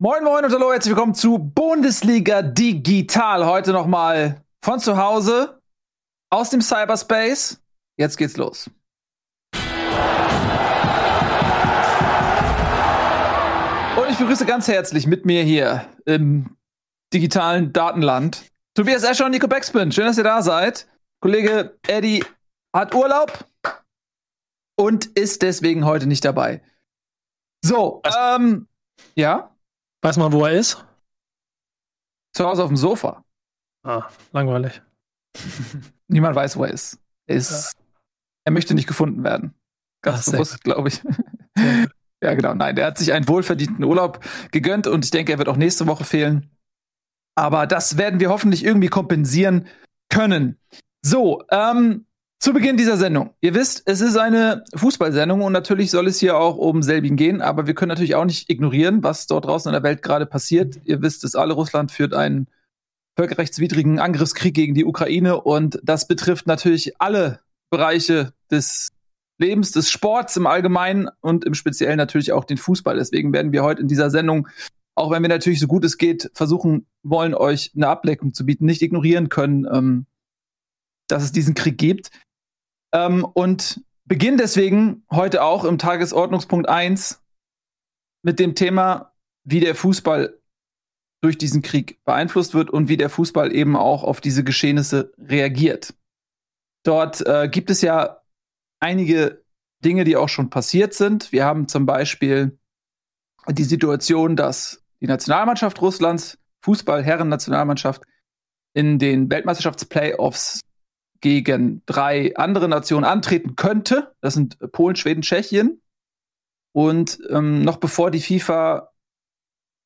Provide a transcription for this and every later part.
Moin Moin und hallo, herzlich willkommen zu Bundesliga Digital. Heute nochmal von zu Hause, aus dem Cyberspace. Jetzt geht's los. Und ich begrüße ganz herzlich mit mir hier im digitalen Datenland Tobias Escher und Nico Backspin. Schön, dass ihr da seid. Kollege Eddie hat Urlaub und ist deswegen heute nicht dabei. So, ähm, ja. Weiß man, wo er ist? Zu Hause auf dem Sofa. Ah, langweilig. Niemand weiß, wo er ist. Er, ist, ja. er möchte nicht gefunden werden. Ganz Ach, bewusst, glaube ich. ja, genau. Nein, der hat sich einen wohlverdienten Urlaub gegönnt und ich denke, er wird auch nächste Woche fehlen. Aber das werden wir hoffentlich irgendwie kompensieren können. So, ähm, zu Beginn dieser Sendung. Ihr wisst, es ist eine Fußballsendung und natürlich soll es hier auch um selbigen gehen, aber wir können natürlich auch nicht ignorieren, was dort draußen in der Welt gerade passiert. Ihr wisst es alle, Russland führt einen völkerrechtswidrigen Angriffskrieg gegen die Ukraine und das betrifft natürlich alle Bereiche des Lebens, des Sports im Allgemeinen und im Speziellen natürlich auch den Fußball. Deswegen werden wir heute in dieser Sendung, auch wenn wir natürlich so gut es geht, versuchen wollen, euch eine Ableckung zu bieten, nicht ignorieren können, ähm, dass es diesen Krieg gibt. Ähm, und beginnen deswegen heute auch im Tagesordnungspunkt 1 mit dem Thema, wie der Fußball durch diesen Krieg beeinflusst wird und wie der Fußball eben auch auf diese Geschehnisse reagiert. Dort äh, gibt es ja einige Dinge, die auch schon passiert sind. Wir haben zum Beispiel die Situation, dass die Nationalmannschaft Russlands, Fußball-Herren-Nationalmannschaft, in den Weltmeisterschaftsplayoffs gegen drei andere Nationen antreten könnte. Das sind Polen, Schweden, Tschechien. Und ähm, noch bevor die FIFA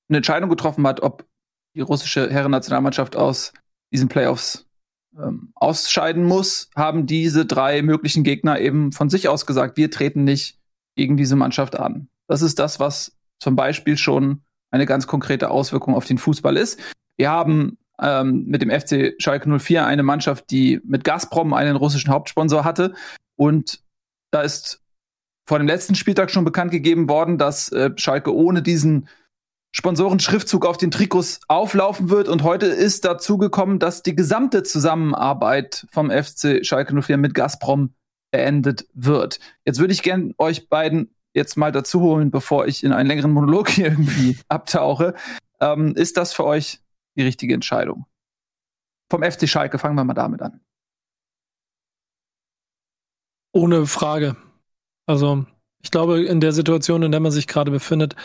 eine Entscheidung getroffen hat, ob die russische Herrennationalmannschaft aus diesen Playoffs ähm, ausscheiden muss, haben diese drei möglichen Gegner eben von sich aus gesagt, wir treten nicht gegen diese Mannschaft an. Das ist das, was zum Beispiel schon eine ganz konkrete Auswirkung auf den Fußball ist. Wir haben ähm, mit dem FC Schalke 04 eine Mannschaft, die mit Gazprom einen russischen Hauptsponsor hatte. Und da ist vor dem letzten Spieltag schon bekannt gegeben worden, dass äh, Schalke ohne diesen Sponsorenschriftzug auf den Trikots auflaufen wird. Und heute ist dazu gekommen, dass die gesamte Zusammenarbeit vom FC Schalke 04 mit Gazprom beendet wird. Jetzt würde ich gern euch beiden jetzt mal dazu holen, bevor ich in einen längeren Monolog hier irgendwie abtauche. Ähm, ist das für euch die richtige Entscheidung. Vom FC Schalke fangen wir mal damit an. Ohne Frage. Also, ich glaube, in der Situation, in der man sich gerade befindet,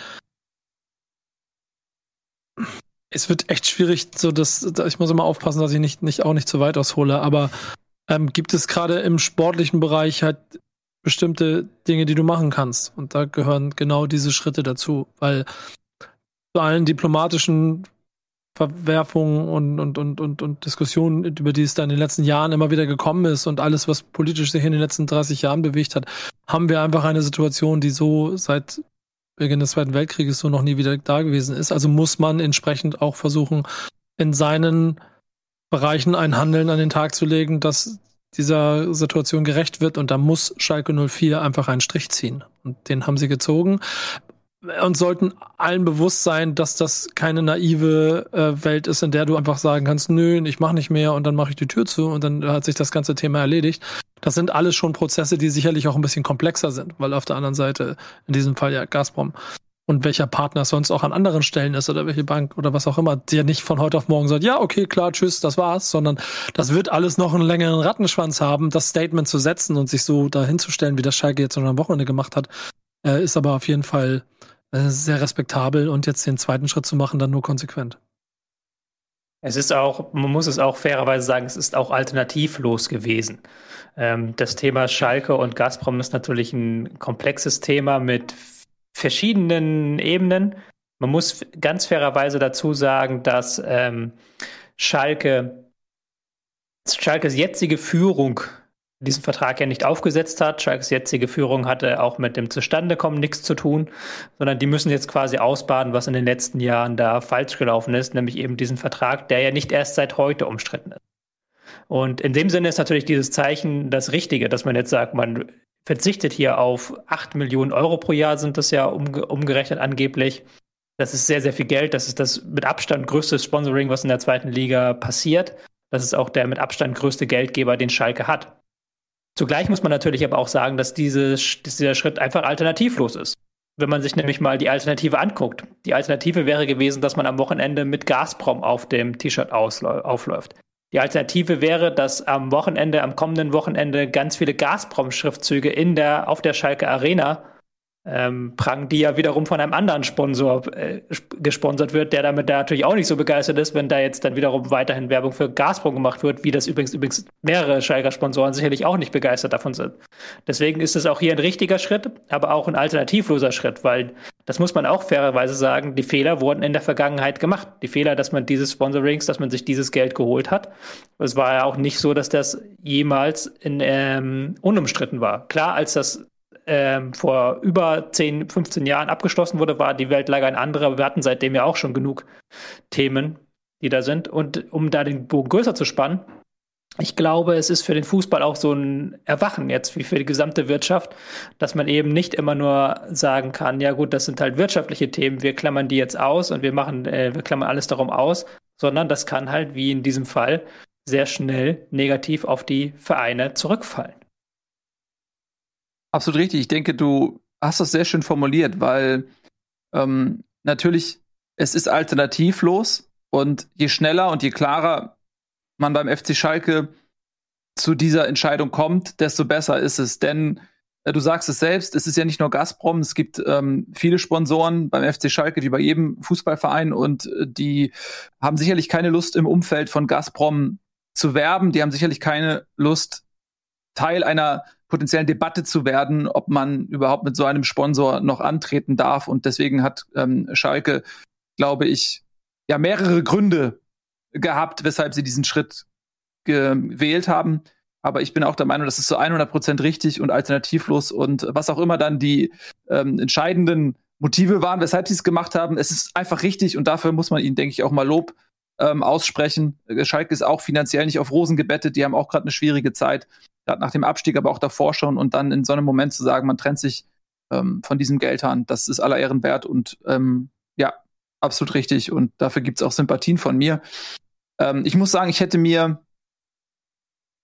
es wird echt schwierig, so dass ich muss immer aufpassen, dass ich nicht, nicht auch nicht zu weit aushole, aber ähm, gibt es gerade im sportlichen Bereich halt bestimmte Dinge, die du machen kannst. Und da gehören genau diese Schritte dazu, weil zu allen diplomatischen Verwerfungen und, und, und, und, und Diskussionen, über die es da in den letzten Jahren immer wieder gekommen ist und alles, was politisch sich in den letzten 30 Jahren bewegt hat, haben wir einfach eine Situation, die so seit Beginn des Zweiten Weltkrieges so noch nie wieder da gewesen ist. Also muss man entsprechend auch versuchen, in seinen Bereichen ein Handeln an den Tag zu legen, das dieser Situation gerecht wird und da muss Schalke 04 einfach einen Strich ziehen. Und den haben sie gezogen und sollten allen bewusst sein, dass das keine naive äh, Welt ist, in der du einfach sagen kannst, nö, ich mache nicht mehr und dann mache ich die Tür zu und dann hat sich das ganze Thema erledigt. Das sind alles schon Prozesse, die sicherlich auch ein bisschen komplexer sind, weil auf der anderen Seite in diesem Fall ja Gazprom und welcher Partner sonst auch an anderen Stellen ist oder welche Bank oder was auch immer, der nicht von heute auf morgen sagt, ja, okay, klar, tschüss, das war's, sondern das wird alles noch einen längeren Rattenschwanz haben, das Statement zu setzen und sich so dahinzustellen, wie das Schalke jetzt schon am Wochenende gemacht hat, äh, ist aber auf jeden Fall sehr respektabel und jetzt den zweiten Schritt zu machen, dann nur konsequent. Es ist auch, man muss es auch fairerweise sagen, es ist auch alternativlos gewesen. Ähm, das Thema Schalke und Gazprom ist natürlich ein komplexes Thema mit verschiedenen Ebenen. Man muss ganz fairerweise dazu sagen, dass ähm, Schalke, Schalkes jetzige Führung diesen Vertrag ja nicht aufgesetzt hat. Schalkes jetzige Führung hatte auch mit dem Zustandekommen nichts zu tun, sondern die müssen jetzt quasi ausbaden, was in den letzten Jahren da falsch gelaufen ist, nämlich eben diesen Vertrag, der ja nicht erst seit heute umstritten ist. Und in dem Sinne ist natürlich dieses Zeichen das Richtige, dass man jetzt sagt, man verzichtet hier auf acht Millionen Euro pro Jahr, sind das ja umge umgerechnet angeblich, Das ist sehr, sehr viel Geld. Das ist das mit Abstand größte Sponsoring, was in der zweiten Liga passiert. Das ist auch der mit Abstand größte Geldgeber, den Schalke hat. Zugleich muss man natürlich aber auch sagen, dass, diese, dass dieser Schritt einfach alternativlos ist. Wenn man sich nämlich mal die Alternative anguckt. Die Alternative wäre gewesen, dass man am Wochenende mit Gazprom auf dem T-Shirt aufläuft. Die Alternative wäre, dass am Wochenende, am kommenden Wochenende ganz viele Gazprom-Schriftzüge in der, auf der Schalke Arena ähm, Prang, die ja wiederum von einem anderen Sponsor äh, gesponsert wird, der damit da natürlich auch nicht so begeistert ist, wenn da jetzt dann wiederum weiterhin Werbung für Gazprom gemacht wird, wie das übrigens übrigens mehrere Schalker Sponsoren sicherlich auch nicht begeistert davon sind. Deswegen ist es auch hier ein richtiger Schritt, aber auch ein alternativloser Schritt, weil das muss man auch fairerweise sagen, die Fehler wurden in der Vergangenheit gemacht. Die Fehler, dass man dieses Sponsorings, dass man sich dieses Geld geholt hat. Es war ja auch nicht so, dass das jemals in, ähm, unumstritten war. Klar, als das ähm, vor über 10, 15 Jahren abgeschlossen wurde, war die Weltlage ein anderer. Wir hatten seitdem ja auch schon genug Themen, die da sind. Und um da den Bogen größer zu spannen, ich glaube, es ist für den Fußball auch so ein Erwachen jetzt wie für die gesamte Wirtschaft, dass man eben nicht immer nur sagen kann, ja gut, das sind halt wirtschaftliche Themen, wir klammern die jetzt aus und wir machen, äh, wir klammern alles darum aus, sondern das kann halt wie in diesem Fall sehr schnell negativ auf die Vereine zurückfallen. Absolut richtig. Ich denke, du hast das sehr schön formuliert, weil ähm, natürlich es ist alternativlos und je schneller und je klarer man beim FC Schalke zu dieser Entscheidung kommt, desto besser ist es. Denn äh, du sagst es selbst, es ist ja nicht nur Gazprom, es gibt ähm, viele Sponsoren beim FC Schalke, wie bei jedem Fußballverein und äh, die haben sicherlich keine Lust im Umfeld von Gazprom zu werben, die haben sicherlich keine Lust Teil einer potenziellen Debatte zu werden, ob man überhaupt mit so einem Sponsor noch antreten darf. Und deswegen hat ähm, Schalke, glaube ich, ja mehrere Gründe gehabt, weshalb sie diesen Schritt gewählt haben. Aber ich bin auch der Meinung, das ist zu 100 Prozent richtig und alternativlos und was auch immer dann die ähm, entscheidenden Motive waren, weshalb sie es gemacht haben. Es ist einfach richtig und dafür muss man ihnen, denke ich, auch mal Lob ähm, aussprechen. Schalke ist auch finanziell nicht auf Rosen gebettet. Die haben auch gerade eine schwierige Zeit gerade nach dem Abstieg, aber auch davor schon und dann in so einem Moment zu sagen, man trennt sich ähm, von diesem Geldhahn, das ist aller Ehren wert und ähm, ja, absolut richtig und dafür gibt es auch Sympathien von mir. Ähm, ich muss sagen, ich hätte mir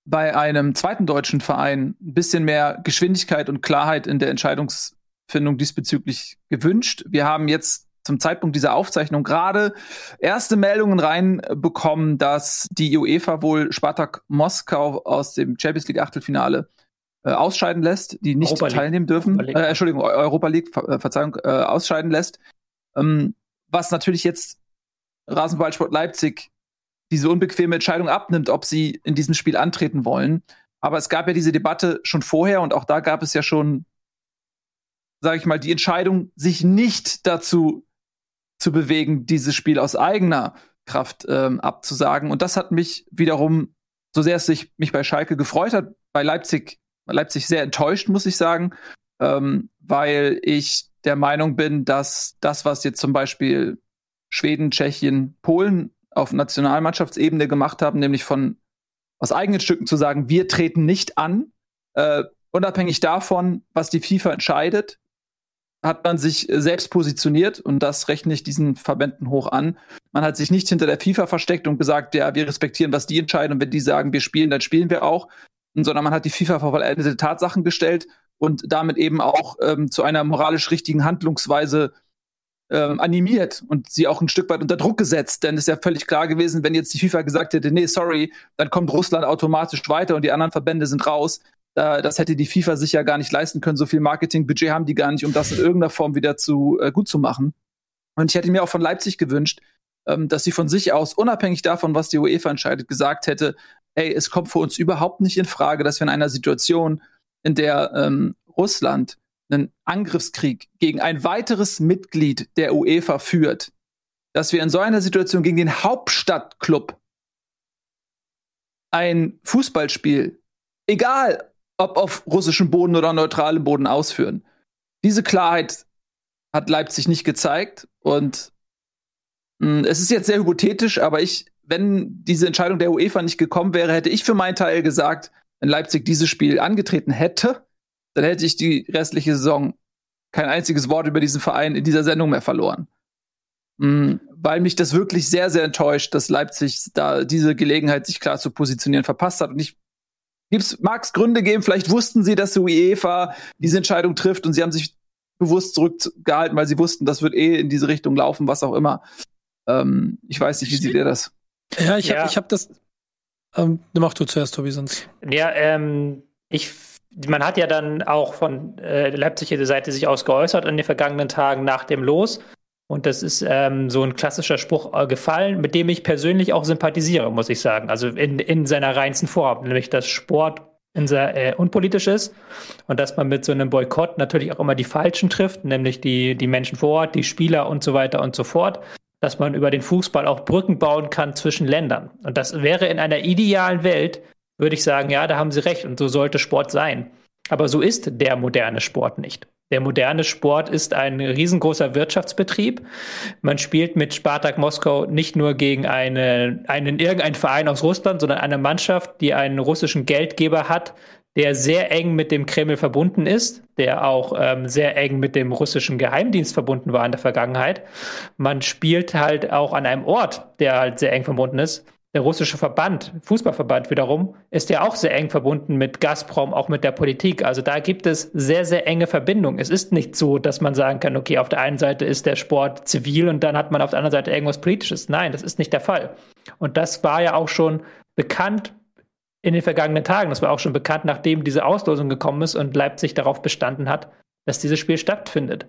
bei einem zweiten deutschen Verein ein bisschen mehr Geschwindigkeit und Klarheit in der Entscheidungsfindung diesbezüglich gewünscht. Wir haben jetzt zum Zeitpunkt dieser Aufzeichnung gerade erste Meldungen reinbekommen, dass die UEFA wohl Spartak Moskau aus dem Champions League Achtelfinale äh, ausscheiden lässt, die nicht Europa teilnehmen dürfen. Europa äh, Entschuldigung, Europa League, Ver äh, Verzeihung, äh, ausscheiden lässt. Ähm, was natürlich jetzt Rasenballsport Leipzig diese unbequeme Entscheidung abnimmt, ob sie in diesem Spiel antreten wollen. Aber es gab ja diese Debatte schon vorher und auch da gab es ja schon, sage ich mal, die Entscheidung, sich nicht dazu zu bewegen, dieses Spiel aus eigener Kraft ähm, abzusagen. Und das hat mich wiederum, so sehr es sich mich bei Schalke gefreut hat, bei Leipzig, Leipzig sehr enttäuscht, muss ich sagen, ähm, weil ich der Meinung bin, dass das, was jetzt zum Beispiel Schweden, Tschechien, Polen auf Nationalmannschaftsebene gemacht haben, nämlich von aus eigenen Stücken zu sagen, wir treten nicht an, äh, unabhängig davon, was die FIFA entscheidet, hat man sich äh, selbst positioniert und das rechne ich diesen Verbänden hoch an. Man hat sich nicht hinter der FIFA versteckt und gesagt, ja, wir respektieren, was die entscheiden und wenn die sagen, wir spielen, dann spielen wir auch, sondern man hat die FIFA vor vollendete Tatsachen gestellt und damit eben auch ähm, zu einer moralisch richtigen Handlungsweise ähm, animiert und sie auch ein Stück weit unter Druck gesetzt. Denn es ist ja völlig klar gewesen, wenn jetzt die FIFA gesagt hätte, nee, sorry, dann kommt Russland automatisch weiter und die anderen Verbände sind raus, das hätte die FIFA sich ja gar nicht leisten können. So viel Marketingbudget haben die gar nicht, um das in irgendeiner Form wieder zu äh, gut zu machen. Und ich hätte mir auch von Leipzig gewünscht, ähm, dass sie von sich aus, unabhängig davon, was die UEFA entscheidet, gesagt hätte, ey, es kommt für uns überhaupt nicht in Frage, dass wir in einer Situation, in der ähm, Russland einen Angriffskrieg gegen ein weiteres Mitglied der UEFA führt, dass wir in so einer Situation gegen den Hauptstadtclub ein Fußballspiel, egal ob auf russischem Boden oder neutralem Boden ausführen. Diese Klarheit hat Leipzig nicht gezeigt und mh, hm, es ist jetzt sehr hypothetisch, aber ich, wenn diese Entscheidung der UEFA nicht gekommen wäre, hätte ich für meinen Teil gesagt, wenn Leipzig dieses Spiel angetreten hätte, dann hätte ich die restliche Saison kein einziges Wort über diesen Verein in dieser Sendung mehr verloren. Mm, weil mich das wirklich sehr, sehr enttäuscht, dass Leipzig da diese Gelegenheit, sich klar zu positionieren, verpasst hat. Und ich mag es Gründe geben, vielleicht wussten sie, dass die UEFA diese Entscheidung trifft und sie haben sich bewusst zurückgehalten, weil sie wussten, das wird eh in diese Richtung laufen, was auch immer. Ähm, ich weiß nicht, wie seht ihr das? Ja, ich habe ja. hab das. Ähm, mach du zuerst, Tobi, sonst. Ja, ähm, ich man hat ja dann auch von äh, Leipziger Seite sich aus geäußert in den vergangenen Tagen nach dem Los. Und das ist ähm, so ein klassischer Spruch äh, gefallen, mit dem ich persönlich auch sympathisiere, muss ich sagen. Also in, in seiner reinsten Form, nämlich dass Sport in sehr, äh, unpolitisch ist und dass man mit so einem Boykott natürlich auch immer die Falschen trifft, nämlich die, die Menschen vor Ort, die Spieler und so weiter und so fort, dass man über den Fußball auch Brücken bauen kann zwischen Ländern. Und das wäre in einer idealen Welt, würde ich sagen, ja, da haben Sie recht und so sollte Sport sein. Aber so ist der moderne Sport nicht. Der moderne Sport ist ein riesengroßer Wirtschaftsbetrieb. Man spielt mit Spartak Moskau nicht nur gegen eine, einen irgendeinen Verein aus Russland, sondern eine Mannschaft, die einen russischen Geldgeber hat, der sehr eng mit dem Kreml verbunden ist, der auch ähm, sehr eng mit dem russischen Geheimdienst verbunden war in der Vergangenheit. Man spielt halt auch an einem Ort, der halt sehr eng verbunden ist der russische Verband, Fußballverband wiederum, ist ja auch sehr eng verbunden mit Gazprom, auch mit der Politik. Also da gibt es sehr, sehr enge Verbindungen. Es ist nicht so, dass man sagen kann, okay, auf der einen Seite ist der Sport zivil und dann hat man auf der anderen Seite irgendwas Politisches. Nein, das ist nicht der Fall. Und das war ja auch schon bekannt in den vergangenen Tagen. Das war auch schon bekannt, nachdem diese Auslosung gekommen ist und Leipzig darauf bestanden hat, dass dieses Spiel stattfindet.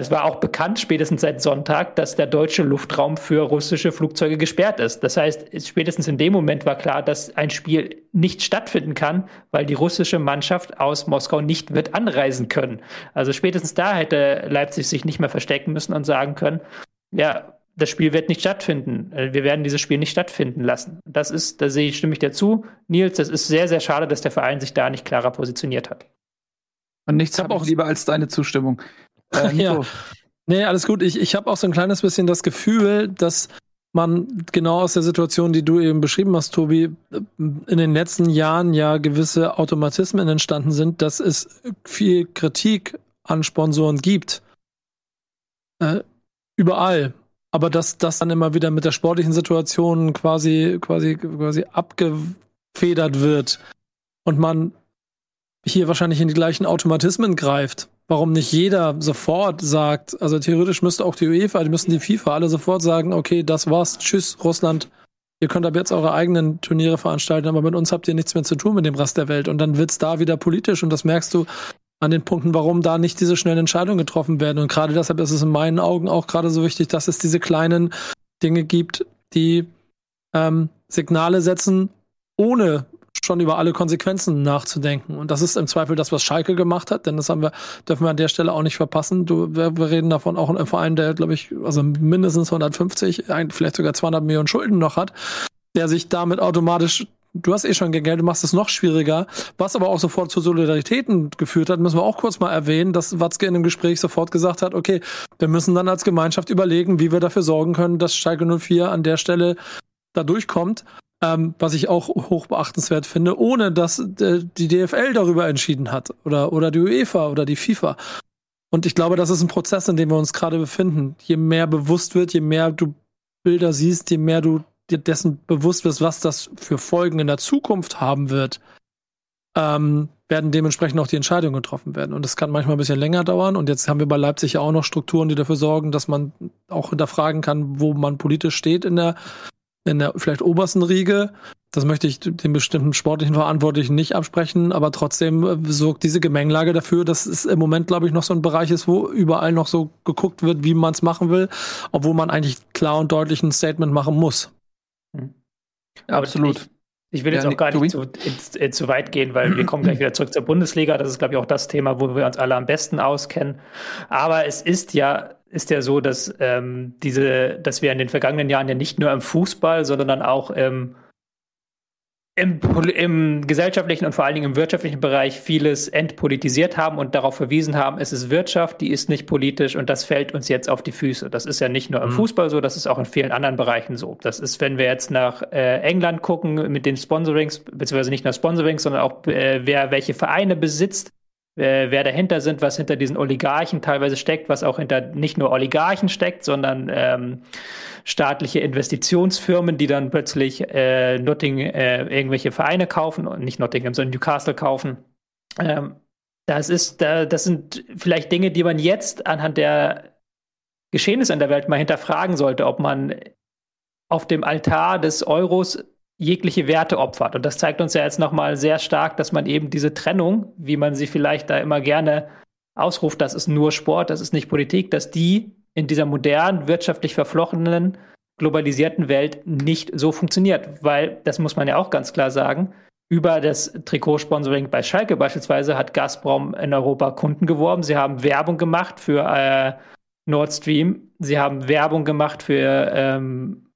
Es war auch bekannt, spätestens seit Sonntag, dass der deutsche Luftraum für russische Flugzeuge gesperrt ist. Das heißt, spätestens in dem Moment war klar, dass ein Spiel nicht stattfinden kann, weil die russische Mannschaft aus Moskau nicht wird anreisen können. Also spätestens da hätte Leipzig sich nicht mehr verstecken müssen und sagen können, ja, das Spiel wird nicht stattfinden. Wir werden dieses Spiel nicht stattfinden lassen. Das ist, da sehe ich, stimme ich dir zu. Nils, das ist sehr, sehr schade, dass der Verein sich da nicht klarer positioniert hat. Und nichts habe auch lieber als deine Zustimmung. Äh, ja. Nee, alles gut. Ich, ich habe auch so ein kleines bisschen das Gefühl, dass man genau aus der Situation, die du eben beschrieben hast, Tobi, in den letzten Jahren ja gewisse Automatismen entstanden sind, dass es viel Kritik an Sponsoren gibt. Äh, überall. Aber dass das dann immer wieder mit der sportlichen Situation quasi, quasi, quasi abgefedert wird und man hier wahrscheinlich in die gleichen Automatismen greift warum nicht jeder sofort sagt, also theoretisch müsste auch die UEFA, die müssen die FIFA alle sofort sagen, okay, das war's, tschüss, Russland, ihr könnt ab jetzt eure eigenen Turniere veranstalten, aber mit uns habt ihr nichts mehr zu tun mit dem Rest der Welt. Und dann wird's da wieder politisch und das merkst du an den Punkten, warum da nicht diese schnellen Entscheidungen getroffen werden. Und gerade deshalb ist es in meinen Augen auch gerade so wichtig, dass es diese kleinen Dinge gibt, die ähm, Signale setzen, ohne schon über alle Konsequenzen nachzudenken. Und das ist im Zweifel das, was Schalke gemacht hat, denn das haben wir, dürfen wir an der Stelle auch nicht verpassen. Du, wir, wir reden davon auch ein Verein, der, glaube ich, also mindestens 150, vielleicht sogar 200 Millionen Schulden noch hat, der sich damit automatisch Du hast eh schon Geld, du machst es noch schwieriger. Was aber auch sofort zu Solidaritäten geführt hat, müssen wir auch kurz mal erwähnen, dass Watzke in dem Gespräch sofort gesagt hat, okay, wir müssen dann als Gemeinschaft überlegen, wie wir dafür sorgen können, dass Schalke 04 an der Stelle da durchkommt ähm, was ich auch hoch beachtenswert finde, ohne dass äh, die DFL darüber entschieden hat oder, oder die UEFA oder die FIFA. Und ich glaube, das ist ein Prozess, in dem wir uns gerade befinden. Je mehr bewusst wird, je mehr du Bilder siehst, je mehr du dir dessen bewusst wirst, was das für Folgen in der Zukunft haben wird, ähm, werden dementsprechend auch die Entscheidungen getroffen werden. Und das kann manchmal ein bisschen länger dauern. Und jetzt haben wir bei Leipzig ja auch noch Strukturen, die dafür sorgen, dass man auch hinterfragen kann, wo man politisch steht in der in der vielleicht obersten Riege. Das möchte ich den bestimmten sportlichen Verantwortlichen nicht absprechen, aber trotzdem äh, sorgt diese Gemengelage dafür, dass es im Moment, glaube ich, noch so ein Bereich ist, wo überall noch so geguckt wird, wie man es machen will, obwohl man eigentlich klar und deutlich ein Statement machen muss. Mhm. Absolut. Ich, ich will jetzt ja, auch gar nicht zu, in, zu, weit gehen, weil wir kommen gleich wieder zurück zur Bundesliga. Das ist, glaube ich, auch das Thema, wo wir uns alle am besten auskennen. Aber es ist ja ist ja so, dass ähm, diese, dass wir in den vergangenen Jahren ja nicht nur im Fußball, sondern dann auch im, im, im, gesellschaftlichen und vor allen Dingen im wirtschaftlichen Bereich vieles entpolitisiert haben und darauf verwiesen haben, es ist Wirtschaft, die ist nicht politisch und das fällt uns jetzt auf die Füße. Das ist ja nicht nur im mhm. Fußball so, das ist auch in vielen anderen Bereichen so. Das ist, wenn wir jetzt nach äh, England gucken mit den Sponsorings, beziehungsweise nicht nur Sponsorings, sondern auch äh, wer welche Vereine besitzt, äh, wer dahinter sind, was hinter diesen Oligarchen teilweise steckt, was auch hinter nicht nur Oligarchen steckt, sondern ähm, staatliche Investitionsfirmen, die dann plötzlich äh, Notting äh, irgendwelche Vereine kaufen und nicht Nottingham, sondern Newcastle kaufen. Ähm, das ist, das sind vielleicht Dinge, die man jetzt anhand der Geschehnisse in der Welt mal hinterfragen sollte, ob man auf dem Altar des Euros jegliche Werte opfert. Und das zeigt uns ja jetzt nochmal sehr stark, dass man eben diese Trennung, wie man sie vielleicht da immer gerne ausruft, das ist nur Sport, das ist nicht Politik, dass die in dieser modernen, wirtschaftlich verflochtenen, globalisierten Welt nicht so funktioniert. Weil, das muss man ja auch ganz klar sagen, über das Trikotsponsoring bei Schalke beispielsweise hat Gazprom in Europa Kunden geworben. Sie haben Werbung gemacht für äh, Nord Stream. Sie haben Werbung gemacht für ähm,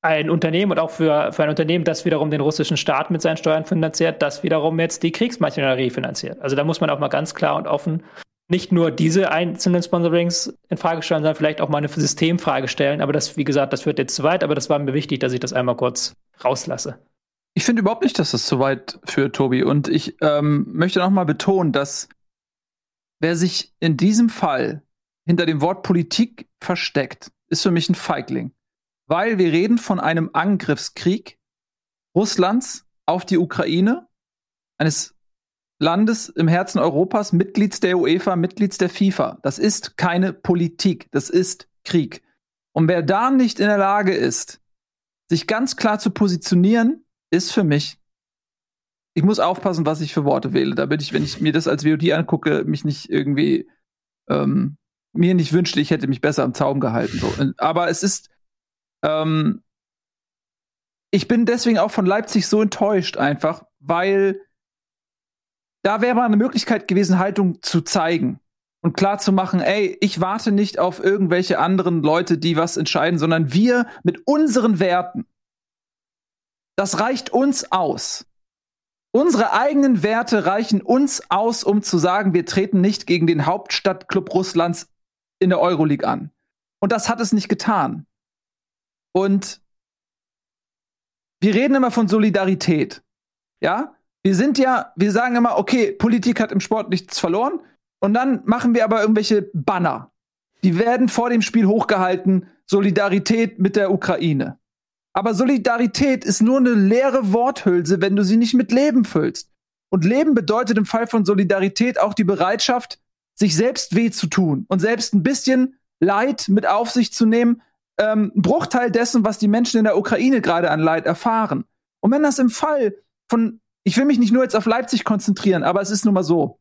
ein Unternehmen und auch für, für ein Unternehmen, das wiederum den russischen Staat mit seinen Steuern finanziert, das wiederum jetzt die Kriegsmaschinerie finanziert. Also da muss man auch mal ganz klar und offen nicht nur diese einzelnen Sponsorings in Frage stellen, sondern vielleicht auch mal eine Systemfrage stellen. Aber das, wie gesagt, das wird jetzt zu weit, aber das war mir wichtig, dass ich das einmal kurz rauslasse. Ich finde überhaupt nicht, dass das zu weit führt, Tobi. Und ich ähm, möchte noch mal betonen, dass wer sich in diesem Fall hinter dem Wort Politik versteckt, ist für mich ein Feigling weil wir reden von einem Angriffskrieg Russlands auf die Ukraine, eines Landes im Herzen Europas, Mitglieds der UEFA, Mitglieds der FIFA. Das ist keine Politik, das ist Krieg. Und wer da nicht in der Lage ist, sich ganz klar zu positionieren, ist für mich. Ich muss aufpassen, was ich für Worte wähle, damit ich, wenn ich mir das als VOD angucke, mich nicht irgendwie ähm, mir nicht wünschte, ich hätte mich besser am Zaum gehalten. So. Aber es ist ähm, ich bin deswegen auch von Leipzig so enttäuscht einfach, weil da wäre mal eine Möglichkeit gewesen, Haltung zu zeigen und klar zu machen, ey, ich warte nicht auf irgendwelche anderen Leute, die was entscheiden, sondern wir mit unseren Werten. Das reicht uns aus. Unsere eigenen Werte reichen uns aus, um zu sagen, wir treten nicht gegen den Hauptstadtclub Russlands in der Euroleague an. Und das hat es nicht getan. Und wir reden immer von Solidarität. Ja? Wir sind ja, wir sagen immer, okay, Politik hat im Sport nichts verloren. Und dann machen wir aber irgendwelche Banner. Die werden vor dem Spiel hochgehalten. Solidarität mit der Ukraine. Aber Solidarität ist nur eine leere Worthülse, wenn du sie nicht mit Leben füllst. Und Leben bedeutet im Fall von Solidarität auch die Bereitschaft, sich selbst weh zu tun und selbst ein bisschen Leid mit auf sich zu nehmen, ähm, Bruchteil dessen, was die Menschen in der Ukraine gerade an Leid erfahren. Und wenn das im Fall von, ich will mich nicht nur jetzt auf Leipzig konzentrieren, aber es ist nun mal so,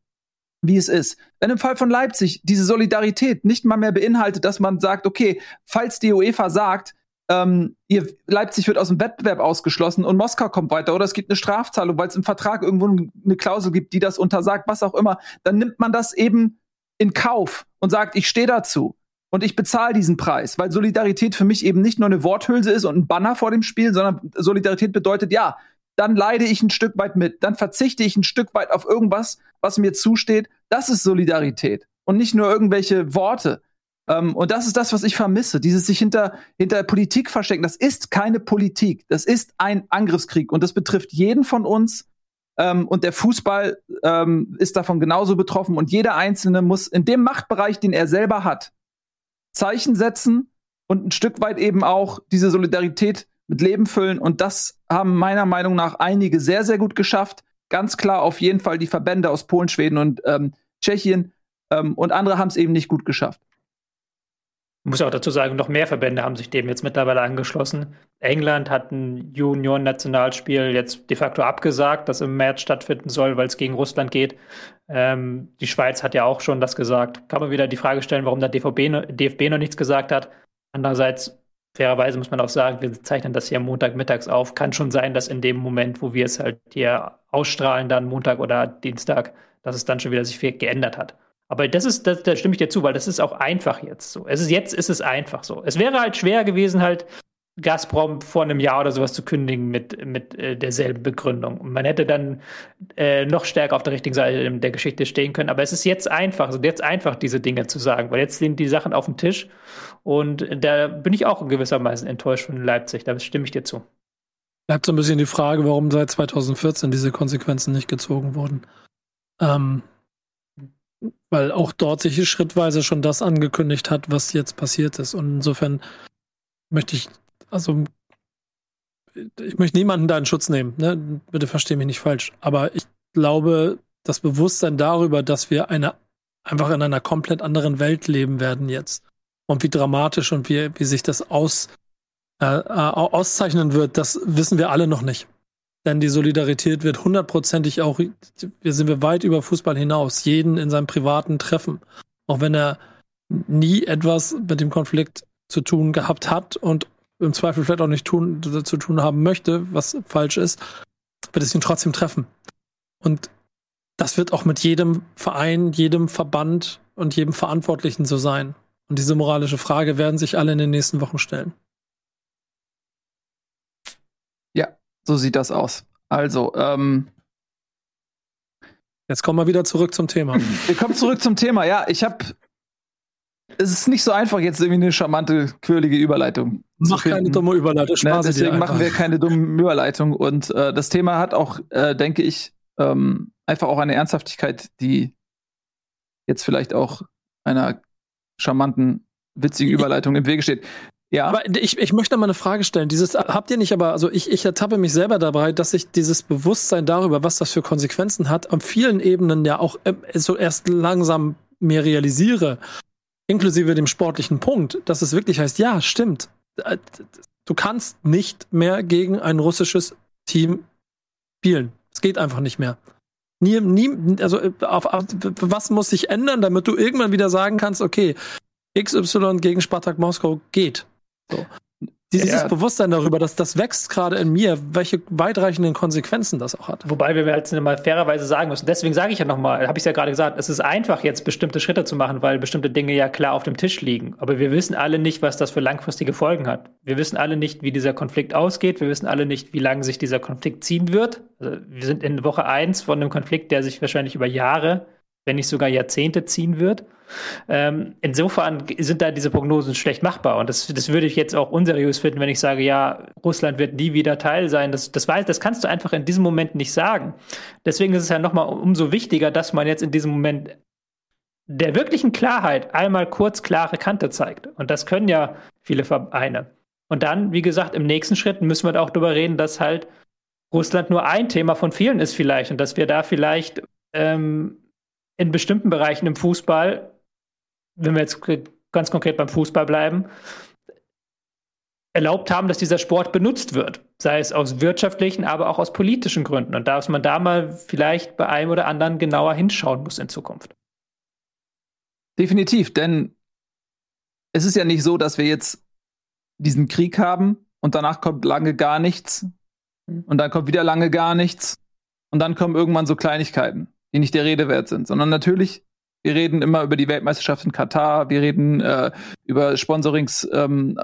wie es ist. Wenn im Fall von Leipzig diese Solidarität nicht mal mehr beinhaltet, dass man sagt, okay, falls die UEFA sagt, ähm, ihr, Leipzig wird aus dem Wettbewerb ausgeschlossen und Moskau kommt weiter oder es gibt eine Strafzahlung, weil es im Vertrag irgendwo eine Klausel gibt, die das untersagt, was auch immer, dann nimmt man das eben in Kauf und sagt, ich stehe dazu und ich bezahle diesen Preis, weil Solidarität für mich eben nicht nur eine Worthülse ist und ein Banner vor dem Spiel, sondern Solidarität bedeutet, ja, dann leide ich ein Stück weit mit, dann verzichte ich ein Stück weit auf irgendwas, was mir zusteht. Das ist Solidarität und nicht nur irgendwelche Worte. Ähm, und das ist das, was ich vermisse, dieses sich hinter, hinter Politik verstecken. Das ist keine Politik, das ist ein Angriffskrieg und das betrifft jeden von uns. Ähm, und der Fußball ähm, ist davon genauso betroffen und jeder Einzelne muss in dem Machtbereich, den er selber hat, Zeichen setzen und ein Stück weit eben auch diese Solidarität mit Leben füllen. Und das haben meiner Meinung nach einige sehr, sehr gut geschafft. Ganz klar auf jeden Fall die Verbände aus Polen, Schweden und ähm, Tschechien. Ähm, und andere haben es eben nicht gut geschafft. Ich muss auch dazu sagen, noch mehr Verbände haben sich dem jetzt mittlerweile angeschlossen. England hat ein Junior-Nationalspiel jetzt de facto abgesagt, das im März stattfinden soll, weil es gegen Russland geht. Ähm, die Schweiz hat ja auch schon das gesagt. Kann man wieder die Frage stellen, warum der DVB, DFB noch nichts gesagt hat. Andererseits, fairerweise muss man auch sagen, wir zeichnen das hier Montagmittags auf. Kann schon sein, dass in dem Moment, wo wir es halt hier ausstrahlen, dann Montag oder Dienstag, dass es dann schon wieder sich viel geändert hat. Aber das ist, da stimme ich dir zu, weil das ist auch einfach jetzt so. Es ist jetzt ist es einfach so. Es wäre halt schwer gewesen, halt Gazprom vor einem Jahr oder sowas zu kündigen mit, mit äh, derselben Begründung. Und man hätte dann äh, noch stärker auf der richtigen Seite der Geschichte stehen können. Aber es ist jetzt einfach, also jetzt einfach diese Dinge zu sagen, weil jetzt sind die Sachen auf dem Tisch. Und da bin ich auch in gewissermaßen enttäuscht von Leipzig. Da stimme ich dir zu. Bleibt so ein bisschen die Frage, warum seit 2014 diese Konsequenzen nicht gezogen wurden. Ähm, weil auch dort sich schrittweise schon das angekündigt hat, was jetzt passiert ist. Und insofern möchte ich, also ich möchte niemanden da in Schutz nehmen, ne? Bitte verstehe mich nicht falsch. Aber ich glaube, das Bewusstsein darüber, dass wir eine einfach in einer komplett anderen Welt leben werden jetzt. Und wie dramatisch und wie, wie sich das aus, äh, äh auszeichnen wird, das wissen wir alle noch nicht. Denn die Solidarität wird hundertprozentig auch, wir sind wir weit über Fußball hinaus, jeden in seinem privaten Treffen. Auch wenn er nie etwas mit dem Konflikt zu tun gehabt hat und im Zweifel vielleicht auch nicht tun, zu tun haben möchte, was falsch ist, wird es ihn trotzdem treffen. Und das wird auch mit jedem Verein, jedem Verband und jedem Verantwortlichen so sein. Und diese moralische Frage werden sich alle in den nächsten Wochen stellen. So sieht das aus. Also, ähm, Jetzt kommen wir wieder zurück zum Thema. Wir kommen zurück zum Thema. Ja, ich habe. Es ist nicht so einfach, jetzt irgendwie eine charmante, quirlige Überleitung. Mach keine dumme Überleitung. Ne, deswegen machen wir keine dumme Überleitung. Und äh, das Thema hat auch, äh, denke ich, ähm, einfach auch eine Ernsthaftigkeit, die jetzt vielleicht auch einer charmanten, witzigen Überleitung im Wege steht. Ja. Aber ich, ich möchte mal eine Frage stellen. Dieses habt ihr nicht, aber also ich, ich ertappe mich selber dabei, dass ich dieses Bewusstsein darüber, was das für Konsequenzen hat, an vielen Ebenen ja auch äh, so erst langsam mehr realisiere, inklusive dem sportlichen Punkt, dass es wirklich heißt, ja, stimmt. Äh, du kannst nicht mehr gegen ein russisches Team spielen. Es geht einfach nicht mehr. Nie, nie, also äh, auf, auf, was muss sich ändern, damit du irgendwann wieder sagen kannst, okay, XY gegen Spartak Moskau geht. So. Dieses ja. Bewusstsein darüber, dass das wächst gerade in mir, welche weitreichenden Konsequenzen das auch hat. Wobei wir jetzt mal fairerweise sagen müssen, deswegen sage ich ja nochmal, habe ich ja gerade gesagt, es ist einfach jetzt bestimmte Schritte zu machen, weil bestimmte Dinge ja klar auf dem Tisch liegen. Aber wir wissen alle nicht, was das für langfristige Folgen hat. Wir wissen alle nicht, wie dieser Konflikt ausgeht. Wir wissen alle nicht, wie lange sich dieser Konflikt ziehen wird. Also wir sind in Woche eins von einem Konflikt, der sich wahrscheinlich über Jahre wenn nicht sogar Jahrzehnte ziehen wird. Ähm, insofern sind da diese Prognosen schlecht machbar. Und das, das würde ich jetzt auch unseriös finden, wenn ich sage, ja, Russland wird nie wieder Teil sein. Das, das, weiß, das kannst du einfach in diesem Moment nicht sagen. Deswegen ist es ja nochmal umso wichtiger, dass man jetzt in diesem Moment der wirklichen Klarheit einmal kurz klare Kante zeigt. Und das können ja viele Vereine. Und dann, wie gesagt, im nächsten Schritt müssen wir auch darüber reden, dass halt Russland nur ein Thema von vielen ist vielleicht und dass wir da vielleicht ähm, in bestimmten Bereichen im Fußball, wenn wir jetzt ganz konkret beim Fußball bleiben, erlaubt haben, dass dieser Sport benutzt wird. Sei es aus wirtschaftlichen, aber auch aus politischen Gründen. Und dass man da mal vielleicht bei einem oder anderen genauer hinschauen muss in Zukunft. Definitiv, denn es ist ja nicht so, dass wir jetzt diesen Krieg haben und danach kommt lange gar nichts hm. und dann kommt wieder lange gar nichts und dann kommen irgendwann so Kleinigkeiten die nicht der Rede wert sind, sondern natürlich, wir reden immer über die Weltmeisterschaft in Katar, wir reden äh, über Sponsorings, ähm,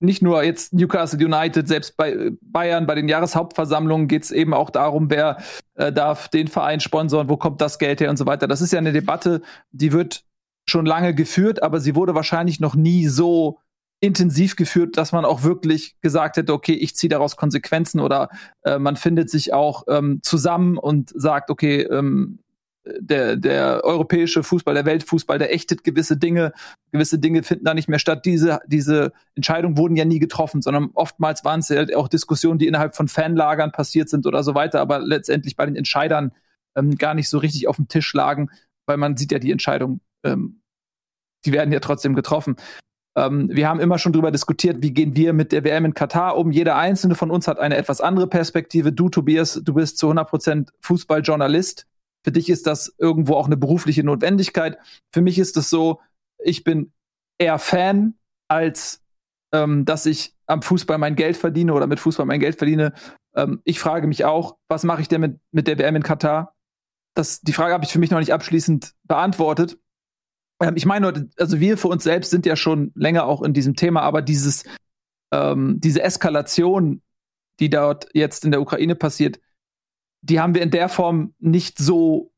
nicht nur jetzt Newcastle United, selbst bei Bayern, bei den Jahreshauptversammlungen geht es eben auch darum, wer äh, darf den Verein sponsoren, wo kommt das Geld her und so weiter. Das ist ja eine Debatte, die wird schon lange geführt, aber sie wurde wahrscheinlich noch nie so intensiv geführt, dass man auch wirklich gesagt hätte, okay, ich ziehe daraus Konsequenzen oder äh, man findet sich auch ähm, zusammen und sagt, okay, ähm, der, der europäische Fußball, der Weltfußball, der ächtet gewisse Dinge, gewisse Dinge finden da nicht mehr statt. Diese, diese Entscheidungen wurden ja nie getroffen, sondern oftmals waren es ja auch Diskussionen, die innerhalb von Fanlagern passiert sind oder so weiter, aber letztendlich bei den Entscheidern ähm, gar nicht so richtig auf dem Tisch lagen, weil man sieht ja die Entscheidung, ähm, die werden ja trotzdem getroffen. Ähm, wir haben immer schon darüber diskutiert, wie gehen wir mit der WM in Katar um. Jeder einzelne von uns hat eine etwas andere Perspektive. Du, Tobias, du bist zu 100 Prozent Fußballjournalist. Für dich ist das irgendwo auch eine berufliche Notwendigkeit. Für mich ist es so, ich bin eher Fan, als ähm, dass ich am Fußball mein Geld verdiene oder mit Fußball mein Geld verdiene. Ähm, ich frage mich auch, was mache ich denn mit, mit der WM in Katar? Das, die Frage habe ich für mich noch nicht abschließend beantwortet. Ähm, ich meine, also wir für uns selbst sind ja schon länger auch in diesem Thema, aber dieses, ähm, diese Eskalation, die dort jetzt in der Ukraine passiert, die haben wir in der Form nicht so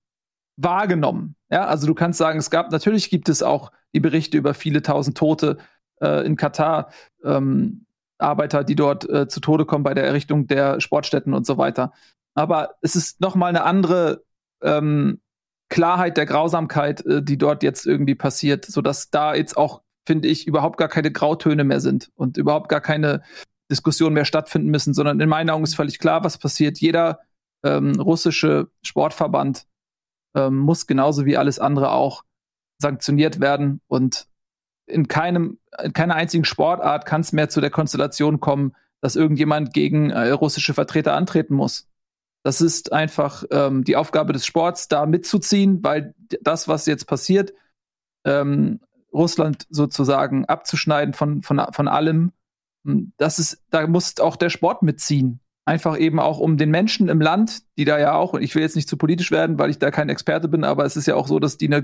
wahrgenommen. Ja, also du kannst sagen, es gab, natürlich gibt es auch die Berichte über viele tausend Tote äh, in Katar, ähm, Arbeiter, die dort äh, zu Tode kommen bei der Errichtung der Sportstätten und so weiter. Aber es ist nochmal eine andere ähm, Klarheit der Grausamkeit, äh, die dort jetzt irgendwie passiert, sodass da jetzt auch, finde ich, überhaupt gar keine Grautöne mehr sind und überhaupt gar keine Diskussionen mehr stattfinden müssen, sondern in meinen Augen ist völlig klar, was passiert. Jeder ähm, russische Sportverband ähm, muss genauso wie alles andere auch sanktioniert werden und in keinem, in keiner einzigen Sportart kann es mehr zu der Konstellation kommen, dass irgendjemand gegen äh, russische Vertreter antreten muss. Das ist einfach ähm, die Aufgabe des Sports, da mitzuziehen, weil das, was jetzt passiert, ähm, Russland sozusagen abzuschneiden von, von, von allem, hm, das ist, da muss auch der Sport mitziehen. Einfach eben auch um den Menschen im Land, die da ja auch, und ich will jetzt nicht zu politisch werden, weil ich da kein Experte bin, aber es ist ja auch so, dass die einer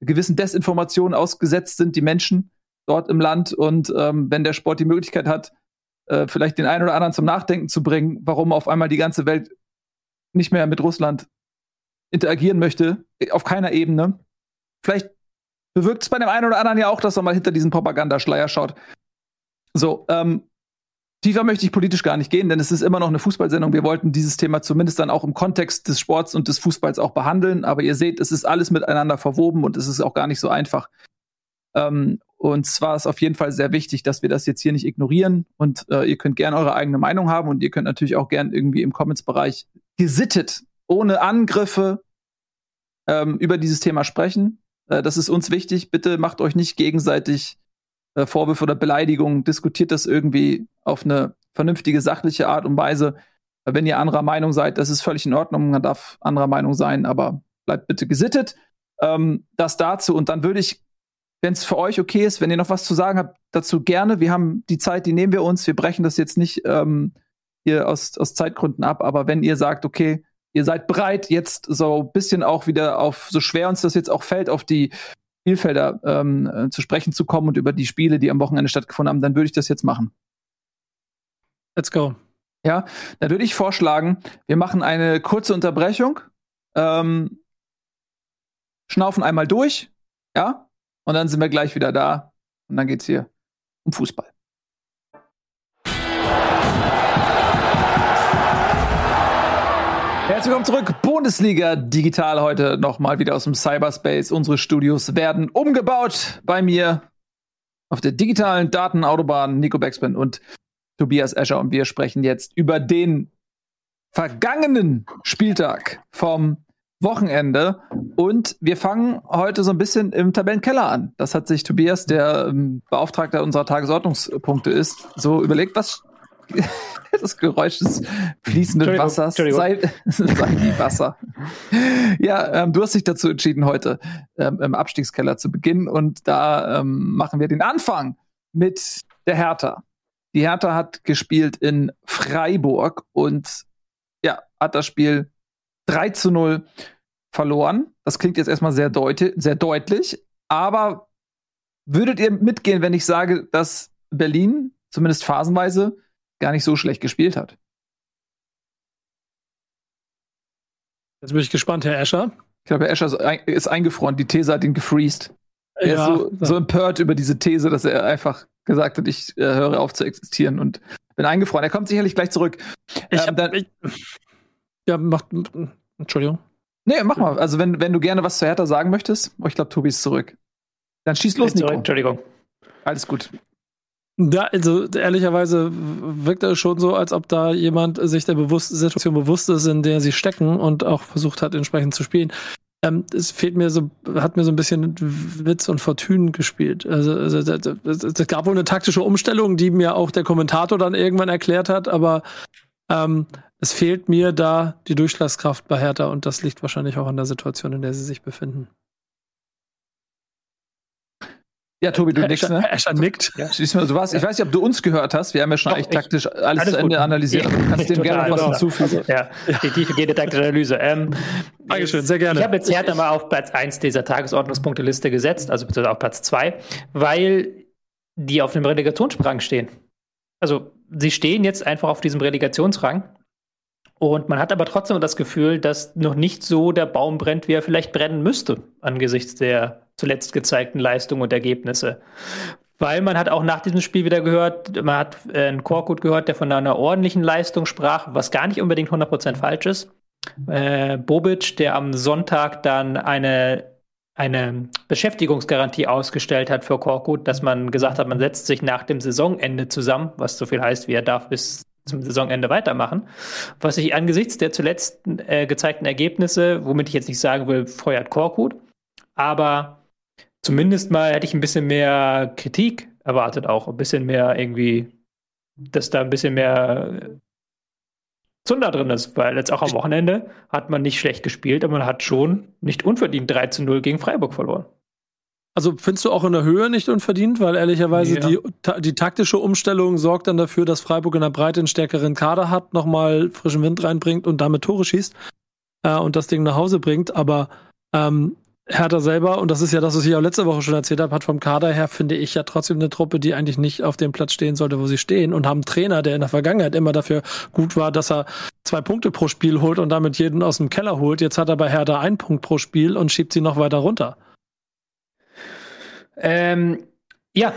gewissen Desinformation ausgesetzt sind, die Menschen dort im Land. Und ähm, wenn der Sport die Möglichkeit hat, äh, vielleicht den einen oder anderen zum Nachdenken zu bringen, warum auf einmal die ganze Welt nicht mehr mit Russland interagieren möchte, auf keiner Ebene. Vielleicht bewirkt es bei dem einen oder anderen ja auch, dass er mal hinter diesen Propagandaschleier schaut. So, ähm, tiefer möchte ich politisch gar nicht gehen, denn es ist immer noch eine Fußballsendung. Wir wollten dieses Thema zumindest dann auch im Kontext des Sports und des Fußballs auch behandeln. Aber ihr seht, es ist alles miteinander verwoben und es ist auch gar nicht so einfach. Ähm, und zwar ist auf jeden Fall sehr wichtig, dass wir das jetzt hier nicht ignorieren. Und äh, ihr könnt gerne eure eigene Meinung haben und ihr könnt natürlich auch gerne irgendwie im Comments-Bereich gesittet, ohne Angriffe ähm, über dieses Thema sprechen. Äh, das ist uns wichtig. Bitte macht euch nicht gegenseitig äh, Vorwürfe oder Beleidigungen. Diskutiert das irgendwie auf eine vernünftige, sachliche Art und Weise. Äh, wenn ihr anderer Meinung seid, das ist völlig in Ordnung. Man darf anderer Meinung sein, aber bleibt bitte gesittet. Ähm, das dazu. Und dann würde ich, wenn es für euch okay ist, wenn ihr noch was zu sagen habt, dazu gerne. Wir haben die Zeit, die nehmen wir uns. Wir brechen das jetzt nicht ähm, hier aus, aus Zeitgründen ab. Aber wenn ihr sagt, okay, ihr seid bereit, jetzt so ein bisschen auch wieder auf, so schwer uns das jetzt auch fällt, auf die Spielfelder ähm, äh, zu sprechen zu kommen und über die Spiele, die am Wochenende stattgefunden haben, dann würde ich das jetzt machen. Let's go. Ja, dann würde ich vorschlagen, wir machen eine kurze Unterbrechung, ähm, schnaufen einmal durch, ja, und dann sind wir gleich wieder da und dann geht's hier um Fußball. Willkommen zurück. Bundesliga digital heute nochmal wieder aus dem Cyberspace. Unsere Studios werden umgebaut. Bei mir auf der digitalen Datenautobahn Nico Backspin und Tobias Escher. Und wir sprechen jetzt über den vergangenen Spieltag vom Wochenende. Und wir fangen heute so ein bisschen im Tabellenkeller an. Das hat sich Tobias, der ähm, Beauftragter unserer Tagesordnungspunkte ist, so überlegt, was das Geräusch des fließenden Wassers sei, sei wie Wasser. Ja, ähm, du hast dich dazu entschieden, heute ähm, im Abstiegskeller zu beginnen und da ähm, machen wir den Anfang mit der Hertha. Die Hertha hat gespielt in Freiburg und ja, hat das Spiel 3 zu 0 verloren. Das klingt jetzt erstmal sehr, deut sehr deutlich, aber würdet ihr mitgehen, wenn ich sage, dass Berlin zumindest phasenweise gar nicht so schlecht gespielt hat. Jetzt bin ich gespannt, Herr Escher. Ich glaube, Herr Escher ist eingefroren. Die These hat ihn gefreezed. Er ja, ist so, so empört über diese These, dass er einfach gesagt hat, ich äh, höre auf zu existieren und bin eingefroren. Er kommt sicherlich gleich zurück. Ich ähm, dann, ich, ja, mach, Entschuldigung. Nee, mach mal. Also, wenn, wenn du gerne was zu Hertha sagen möchtest, oh, ich glaube, Tobi ist zurück. Dann schieß los, Nico. Entschuldigung. Alles gut. Da, also ehrlicherweise wirkt es schon so, als ob da jemand sich der bewusst, Situation bewusst ist, in der sie stecken und auch versucht hat, entsprechend zu spielen. Ähm, es fehlt mir so, hat mir so ein bisschen Witz und Fortune gespielt. Also, also es gab wohl eine taktische Umstellung, die mir auch der Kommentator dann irgendwann erklärt hat, aber ähm, es fehlt mir da die Durchschlagskraft bei Hertha und das liegt wahrscheinlich auch an der Situation, in der sie sich befinden. Ja, Tobi, du nickst, ne? Escher nickt. Ja. Du warst, ich weiß nicht, ob du uns gehört hast. Wir haben ja schon Doch, eigentlich taktisch alles, alles zu Ende gut. analysiert. Also, du kannst dem gerne noch was hinzufügen. Also, ja, die tiefgehende taktische Analyse. Ähm, Dankeschön, sehr gerne. Ich habe jetzt Hertha mal auf Platz 1 dieser Tagesordnungspunkteliste gesetzt, also bitte auf Platz 2, weil die auf dem Relegationsrang stehen. Also, sie stehen jetzt einfach auf diesem Relegationsrang. Und man hat aber trotzdem das Gefühl, dass noch nicht so der Baum brennt, wie er vielleicht brennen müsste, angesichts der zuletzt gezeigten Leistungen und Ergebnisse. Weil man hat auch nach diesem Spiel wieder gehört, man hat äh, einen Korkut gehört, der von einer ordentlichen Leistung sprach, was gar nicht unbedingt 100% falsch ist. äh, Bobic, der am Sonntag dann eine, eine Beschäftigungsgarantie ausgestellt hat für Korkut, dass man gesagt hat, man setzt sich nach dem Saisonende zusammen, was so viel heißt, wie er darf bis zum Saisonende weitermachen. Was ich angesichts der zuletzt äh, gezeigten Ergebnisse, womit ich jetzt nicht sagen will, feuert Korkut, aber zumindest mal hätte ich ein bisschen mehr Kritik erwartet auch, ein bisschen mehr irgendwie, dass da ein bisschen mehr Zunder drin ist, weil jetzt auch am Wochenende hat man nicht schlecht gespielt, aber man hat schon nicht unverdient 3 zu 0 gegen Freiburg verloren. Also findest du auch in der Höhe nicht unverdient, weil ehrlicherweise ja. die, die taktische Umstellung sorgt dann dafür, dass Freiburg in der Breite einen stärkeren Kader hat, nochmal frischen Wind reinbringt und damit Tore schießt äh, und das Ding nach Hause bringt. Aber ähm, Hertha selber, und das ist ja das, was ich auch letzte Woche schon erzählt habe, hat vom Kader her, finde ich, ja trotzdem eine Truppe, die eigentlich nicht auf dem Platz stehen sollte, wo sie stehen und haben einen Trainer, der in der Vergangenheit immer dafür gut war, dass er zwei Punkte pro Spiel holt und damit jeden aus dem Keller holt. Jetzt hat er bei Hertha einen Punkt pro Spiel und schiebt sie noch weiter runter. Ähm, ja,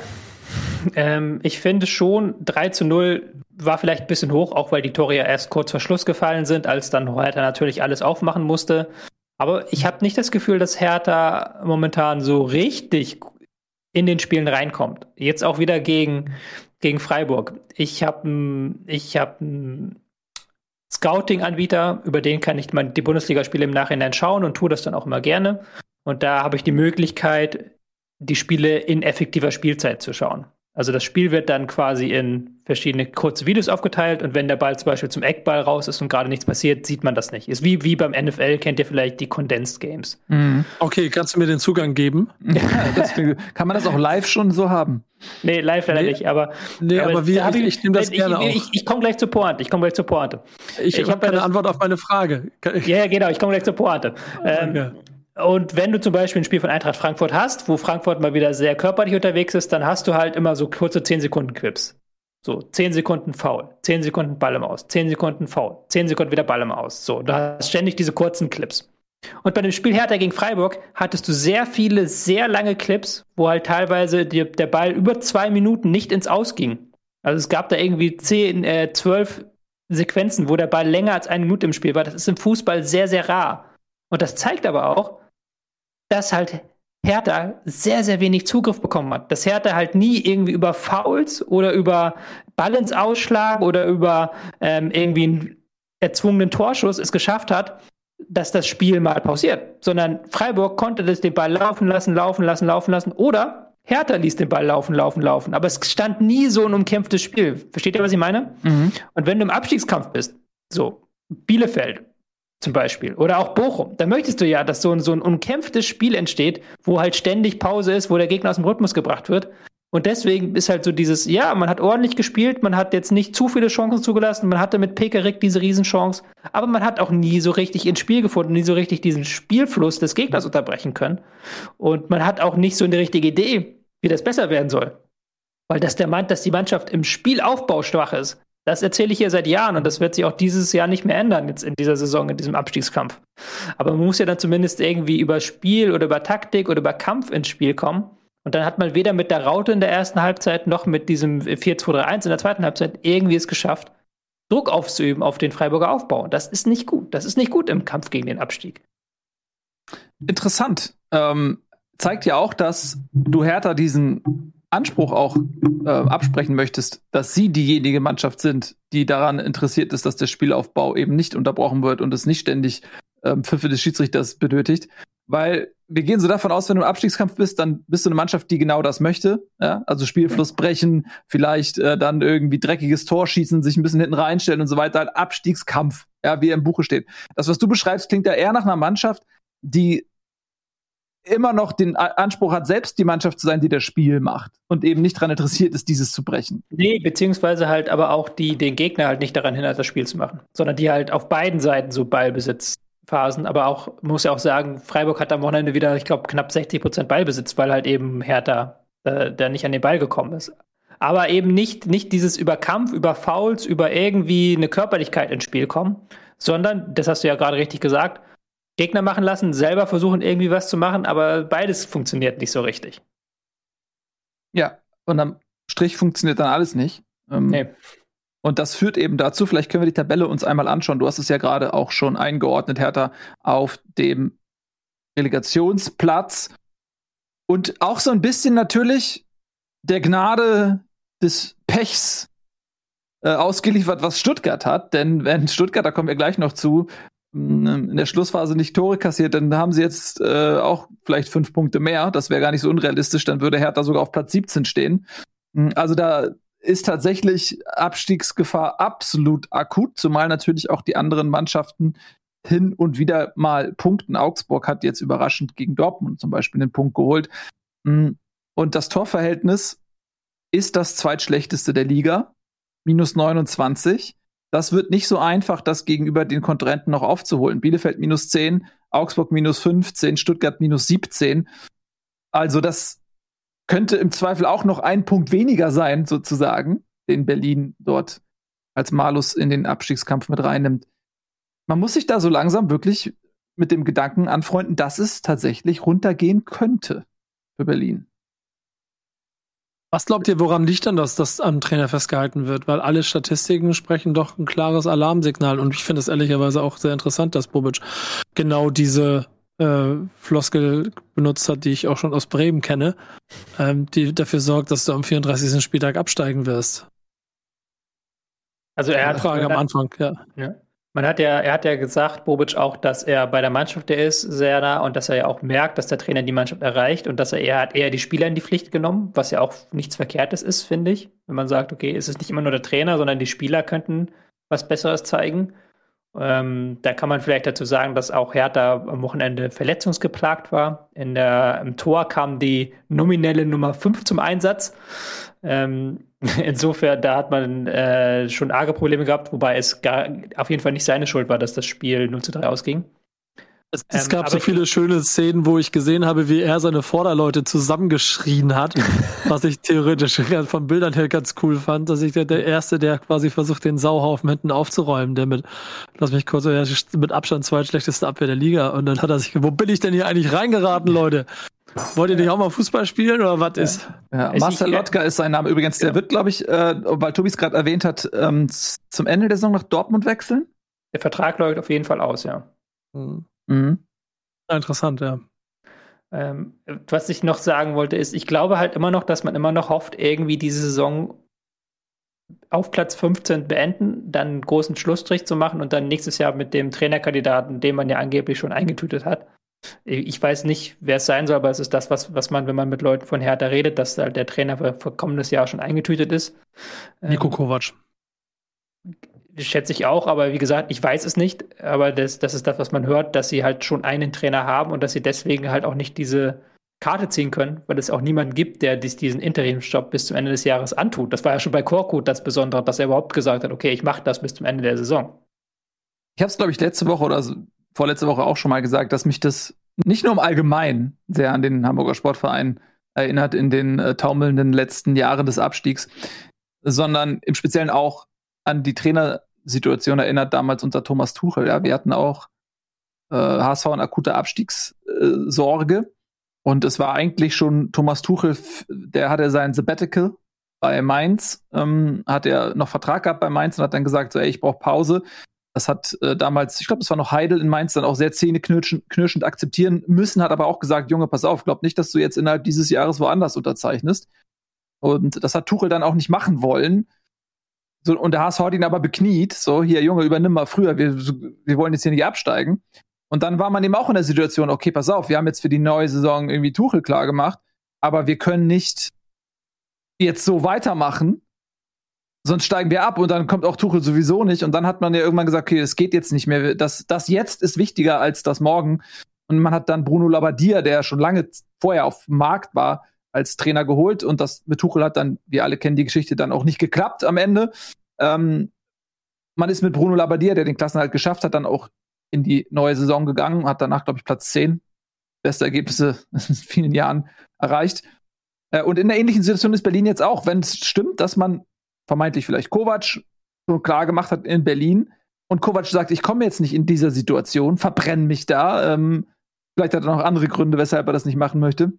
ähm, ich finde schon, 3 zu 0 war vielleicht ein bisschen hoch, auch weil die Tore ja erst kurz vor Schluss gefallen sind, als dann Hertha natürlich alles aufmachen musste. Aber ich habe nicht das Gefühl, dass Hertha momentan so richtig in den Spielen reinkommt. Jetzt auch wieder gegen, gegen Freiburg. Ich habe ich hab einen Scouting-Anbieter, über den kann ich die Bundesligaspiele im Nachhinein schauen und tue das dann auch immer gerne. Und da habe ich die Möglichkeit, die Spiele in effektiver Spielzeit zu schauen. Also das Spiel wird dann quasi in verschiedene kurze Videos aufgeteilt und wenn der Ball zum Beispiel zum Eckball raus ist und gerade nichts passiert, sieht man das nicht. Ist wie, wie beim NFL, kennt ihr vielleicht die Condensed Games. Mhm. Okay, kannst du mir den Zugang geben? Ja, das, kann man das auch live schon so haben? Nee, live leider nee, nicht, aber. Nee, aber, aber wie, ich, ich, ich nehme das ich, gerne ich, ich, ich komme gleich zur Pointe. Ich komme gleich zur Pointe. Ich, ich habe eine Antwort auf meine Frage. Ja, genau, ich komme gleich zur Pointe. Ähm, und wenn du zum Beispiel ein Spiel von Eintracht Frankfurt hast, wo Frankfurt mal wieder sehr körperlich unterwegs ist, dann hast du halt immer so kurze 10 Sekunden Clips. So, 10 Sekunden Foul, 10 Sekunden Ball im Aus, 10 Sekunden Foul, 10 Sekunden wieder Ball im Aus. So, du hast ständig diese kurzen Clips. Und bei dem Spiel Hertha gegen Freiburg hattest du sehr viele, sehr lange Clips, wo halt teilweise die, der Ball über zwei Minuten nicht ins Aus ging. Also es gab da irgendwie 10, äh, 12 Sequenzen, wo der Ball länger als eine Minute im Spiel war. Das ist im Fußball sehr, sehr rar. Und das zeigt aber auch, dass halt Hertha sehr, sehr wenig Zugriff bekommen hat. Dass Hertha halt nie irgendwie über Fouls oder über Balance-Ausschlag oder über ähm, irgendwie einen erzwungenen Torschuss es geschafft hat, dass das Spiel mal pausiert. Sondern Freiburg konnte das den Ball laufen lassen, laufen lassen, laufen lassen. Oder Hertha ließ den Ball laufen, laufen, laufen. Aber es stand nie so ein umkämpftes Spiel. Versteht ihr, was ich meine? Mhm. Und wenn du im Abstiegskampf bist, so Bielefeld, zum Beispiel. Oder auch Bochum. Da möchtest du ja, dass so ein, so ein umkämpftes Spiel entsteht, wo halt ständig Pause ist, wo der Gegner aus dem Rhythmus gebracht wird. Und deswegen ist halt so dieses, ja, man hat ordentlich gespielt, man hat jetzt nicht zu viele Chancen zugelassen, man hatte mit Pekerik diese Riesenchance, aber man hat auch nie so richtig ins Spiel gefunden, nie so richtig diesen Spielfluss des Gegners unterbrechen können. Und man hat auch nicht so eine richtige Idee, wie das besser werden soll. Weil das der meint, dass die Mannschaft im Spielaufbau schwach ist. Das erzähle ich hier seit Jahren und das wird sich auch dieses Jahr nicht mehr ändern, jetzt in dieser Saison, in diesem Abstiegskampf. Aber man muss ja dann zumindest irgendwie über Spiel oder über Taktik oder über Kampf ins Spiel kommen. Und dann hat man weder mit der Raute in der ersten Halbzeit noch mit diesem 4-2-3-1 in der zweiten Halbzeit irgendwie es geschafft, Druck aufzuüben auf den Freiburger Aufbau. Und das ist nicht gut. Das ist nicht gut im Kampf gegen den Abstieg. Interessant. Ähm, zeigt ja auch, dass du Hertha diesen Anspruch auch äh, absprechen möchtest, dass sie diejenige Mannschaft sind, die daran interessiert ist, dass der Spielaufbau eben nicht unterbrochen wird und es nicht ständig ähm, Pfiffe des Schiedsrichters benötigt. Weil wir gehen so davon aus, wenn du im Abstiegskampf bist, dann bist du eine Mannschaft, die genau das möchte. Ja? Also Spielfluss brechen, vielleicht äh, dann irgendwie dreckiges Tor schießen, sich ein bisschen hinten reinstellen und so weiter. Abstiegskampf, ja, wie er im Buche steht. Das, was du beschreibst, klingt ja eher nach einer Mannschaft, die immer noch den Anspruch hat, selbst die Mannschaft zu sein, die das Spiel macht und eben nicht daran interessiert ist, dieses zu brechen. Nee, beziehungsweise halt aber auch die den Gegner halt nicht daran hindert, das Spiel zu machen, sondern die halt auf beiden Seiten so Ballbesitzphasen, aber auch, muss ja auch sagen, Freiburg hat am Wochenende wieder, ich glaube, knapp 60 Prozent Ballbesitz, weil halt eben Hertha äh, der nicht an den Ball gekommen ist. Aber eben nicht, nicht dieses über Kampf, über Fouls, über irgendwie eine Körperlichkeit ins Spiel kommen, sondern, das hast du ja gerade richtig gesagt, Gegner machen lassen, selber versuchen irgendwie was zu machen, aber beides funktioniert nicht so richtig. Ja, und am Strich funktioniert dann alles nicht. Ähm, nee. Und das führt eben dazu, vielleicht können wir die Tabelle uns einmal anschauen. Du hast es ja gerade auch schon eingeordnet, Hertha, auf dem Relegationsplatz. Und auch so ein bisschen natürlich der Gnade des Pechs äh, ausgeliefert, was Stuttgart hat. Denn wenn Stuttgart, da kommen wir gleich noch zu, in der Schlussphase nicht Tore kassiert, dann haben sie jetzt äh, auch vielleicht fünf Punkte mehr. Das wäre gar nicht so unrealistisch. Dann würde Hertha sogar auf Platz 17 stehen. Hm, also da ist tatsächlich Abstiegsgefahr absolut akut, zumal natürlich auch die anderen Mannschaften hin und wieder mal punkten. Augsburg hat jetzt überraschend gegen Dortmund zum Beispiel den Punkt geholt. Hm, und das Torverhältnis ist das zweitschlechteste der Liga, minus 29. Das wird nicht so einfach, das gegenüber den Kontrahenten noch aufzuholen. Bielefeld minus 10, Augsburg minus 15, Stuttgart minus 17. Also das könnte im Zweifel auch noch ein Punkt weniger sein, sozusagen, den Berlin dort als Malus in den Abstiegskampf mit reinnimmt. Man muss sich da so langsam wirklich mit dem Gedanken anfreunden, dass es tatsächlich runtergehen könnte für Berlin. Was glaubt ihr, woran liegt dann das, dass am Trainer festgehalten wird? Weil alle Statistiken sprechen doch ein klares Alarmsignal. Und ich finde es ehrlicherweise auch sehr interessant, dass Bobic genau diese äh, Floskel benutzt hat, die ich auch schon aus Bremen kenne, ähm, die dafür sorgt, dass du am 34. Spieltag absteigen wirst. Also er hat Frage am Anfang, ja. ja. Man hat ja, er hat ja gesagt, Bobic auch, dass er bei der Mannschaft der ist, sehr nah und dass er ja auch merkt, dass der Trainer die Mannschaft erreicht und dass er eher hat eher die Spieler in die Pflicht genommen, was ja auch nichts Verkehrtes ist, finde ich. Wenn man sagt, okay, es ist nicht immer nur der Trainer, sondern die Spieler könnten was Besseres zeigen. Ähm, da kann man vielleicht dazu sagen, dass auch Hertha am Wochenende verletzungsgeplagt war. In der, Im Tor kam die nominelle Nummer 5 zum Einsatz. Ähm, insofern, da hat man äh, schon arge Probleme gehabt, wobei es gar, auf jeden Fall nicht seine Schuld war, dass das Spiel 0 zu 3 ausging. Es, es ähm, gab so viele schöne Szenen, wo ich gesehen habe, wie er seine Vorderleute zusammengeschrien hat, was ich theoretisch von Bildern her ganz cool fand, dass ich der, der Erste, der quasi versucht, den Sauhaufen hinten aufzuräumen, der mit, lass mich kurz, mit Abstand zweitschlechteste Abwehr der Liga. Und dann hat er sich, wo bin ich denn hier eigentlich reingeraten, Leute? Wollt ihr nicht auch mal Fußball spielen oder was ja. ist? Ja, Marcel Lotka ist sein Name übrigens. Der ja. wird, glaube ich, äh, weil Tobi es gerade erwähnt hat, ähm, zum Ende der Saison nach Dortmund wechseln. Der Vertrag läuft auf jeden Fall aus, ja. Mhm. Mhm. Interessant, ja. Ähm, was ich noch sagen wollte, ist, ich glaube halt immer noch, dass man immer noch hofft, irgendwie diese Saison auf Platz 15 beenden, dann einen großen Schlussstrich zu machen und dann nächstes Jahr mit dem Trainerkandidaten, den man ja angeblich schon eingetütet hat, ich weiß nicht, wer es sein soll, aber es ist das, was, was man, wenn man mit Leuten von Hertha redet, dass halt der Trainer für, für kommendes Jahr schon eingetütet ist. Nico ähm, Kovac. Schätze ich auch, aber wie gesagt, ich weiß es nicht. Aber das, das ist das, was man hört, dass sie halt schon einen Trainer haben und dass sie deswegen halt auch nicht diese Karte ziehen können, weil es auch niemanden gibt, der diesen Interimsjob bis zum Ende des Jahres antut. Das war ja schon bei Korkut das Besondere, dass er überhaupt gesagt hat, okay, ich mache das bis zum Ende der Saison. Ich habe es, glaube ich, letzte Woche oder vorletzte Woche auch schon mal gesagt, dass mich das nicht nur im Allgemeinen sehr an den Hamburger Sportverein erinnert in den äh, taumelnden letzten Jahren des Abstiegs, sondern im Speziellen auch an die Trainersituation erinnert, damals unter Thomas Tuchel. Ja, wir hatten auch äh, HSV eine akute Abstiegssorge. Und es war eigentlich schon Thomas Tuchel, der hatte sein Sabbatical bei Mainz, ähm, hat er noch Vertrag gehabt bei Mainz und hat dann gesagt, so, ey, ich brauche Pause. Das hat äh, damals, ich glaube, es war noch Heidel in Mainz, dann auch sehr zähneknirschend akzeptieren müssen, hat aber auch gesagt, Junge, pass auf, glaub nicht, dass du jetzt innerhalb dieses Jahres woanders unterzeichnest. Und das hat Tuchel dann auch nicht machen wollen. So, und der HSV hat ihn aber bekniet, so, hier, Junge, übernimm mal früher, wir, wir wollen jetzt hier nicht absteigen. Und dann war man eben auch in der Situation, okay, pass auf, wir haben jetzt für die neue Saison irgendwie Tuchel klar gemacht, aber wir können nicht jetzt so weitermachen, sonst steigen wir ab und dann kommt auch Tuchel sowieso nicht. Und dann hat man ja irgendwann gesagt, okay, es geht jetzt nicht mehr. Das, das jetzt ist wichtiger als das morgen. Und man hat dann Bruno Labbadia, der schon lange vorher auf dem Markt war, als Trainer geholt. Und das mit Tuchel hat dann, wir alle kennen die Geschichte, dann auch nicht geklappt am Ende. Ähm, man ist mit Bruno Labbadia, der den Klassenhalt geschafft hat, dann auch in die neue Saison gegangen, hat danach, glaube ich, Platz 10. Beste Ergebnisse in vielen Jahren erreicht. Äh, und in der ähnlichen Situation ist Berlin jetzt auch, wenn es stimmt, dass man vermeintlich vielleicht Kovac schon klar gemacht hat in Berlin. Und Kovac sagt, ich komme jetzt nicht in dieser Situation, verbrenne mich da. Ähm, vielleicht hat er noch andere Gründe, weshalb er das nicht machen möchte.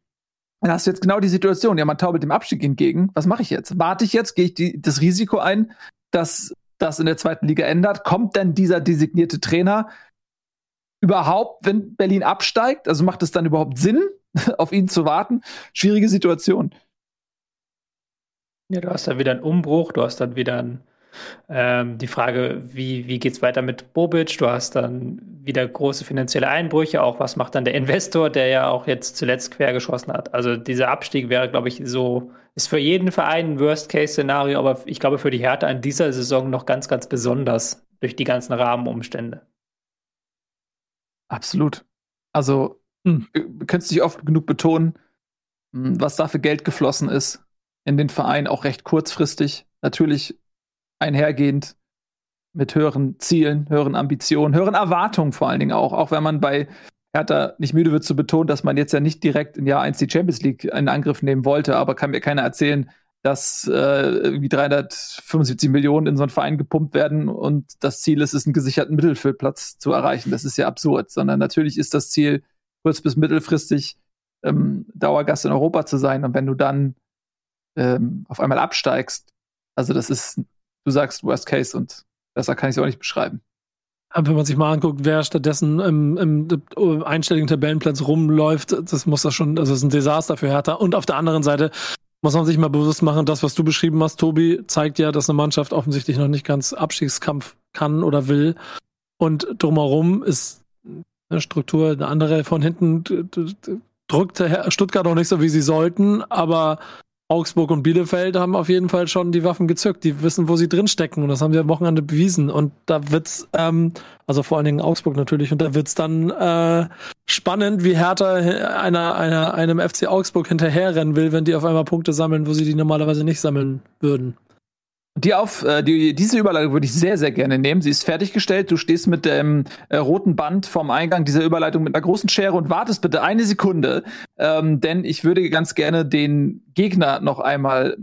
Dann hast du jetzt genau die Situation. Ja, man taubelt dem Abstieg entgegen. Was mache ich jetzt? Warte ich jetzt? Gehe ich die, das Risiko ein, dass das in der zweiten Liga ändert? Kommt denn dieser designierte Trainer überhaupt, wenn Berlin absteigt? Also macht es dann überhaupt Sinn, auf ihn zu warten? Schwierige Situation. Ja, du hast dann wieder einen Umbruch, du hast dann wieder ein, ähm, die Frage, wie, wie geht es weiter mit Bobic? Du hast dann wieder große finanzielle Einbrüche, auch was macht dann der Investor, der ja auch jetzt zuletzt quergeschossen hat. Also dieser Abstieg wäre, glaube ich, so, ist für jeden Verein ein Worst-Case-Szenario, aber ich glaube für die Hertha in dieser Saison noch ganz, ganz besonders durch die ganzen Rahmenumstände. Absolut. Also, hm. du könntest dich oft genug betonen, hm, was da für Geld geflossen ist in den Verein, auch recht kurzfristig. Natürlich einhergehend mit höheren Zielen, höheren Ambitionen, höheren Erwartungen vor allen Dingen auch. Auch wenn man bei Hertha nicht müde wird zu betonen, dass man jetzt ja nicht direkt in Jahr 1 die Champions League in Angriff nehmen wollte, aber kann mir keiner erzählen, dass äh, irgendwie 375 Millionen in so einen Verein gepumpt werden und das Ziel ist es, einen gesicherten Mittelfeldplatz zu erreichen. Das ist ja absurd, sondern natürlich ist das Ziel, kurz- bis mittelfristig ähm, Dauergast in Europa zu sein. Und wenn du dann ähm, auf einmal absteigst, also das ist, du sagst Worst Case und besser kann ich es auch nicht beschreiben. Wenn man sich mal anguckt, wer stattdessen im, im einstelligen Tabellenplatz rumläuft, das muss das schon, also das ist ein Desaster für Hertha. Und auf der anderen Seite muss man sich mal bewusst machen, das, was du beschrieben hast, Tobi, zeigt ja, dass eine Mannschaft offensichtlich noch nicht ganz Abstiegskampf kann oder will. Und drumherum ist eine Struktur eine andere. Von hinten drückt Stuttgart auch nicht so, wie sie sollten, aber Augsburg und Bielefeld haben auf jeden Fall schon die Waffen gezückt. Die wissen, wo sie drinstecken. Und das haben sie am Wochenende bewiesen. Und da wird's, ähm, also vor allen Dingen Augsburg natürlich, und da wird's dann äh, spannend, wie Hertha einer, einer, einem FC Augsburg hinterherrennen will, wenn die auf einmal Punkte sammeln, wo sie die normalerweise nicht sammeln würden. Die auf, äh, die, diese Überleitung würde ich sehr, sehr gerne nehmen. Sie ist fertiggestellt. Du stehst mit dem äh, roten Band vorm Eingang dieser Überleitung mit einer großen Schere und wartest bitte eine Sekunde, ähm, denn ich würde ganz gerne den Gegner noch einmal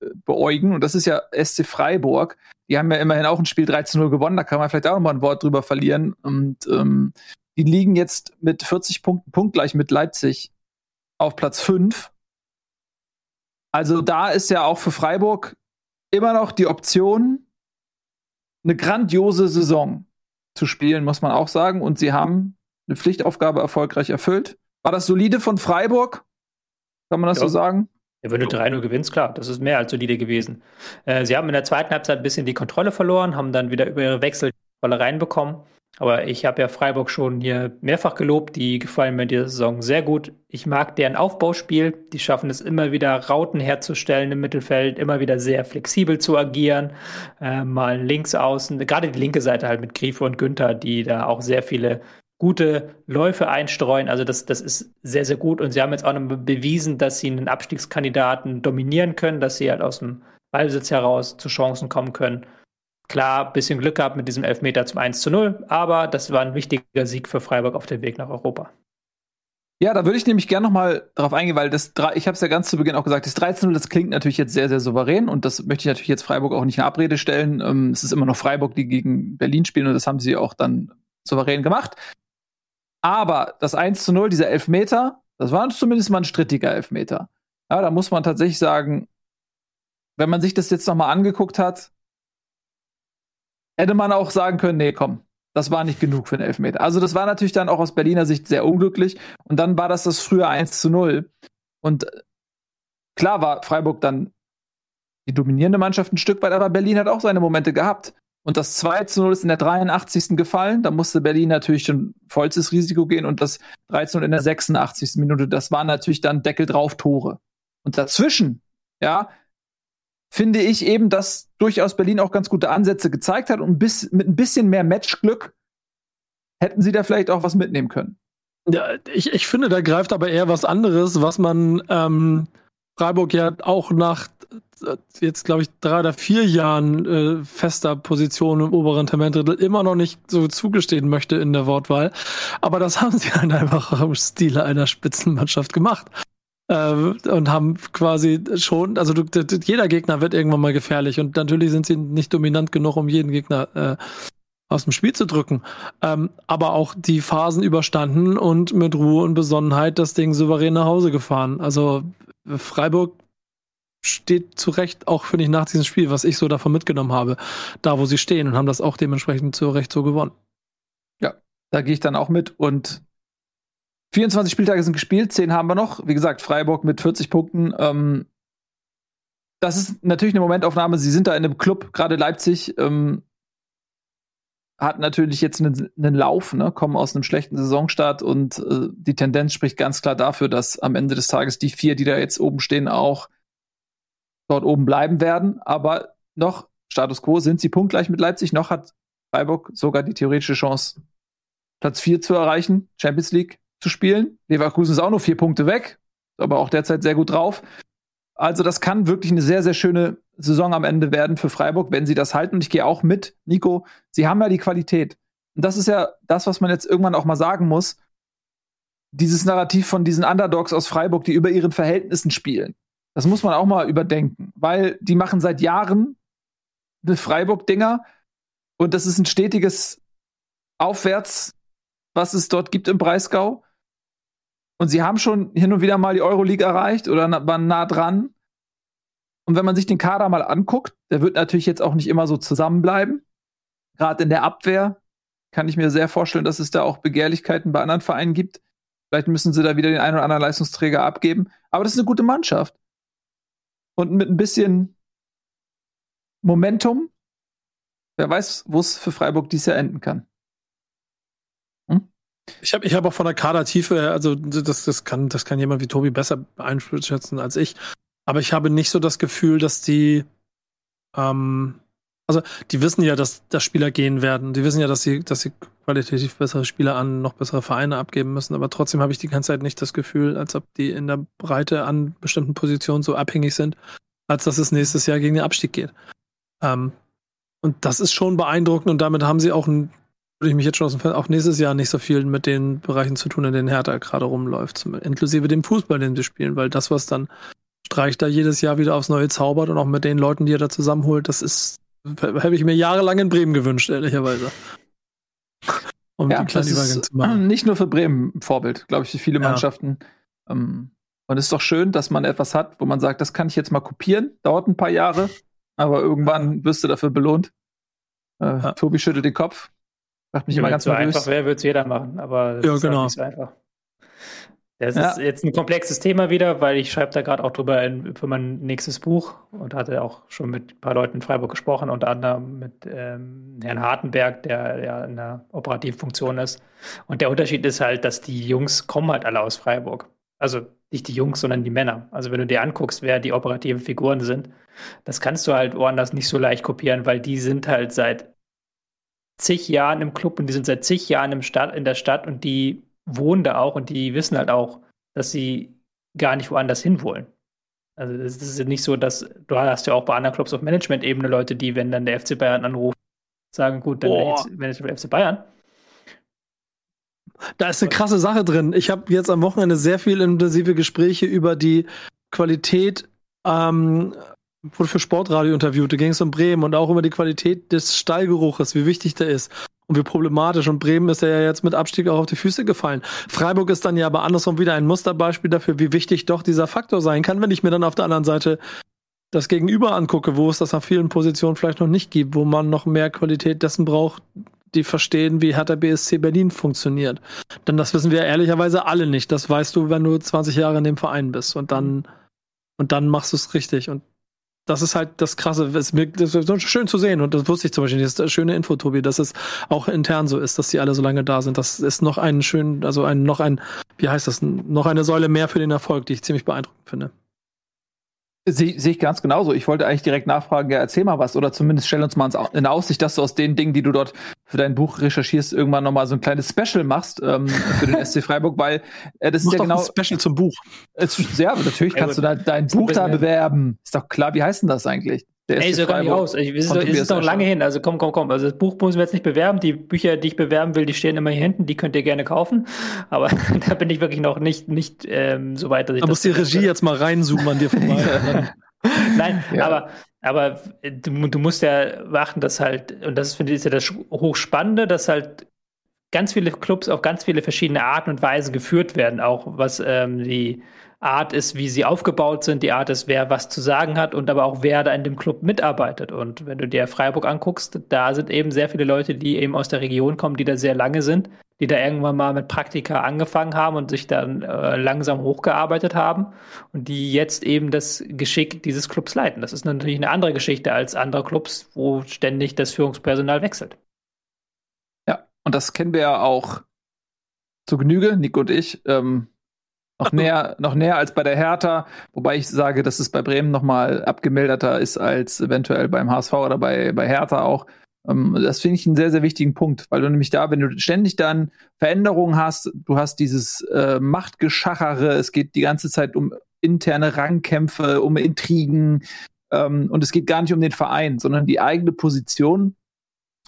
äh, beäugen. Und das ist ja SC Freiburg. Die haben ja immerhin auch ein Spiel 13-0 gewonnen. Da kann man vielleicht auch noch mal ein Wort drüber verlieren. Und ähm, die liegen jetzt mit 40 Punkten punktgleich mit Leipzig auf Platz 5. Also da ist ja auch für Freiburg immer noch die Option, eine grandiose Saison zu spielen, muss man auch sagen. Und sie haben eine Pflichtaufgabe erfolgreich erfüllt. War das solide von Freiburg? Kann man das ja. so sagen? Ja, wenn du 3-0 gewinnst, klar, das ist mehr als solide gewesen. Äh, sie haben in der zweiten Halbzeit ein bisschen die Kontrolle verloren, haben dann wieder über ihre Wechsel reinbekommen. Aber ich habe ja Freiburg schon hier mehrfach gelobt. Die gefallen mir in dieser Saison sehr gut. Ich mag deren Aufbauspiel. Die schaffen es immer wieder, Rauten herzustellen im Mittelfeld, immer wieder sehr flexibel zu agieren. Äh, mal links außen, gerade die linke Seite halt mit Griefe und Günther, die da auch sehr viele gute Läufe einstreuen. Also das, das ist sehr, sehr gut. Und sie haben jetzt auch noch bewiesen, dass sie einen Abstiegskandidaten dominieren können, dass sie halt aus dem Ballbesitz heraus zu Chancen kommen können. Klar, bisschen Glück gehabt mit diesem Elfmeter zum 1 zu 0, aber das war ein wichtiger Sieg für Freiburg auf dem Weg nach Europa. Ja, da würde ich nämlich gerne noch mal drauf eingehen, weil das ich habe es ja ganz zu Beginn auch gesagt, das 13-0, das klingt natürlich jetzt sehr, sehr souverän und das möchte ich natürlich jetzt Freiburg auch nicht in Abrede stellen. Ähm, es ist immer noch Freiburg, die gegen Berlin spielen und das haben sie auch dann souverän gemacht. Aber das 1 zu 0, dieser Elfmeter, das war zumindest mal ein strittiger Elfmeter. Ja, da muss man tatsächlich sagen, wenn man sich das jetzt noch mal angeguckt hat, hätte man auch sagen können, nee, komm, das war nicht genug für einen Elfmeter. Also das war natürlich dann auch aus Berliner Sicht sehr unglücklich. Und dann war das das frühe 1 zu 0. Und äh, klar war Freiburg dann die dominierende Mannschaft ein Stück weit, aber Berlin hat auch seine Momente gehabt. Und das 2 zu 0 ist in der 83. gefallen. Da musste Berlin natürlich schon vollstes Risiko gehen. Und das 3 zu 0 in der 86. Minute, das waren natürlich dann Deckel drauf Tore. Und dazwischen, ja, finde ich eben, dass durchaus Berlin auch ganz gute Ansätze gezeigt hat und bis, mit ein bisschen mehr Matchglück hätten sie da vielleicht auch was mitnehmen können. Ja, ich, ich finde, da greift aber eher was anderes, was man ähm, Freiburg ja auch nach äh, jetzt, glaube ich, drei oder vier Jahren äh, fester Position im oberen Tabellendrittel immer noch nicht so zugestehen möchte in der Wortwahl. Aber das haben sie halt einfach im Stile einer Spitzenmannschaft gemacht und haben quasi schon, also du, jeder Gegner wird irgendwann mal gefährlich und natürlich sind sie nicht dominant genug, um jeden Gegner äh, aus dem Spiel zu drücken. Ähm, aber auch die Phasen überstanden und mit Ruhe und Besonnenheit das Ding souverän nach Hause gefahren. Also Freiburg steht zu Recht auch, finde ich, nach diesem Spiel, was ich so davon mitgenommen habe, da wo sie stehen und haben das auch dementsprechend zu Recht so gewonnen. Ja, da gehe ich dann auch mit und 24 Spieltage sind gespielt, 10 haben wir noch. Wie gesagt, Freiburg mit 40 Punkten. Ähm, das ist natürlich eine Momentaufnahme. Sie sind da in einem Club, gerade Leipzig, ähm, hat natürlich jetzt einen, einen Lauf, ne, kommen aus einem schlechten Saisonstart und äh, die Tendenz spricht ganz klar dafür, dass am Ende des Tages die vier, die da jetzt oben stehen, auch dort oben bleiben werden. Aber noch Status quo sind sie punktgleich mit Leipzig. Noch hat Freiburg sogar die theoretische Chance, Platz vier zu erreichen, Champions League zu spielen. Leverkusen ist auch nur vier Punkte weg, aber auch derzeit sehr gut drauf. Also das kann wirklich eine sehr, sehr schöne Saison am Ende werden für Freiburg, wenn sie das halten. Und ich gehe auch mit, Nico, sie haben ja die Qualität. Und das ist ja das, was man jetzt irgendwann auch mal sagen muss. Dieses Narrativ von diesen Underdogs aus Freiburg, die über ihren Verhältnissen spielen. Das muss man auch mal überdenken, weil die machen seit Jahren eine Freiburg-Dinger und das ist ein stetiges Aufwärts, was es dort gibt im Breisgau. Und sie haben schon hin und wieder mal die Euroleague erreicht oder waren nah dran. Und wenn man sich den Kader mal anguckt, der wird natürlich jetzt auch nicht immer so zusammenbleiben. Gerade in der Abwehr kann ich mir sehr vorstellen, dass es da auch Begehrlichkeiten bei anderen Vereinen gibt. Vielleicht müssen sie da wieder den einen oder anderen Leistungsträger abgeben. Aber das ist eine gute Mannschaft. Und mit ein bisschen Momentum, wer weiß, wo es für Freiburg dies Jahr enden kann. Ich habe ich hab auch von der Kadertiefe, also das, das, kann, das kann jemand wie Tobi besser einschätzen als ich. Aber ich habe nicht so das Gefühl, dass die, ähm, also die wissen ja, dass, dass Spieler gehen werden. Die wissen ja, dass sie, dass sie qualitativ bessere Spieler an noch bessere Vereine abgeben müssen. Aber trotzdem habe ich die ganze Zeit nicht das Gefühl, als ob die in der Breite an bestimmten Positionen so abhängig sind, als dass es nächstes Jahr gegen den Abstieg geht. Ähm, und das ist schon beeindruckend und damit haben sie auch ein würde ich mich jetzt schon aus dem Fenster, auch nächstes Jahr nicht so viel mit den Bereichen zu tun, in denen Hertha gerade rumläuft, inklusive dem Fußball, den sie spielen, weil das, was dann Streich da jedes Jahr wieder aufs Neue zaubert und auch mit den Leuten, die er da zusammenholt, das ist, habe ich mir jahrelang in Bremen gewünscht, ehrlicherweise. Um ja, das ist nicht nur für Bremen ein Vorbild, glaube ich, für viele Mannschaften. Ja. Ähm, und es ist doch schön, dass man etwas hat, wo man sagt, das kann ich jetzt mal kopieren, dauert ein paar Jahre, aber irgendwann wirst du dafür belohnt. Äh, ja. Tobi schüttelt den Kopf. Macht mich ja, immer ganz so nervös. einfach wäre, würde es jeder machen, aber das ja, ist halt genau. nicht so einfach. Das ja. ist jetzt ein komplexes Thema wieder, weil ich schreibe da gerade auch drüber in, für mein nächstes Buch und hatte auch schon mit ein paar Leuten in Freiburg gesprochen, unter anderem mit ähm, Herrn Hartenberg, der ja in der operativen Funktion ist. Und der Unterschied ist halt, dass die Jungs kommen halt alle aus Freiburg. Also nicht die Jungs, sondern die Männer. Also wenn du dir anguckst, wer die operativen Figuren sind, das kannst du halt woanders nicht so leicht kopieren, weil die sind halt seit zig Jahren im Club und die sind seit zig Jahren im Stadt, in der Stadt und die wohnen da auch und die wissen halt auch, dass sie gar nicht woanders hin wollen. Also es ist nicht so, dass du hast ja auch bei anderen Clubs auf Management-Ebene Leute, die, wenn dann der FC Bayern anruft, sagen, gut, dann wenn ich der FC Bayern. Da ist eine krasse Sache drin. Ich habe jetzt am Wochenende sehr viel intensive Gespräche über die Qualität ähm, wurde für Sportradio interviewt, da ging es um Bremen und auch über die Qualität des Stallgeruches, wie wichtig der ist und wie problematisch. Und Bremen ist ja jetzt mit Abstieg auch auf die Füße gefallen. Freiburg ist dann ja aber andersrum wieder ein Musterbeispiel dafür, wie wichtig doch dieser Faktor sein kann, wenn ich mir dann auf der anderen Seite das Gegenüber angucke, wo es das auf vielen Positionen vielleicht noch nicht gibt, wo man noch mehr Qualität dessen braucht, die verstehen, wie Hertha BSC Berlin funktioniert. Denn das wissen wir ehrlicherweise alle nicht. Das weißt du, wenn du 20 Jahre in dem Verein bist und dann und dann machst du es richtig. Und das ist halt das Krasse. Das ist, ist schön zu sehen und das wusste ich zum Beispiel. Das ist eine schöne Info, Tobi, dass es auch intern so ist, dass die alle so lange da sind. Das ist noch ein schön, also ein, noch ein, wie heißt das, noch eine Säule mehr für den Erfolg, die ich ziemlich beeindruckend finde. Sehe seh ich ganz genauso. Ich wollte eigentlich direkt nachfragen, ja, erzähl mal was oder zumindest stell uns mal in Aussicht, dass du aus den Dingen, die du dort für dein Buch recherchierst, irgendwann nochmal so ein kleines Special machst ähm, für den SC Freiburg, weil äh, das Mach ist ja genau. Ein Special zum Buch. Es, ja, natürlich kannst du da dein Buch da bewerben. Ist doch klar, wie heißt denn das eigentlich? Der Ey, so gar nicht aus. Ich, wir sind, doch, ist doch lange hin. Also komm, komm, komm. Also das Buch müssen wir jetzt nicht bewerben. Die Bücher, die ich bewerben will, die stehen immer hier hinten. Die könnt ihr gerne kaufen. Aber da bin ich wirklich noch nicht, nicht ähm, so weit, dass ich da muss die Regie jetzt mal reinzoomen an dir vorbei. Nein, ja. aber, aber du, du, musst ja beachten, dass halt, und das finde ich ja das Hochspannende, dass halt ganz viele Clubs auf ganz viele verschiedene Arten und Weisen geführt werden, auch was ähm, die Art ist, wie sie aufgebaut sind, die Art ist, wer was zu sagen hat und aber auch wer da in dem Club mitarbeitet. Und wenn du dir Freiburg anguckst, da sind eben sehr viele Leute, die eben aus der Region kommen, die da sehr lange sind, die da irgendwann mal mit Praktika angefangen haben und sich dann äh, langsam hochgearbeitet haben und die jetzt eben das Geschick dieses Clubs leiten. Das ist natürlich eine andere Geschichte als andere Clubs, wo ständig das Führungspersonal wechselt. Ja, und das kennen wir ja auch zu Genüge, Nico und ich. Ähm noch näher, noch näher als bei der Hertha, wobei ich sage, dass es bei Bremen noch mal abgemilderter ist als eventuell beim HSV oder bei, bei Hertha auch. Ähm, das finde ich einen sehr, sehr wichtigen Punkt, weil du nämlich da, wenn du ständig dann Veränderungen hast, du hast dieses äh, Machtgeschachere, es geht die ganze Zeit um interne Rangkämpfe, um Intrigen ähm, und es geht gar nicht um den Verein, sondern die eigene Position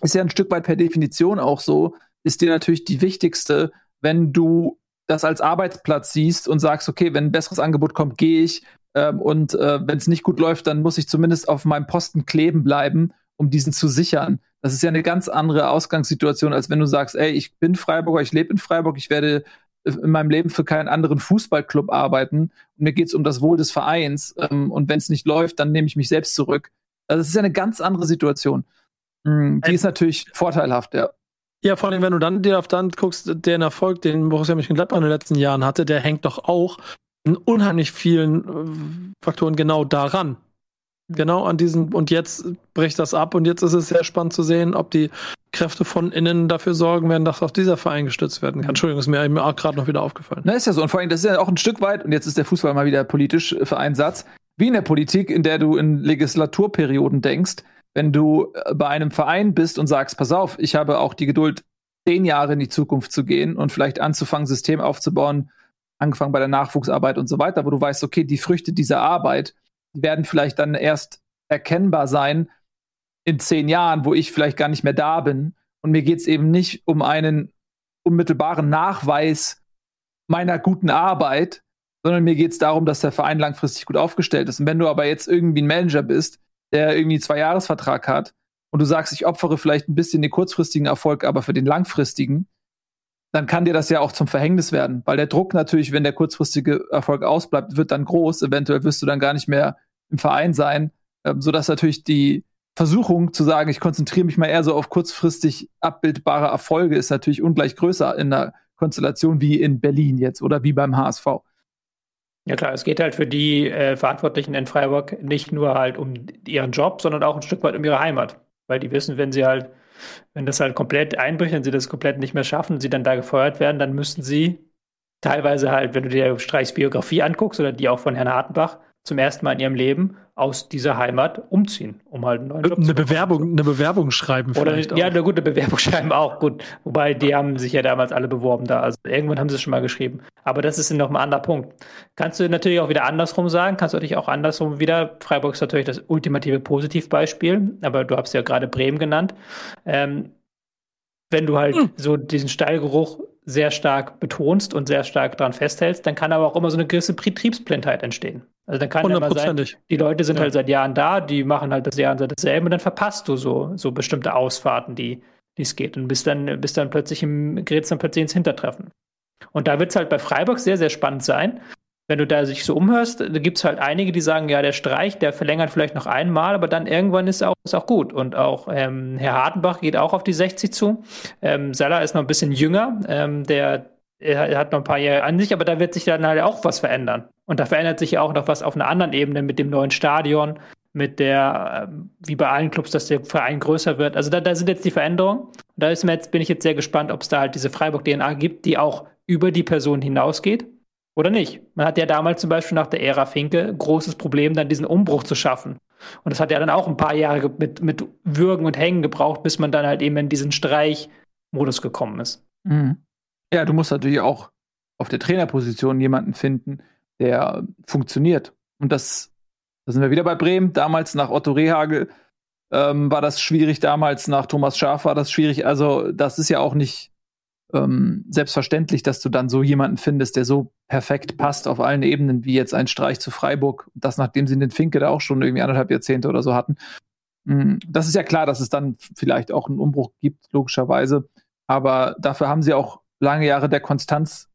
ist ja ein Stück weit per Definition auch so, ist dir natürlich die wichtigste, wenn du das als Arbeitsplatz siehst und sagst, okay, wenn ein besseres Angebot kommt, gehe ich. Ähm, und äh, wenn es nicht gut läuft, dann muss ich zumindest auf meinem Posten kleben bleiben, um diesen zu sichern. Das ist ja eine ganz andere Ausgangssituation, als wenn du sagst, ey, ich bin Freiburger, ich lebe in Freiburg, ich werde in meinem Leben für keinen anderen Fußballclub arbeiten und mir geht es um das Wohl des Vereins. Ähm, und wenn es nicht läuft, dann nehme ich mich selbst zurück. Also es ist ja eine ganz andere Situation. Mhm, die ist natürlich vorteilhaft, ja. Ja, vor allem, wenn du dann dir auf dann guckst, den Erfolg, den Borussia Mönchengladbach in den letzten Jahren hatte, der hängt doch auch in unheimlich vielen äh, Faktoren genau daran. Genau an diesen, und jetzt bricht das ab und jetzt ist es sehr spannend zu sehen, ob die Kräfte von innen dafür sorgen werden, dass auch dieser Verein gestützt werden kann. Entschuldigung, ist mir eben auch gerade noch wieder aufgefallen. Na, ist ja so. Und vor allem, das ist ja auch ein Stück weit, und jetzt ist der Fußball mal wieder politisch für einen Satz, wie in der Politik, in der du in Legislaturperioden denkst, wenn du äh, bei einem Verein bist und sagst, pass auf, ich habe auch die Geduld, zehn Jahre in die Zukunft zu gehen und vielleicht anzufangen, System aufzubauen, angefangen bei der Nachwuchsarbeit und so weiter, wo du weißt, okay, die Früchte dieser Arbeit, die werden vielleicht dann erst erkennbar sein in zehn Jahren, wo ich vielleicht gar nicht mehr da bin. Und mir geht es eben nicht um einen unmittelbaren Nachweis meiner guten Arbeit, sondern mir geht es darum, dass der Verein langfristig gut aufgestellt ist. Und wenn du aber jetzt irgendwie ein Manager bist, der irgendwie einen Zwei-Jahres-Vertrag hat und du sagst, ich opfere vielleicht ein bisschen den kurzfristigen Erfolg, aber für den langfristigen, dann kann dir das ja auch zum Verhängnis werden, weil der Druck natürlich, wenn der kurzfristige Erfolg ausbleibt, wird dann groß. Eventuell wirst du dann gar nicht mehr im Verein sein, ähm, sodass natürlich die Versuchung zu sagen, ich konzentriere mich mal eher so auf kurzfristig abbildbare Erfolge, ist natürlich ungleich größer in einer Konstellation wie in Berlin jetzt oder wie beim HSV. Ja klar, es geht halt für die äh, Verantwortlichen in Freiburg nicht nur halt um ihren Job, sondern auch ein Stück weit um ihre Heimat. Weil die wissen, wenn sie halt, wenn das halt komplett einbricht, wenn sie das komplett nicht mehr schaffen, sie dann da gefeuert werden, dann müssten sie teilweise halt, wenn du dir Streichs Biografie anguckst oder die auch von Herrn Hartenbach, zum ersten Mal in ihrem Leben aus dieser Heimat umziehen, um halt einen neuen Job eine zu Bewerbung, Eine Bewerbung schreiben Oder, vielleicht Ja, eine gute Bewerbung schreiben auch, gut. Wobei, die haben sich ja damals alle beworben da. Also irgendwann haben sie es schon mal geschrieben. Aber das ist noch ein anderer Punkt. Kannst du natürlich auch wieder andersrum sagen, kannst du natürlich auch andersrum wieder, Freiburg ist natürlich das ultimative Positivbeispiel, aber du hast ja gerade Bremen genannt. Ähm, wenn du halt hm. so diesen Stallgeruch sehr stark betonst und sehr stark daran festhältst, dann kann aber auch immer so eine gewisse Betriebsblindheit entstehen. Also dann kann immer sein, die Leute sind ja. halt seit Jahren da, die machen halt das Jahr seit dasselbe und dann verpasst du so, so bestimmte Ausfahrten, die es geht und bist dann, bist dann plötzlich im, gerätst dann plötzlich ins Hintertreffen. Und da wird es halt bei Freiburg sehr, sehr spannend sein, wenn du da sich so umhörst, gibt es halt einige, die sagen, ja, der Streich, der verlängert vielleicht noch einmal, aber dann irgendwann ist auch, ist auch gut. Und auch ähm, Herr Hartenbach geht auch auf die 60 zu. Ähm, Salah ist noch ein bisschen jünger, ähm, der er hat noch ein paar Jahre an sich, aber da wird sich dann halt auch was verändern. Und da verändert sich ja auch noch was auf einer anderen Ebene mit dem neuen Stadion, mit der, ähm, wie bei allen Clubs, dass der Verein größer wird. Also da, da sind jetzt die Veränderungen. Und da ist mir jetzt, bin ich jetzt sehr gespannt, ob es da halt diese Freiburg-DNA gibt, die auch über die Person hinausgeht oder nicht? Man hat ja damals zum Beispiel nach der Ära Finke großes Problem, dann diesen Umbruch zu schaffen. Und das hat ja dann auch ein paar Jahre mit, mit Würgen und Hängen gebraucht, bis man dann halt eben in diesen Streichmodus gekommen ist. Mhm. Ja, du musst natürlich auch auf der Trainerposition jemanden finden, der funktioniert. Und das, da sind wir wieder bei Bremen. Damals nach Otto Rehagel ähm, war das schwierig, damals nach Thomas Schaaf war das schwierig. Also, das ist ja auch nicht ähm, selbstverständlich, dass du dann so jemanden findest, der so perfekt passt auf allen Ebenen, wie jetzt ein Streich zu Freiburg. Das, nachdem sie den Finke da auch schon irgendwie anderthalb Jahrzehnte oder so hatten. Mm, das ist ja klar, dass es dann vielleicht auch einen Umbruch gibt, logischerweise. Aber dafür haben sie auch lange Jahre der Konstanz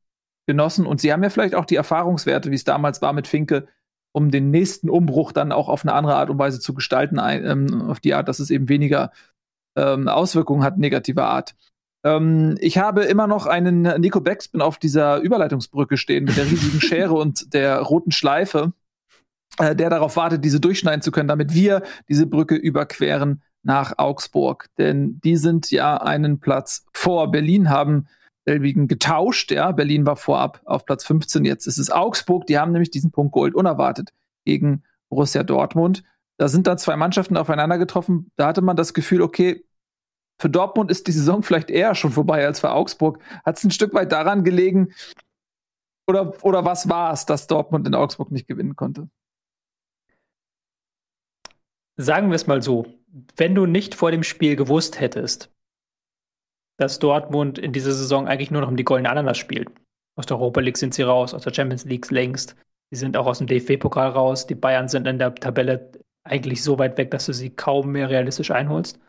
genossen. Und sie haben ja vielleicht auch die Erfahrungswerte, wie es damals war mit Finke, um den nächsten Umbruch dann auch auf eine andere Art und Weise zu gestalten, ähm, auf die Art, dass es eben weniger ähm, Auswirkungen hat, negativer Art. Ähm, ich habe immer noch einen Nico Backspin auf dieser Überleitungsbrücke stehen mit der riesigen Schere und der roten Schleife, äh, der darauf wartet, diese durchschneiden zu können, damit wir diese Brücke überqueren nach Augsburg. Denn die sind ja einen Platz vor. Berlin haben selbigen getauscht. Ja, Berlin war vorab auf Platz 15. Jetzt ist es Augsburg. Die haben nämlich diesen Punkt geholt, unerwartet gegen Borussia Dortmund. Da sind dann zwei Mannschaften aufeinander getroffen. Da hatte man das Gefühl, okay, für Dortmund ist die Saison vielleicht eher schon vorbei als für Augsburg. Hat es ein Stück weit daran gelegen, oder, oder was war es, dass Dortmund in Augsburg nicht gewinnen konnte? Sagen wir es mal so, wenn du nicht vor dem Spiel gewusst hättest, dass Dortmund in dieser Saison eigentlich nur noch um die goldene Ananas spielt. Aus der Europa League sind sie raus, aus der Champions League längst. Sie sind auch aus dem DFB-Pokal raus. Die Bayern sind in der Tabelle eigentlich so weit weg, dass du sie kaum mehr realistisch einholst.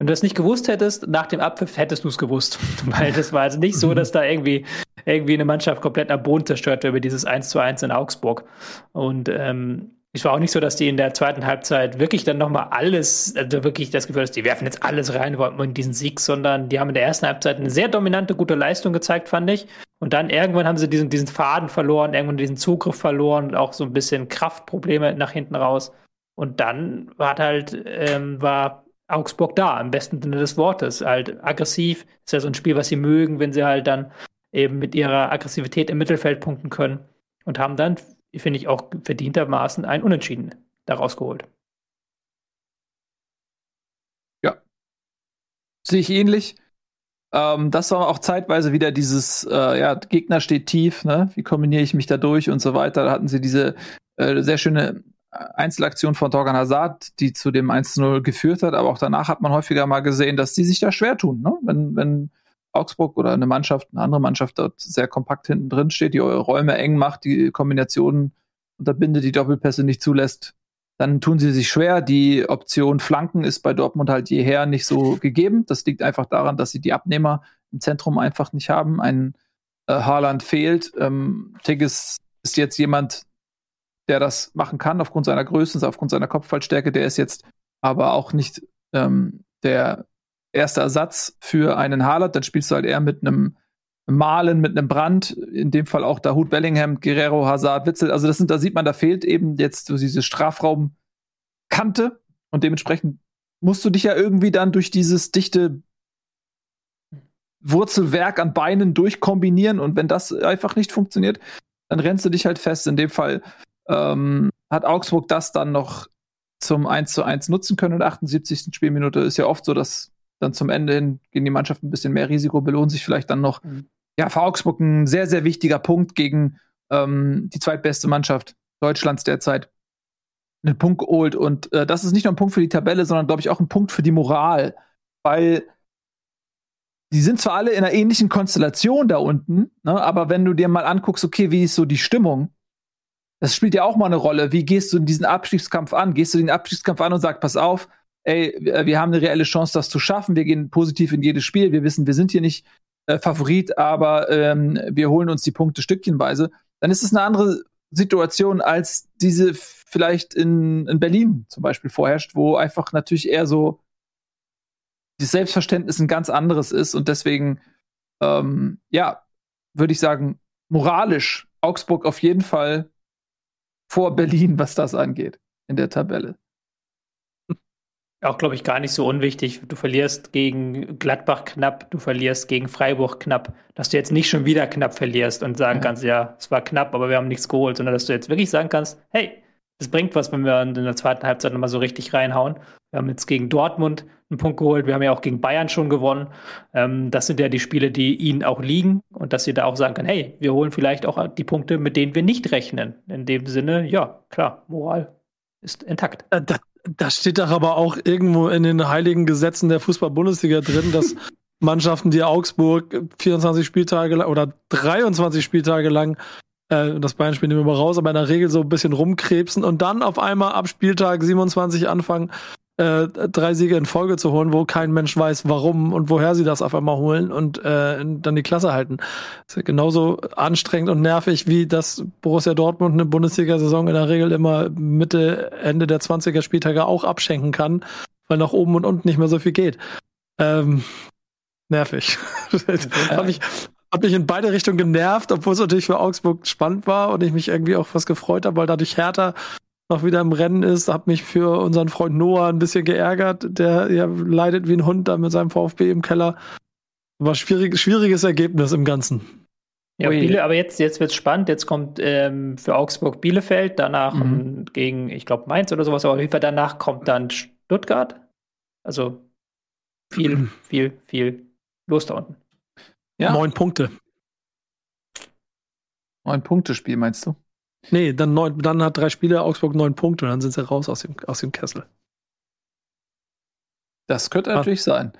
Wenn du das nicht gewusst hättest, nach dem Abpfiff hättest du es gewusst. Weil das war also nicht so, dass da irgendwie, irgendwie eine Mannschaft komplett am Boden zerstört wird über dieses 1 zu 1 in Augsburg. Und ähm, es war auch nicht so, dass die in der zweiten Halbzeit wirklich dann nochmal alles, also wirklich das Gefühl, dass die werfen jetzt alles rein in diesen Sieg, sondern die haben in der ersten Halbzeit eine sehr dominante, gute Leistung gezeigt, fand ich. Und dann irgendwann haben sie diesen, diesen Faden verloren, irgendwann diesen Zugriff verloren und auch so ein bisschen Kraftprobleme nach hinten raus. Und dann war halt, ähm, war Augsburg da, im besten Sinne des Wortes. Halt aggressiv, ist ja so ein Spiel, was sie mögen, wenn sie halt dann eben mit ihrer Aggressivität im Mittelfeld punkten können. Und haben dann finde ich, auch verdientermaßen ein Unentschieden daraus geholt. Ja. Sehe ich ähnlich. Ähm, das war auch zeitweise wieder dieses, äh, ja, Gegner steht tief, ne? Wie kombiniere ich mich da durch und so weiter. Da hatten sie diese äh, sehr schöne Einzelaktion von Torgan Hazard, die zu dem 1-0 geführt hat, aber auch danach hat man häufiger mal gesehen, dass die sich da schwer tun, ne? Wenn, wenn Augsburg oder eine Mannschaft, eine andere Mannschaft dort sehr kompakt hinten drin steht, die eure Räume eng macht, die Kombinationen unterbindet, die Doppelpässe nicht zulässt, dann tun sie sich schwer. Die Option Flanken ist bei Dortmund halt jeher nicht so gegeben. Das liegt einfach daran, dass sie die Abnehmer im Zentrum einfach nicht haben. Ein äh, Haaland fehlt. Ähm, Tigges ist jetzt jemand, der das machen kann aufgrund seiner Größe, aufgrund seiner Kopfballstärke. Der ist jetzt aber auch nicht ähm, der erster Ersatz für einen Haaland, dann spielst du halt eher mit einem Malen, mit einem Brand, in dem Fall auch Dahut Bellingham, Guerrero, Hazard, Witzel. Also das sind, da sieht man, da fehlt eben jetzt so diese Strafraumkante und dementsprechend musst du dich ja irgendwie dann durch dieses dichte Wurzelwerk an Beinen durchkombinieren und wenn das einfach nicht funktioniert, dann rennst du dich halt fest. In dem Fall ähm, hat Augsburg das dann noch zum 1 zu 1 nutzen können und 78. Spielminute ist ja oft so, dass dann zum Ende hin gehen die Mannschaften ein bisschen mehr Risiko, belohnen sich vielleicht dann noch. Mhm. Ja, für Augsburg ein sehr, sehr wichtiger Punkt gegen ähm, die zweitbeste Mannschaft Deutschlands derzeit einen Punkt geholt. Und äh, das ist nicht nur ein Punkt für die Tabelle, sondern, glaube ich, auch ein Punkt für die Moral. Weil die sind zwar alle in einer ähnlichen Konstellation da unten, ne, aber wenn du dir mal anguckst, okay, wie ist so die Stimmung, das spielt ja auch mal eine Rolle. Wie gehst du in diesen Abstiegskampf an? Gehst du den Abstiegskampf an und sagst, pass auf, ey, wir haben eine reelle Chance, das zu schaffen. Wir gehen positiv in jedes Spiel. Wir wissen, wir sind hier nicht äh, Favorit, aber ähm, wir holen uns die Punkte stückchenweise. Dann ist es eine andere Situation, als diese vielleicht in, in Berlin zum Beispiel vorherrscht, wo einfach natürlich eher so das Selbstverständnis ein ganz anderes ist und deswegen, ähm, ja, würde ich sagen, moralisch Augsburg auf jeden Fall vor Berlin, was das angeht in der Tabelle. Auch, glaube ich, gar nicht so unwichtig. Du verlierst gegen Gladbach knapp, du verlierst gegen Freiburg knapp, dass du jetzt nicht schon wieder knapp verlierst und sagen ja. kannst, ja, es war knapp, aber wir haben nichts geholt, sondern dass du jetzt wirklich sagen kannst, hey, es bringt was, wenn wir in der zweiten Halbzeit nochmal so richtig reinhauen. Wir haben jetzt gegen Dortmund einen Punkt geholt, wir haben ja auch gegen Bayern schon gewonnen. Ähm, das sind ja die Spiele, die ihnen auch liegen und dass sie da auch sagen können, hey, wir holen vielleicht auch die Punkte, mit denen wir nicht rechnen. In dem Sinne, ja, klar, Moral ist intakt. Äh, das, das steht doch aber auch irgendwo in den heiligen Gesetzen der Fußball-Bundesliga drin, dass Mannschaften, die Augsburg 24 Spieltage lang oder 23 Spieltage lang, äh, das Bayern-Spiel nehmen wir mal raus, aber in der Regel so ein bisschen rumkrebsen und dann auf einmal ab Spieltag 27 anfangen, äh, drei Siege in Folge zu holen, wo kein Mensch weiß, warum und woher sie das auf einmal holen und äh, dann die Klasse halten. Das ist ja genauso anstrengend und nervig, wie das Borussia Dortmund eine Bundesliga-Saison in der Regel immer Mitte, Ende der 20er Spieltage auch abschenken kann, weil nach oben und unten nicht mehr so viel geht. Ähm, nervig. hat, mich, hat mich in beide Richtungen genervt, obwohl es natürlich für Augsburg spannend war und ich mich irgendwie auch was gefreut habe, weil dadurch Hertha noch wieder im Rennen ist. Hab mich für unseren Freund Noah ein bisschen geärgert. Der ja, leidet wie ein Hund da mit seinem VfB im Keller. War schwierig, schwieriges Ergebnis im Ganzen. Ja, Biele, aber jetzt, jetzt wird es spannend. Jetzt kommt ähm, für Augsburg Bielefeld, danach mhm. gegen, ich glaube, Mainz oder sowas, aber auf jeden Fall danach kommt dann Stuttgart. Also viel, viel, viel los da unten. Ja. Neun Punkte. Neun Punkte Spiel, meinst du? Nee, dann, neun, dann hat drei Spiele Augsburg neun Punkte und dann sind sie raus aus dem, aus dem Kessel. Das könnte ah. natürlich sein.